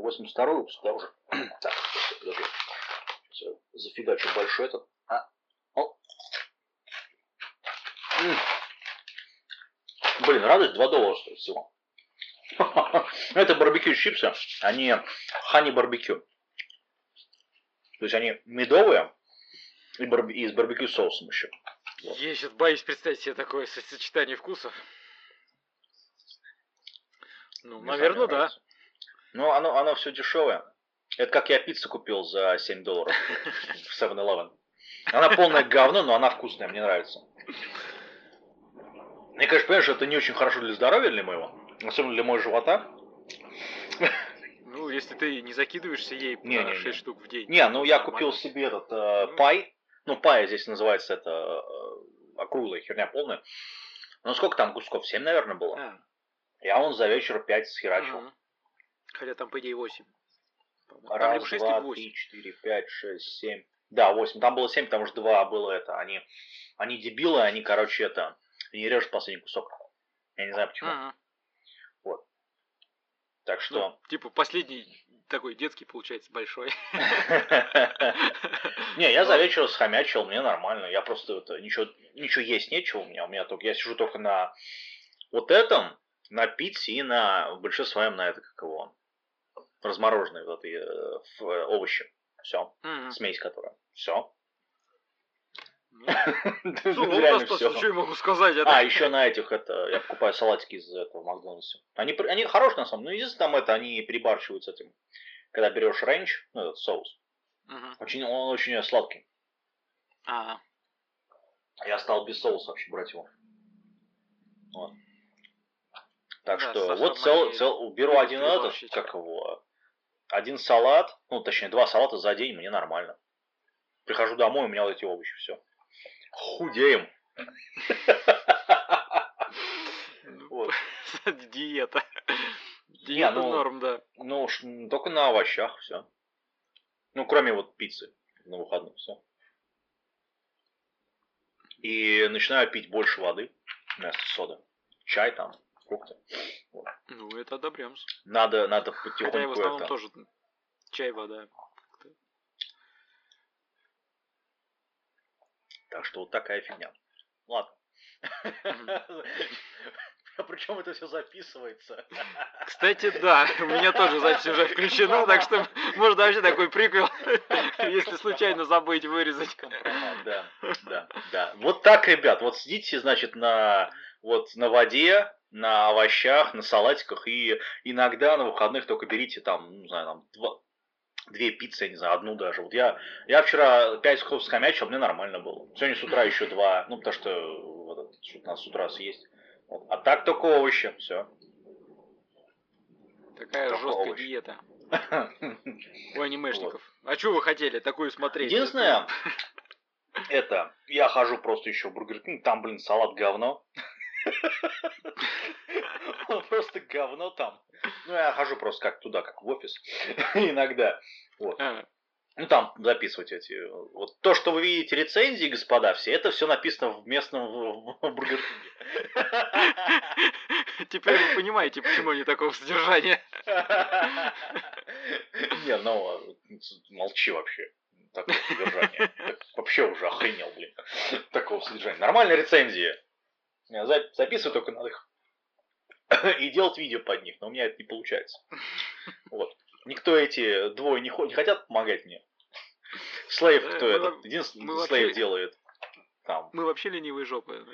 82 выпуск, да, уже? так, подожди, подожди. Сейчас я зафигачу большой этот. А, о. М. Блин, радость 2 доллара стоит всего. Это барбекю чипсы, они хани барбекю. То есть они медовые и, барби- и с барбекю соусом еще. Я сейчас боюсь представить себе такое сочетание вкусов. Ну, Мне сам не нравится. Ну, оно, оно все дешевое. Это как я пиццу купил за 7 долларов в 7-Eleven. Она полное говно, но она вкусная, мне нравится. Мне, конечно, понимаешь, это не очень хорошо для здоровья для моего, особенно для моего живота. Ну, если ты не закидываешься ей Не, не, не. 6 штук в день. Не, ну я Нормально. купил себе этот э, пай. Ну, пай здесь называется это э, округлая херня полная. Ну, сколько там кусков? 7, наверное, было. А, Я он за вечер 5 схерачил. мгм. Хотя там, по идее, 8. Там Раз, либо 6, два, либо 8. три, четыре, пять, шесть, семь. Да, восемь. Там было семь, потому что два было это. Они, они дебилы, они, короче, это, не режут последний кусок. Я не знаю почему. Ага. Так Ну, что... типа последний такой детский получается большой. Не, я за вечер схомячил, мне нормально. Я просто это, ничего, ничего есть нечего у меня. У меня только, я сижу только на вот этом, на пицце и на в большинстве своем на это, как его, размороженные вот эти э, э, овощи. Все. Мгм. Смесь которая. Все. Ну, всё. что я могу сказать? А, еще на этих, это, я покупаю салатики из этого Макдональдса. Они, они хорошие на самом деле, но единственное там это, они перебарщивают с этим. Когда берешь ренч, ну этот соус, очень, он очень сладкий. А, Я стал без соуса вообще брать его. Вот. Так Да, что вот цел, цел- беру любит один этот, как его, один салат, ну точнее два салата за день, мне нормально. Прихожу домой, у меня вот эти овощи, все. Худеем. Диета. Диета ну, норм, да. Ну только на овощах все. Ну, кроме вот пиццы на выходных, все. И начинаю пить больше воды вместо соды. Чай там, фрукты. Ну, это одобряем. Надо, надо Хотя я в потихоньку основном это... тоже чай, вода. Так что вот такая фигня. Ладно. Причем это все записывается. Кстати, да, у меня тоже запись уже включена, так что можно вообще такой приквел, если случайно забыть вырезать. Да, да, да. Вот так, ребят, вот сидите, значит, на вот на воде, на овощах, на салатиках, и иногда на выходных только берите там, ну, не знаю, там два, две пиццы, я не знаю, одну даже. Вот я, я вчера пять кусков скомячил, мне нормально было. Сегодня с утра еще два, ну, потому что вот, что-то надо с утра съесть. Вот. А так только овощи, все. Такая Только жесткая овощи. диета у анимешников. А что вы хотели такую смотреть? Единственное, это, я хожу просто еще в Бургер Кинг, там, блин, салат говно. Он Просто говно там. Ну, я хожу просто как туда, как в офис. Иногда. Вот. А, Ну, там записывать эти... Вот то, что вы видите рецензии, господа, все, это все написано в местном в- в Бургер Кинге. Теперь вы понимаете, почему они такого содержания. Не, ну, молчи вообще. Такое содержание. Вообще уже охренел, блин. Такого содержания. Нормальные рецензии. Я за- Записываю только надо их. И делать видео под них, но у меня это не получается. Вот. Никто эти двое не, не хотят помогать мне. Слейв, Да, кто мы этот? мы Единственный вообще- Слейв делает. Там. Мы вообще ленивые жопы.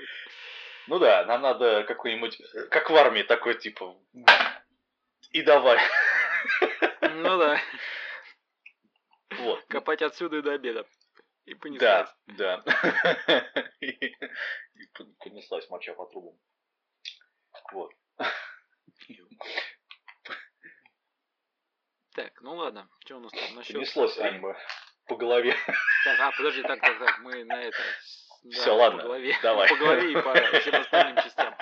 Ну да, нам надо какой-нибудь, как в армии, такой типа. И давай. Ну да, Вот. копать отсюда и до обеда. И понеслась. Да, да. И и пон- понеслась моча по трубам. Вот. Так, ну ладно, что у нас там насчет... Понеслось аниме по голове. Так, а, подожди, так, так, так, мы на это... Всё, ладно, По голове, давай. по голове и по всем остальным частям.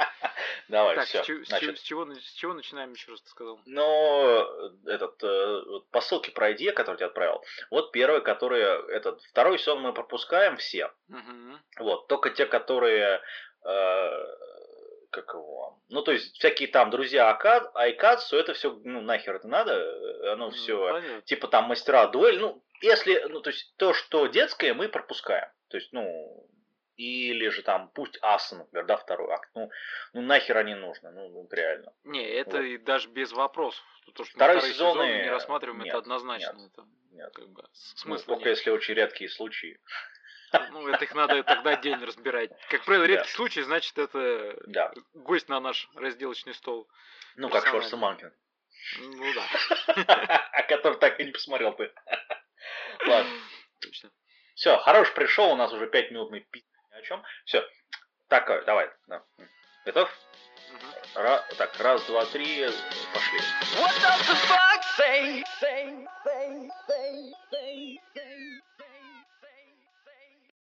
Давай, Так, все. с, с чё- с чего, с чего начинаем, еще раз ты сказал? Но этот э, ссылке про ID, который я отправил, вот первый, который этот второй сезон мы пропускаем все. Мгм. Вот, только те, которые э, как его. Ну, то есть, всякие там друзья Айкадсу, это все, ну, нахер это надо, э, оно Ну, все понятно. типа там мастера дуэль, ну, если, ну, то есть, то, что детское, мы пропускаем. То есть, ну, или же там, пусть Аса, например, да, второй акт, ну, ну нахер они нужны, ну, ну, реально. Не, это Вот. и даже без вопросов. То, что мы Второй сезон сезон и- не рассматриваем, нет, это однозначно. нет. Это Нет. как бы Ну, смысла только нет. если очень редкие случаи. Ну, это их надо тогда отдельно разбирать. Как правило, Да. редкий случай, значит, это Да. гость на наш разделочный стол. Ну, как Персонально. Шварцманкин. Ну да, А который так и не посмотрел ты. Ладно. точно. Все, хорош пришел, у нас уже 5 минут мы пи*** о чем. Все. Так, э, давай. да. Готов? Ра- так, раз, два, три, пошли. What does the fox say? Say, say, say, say.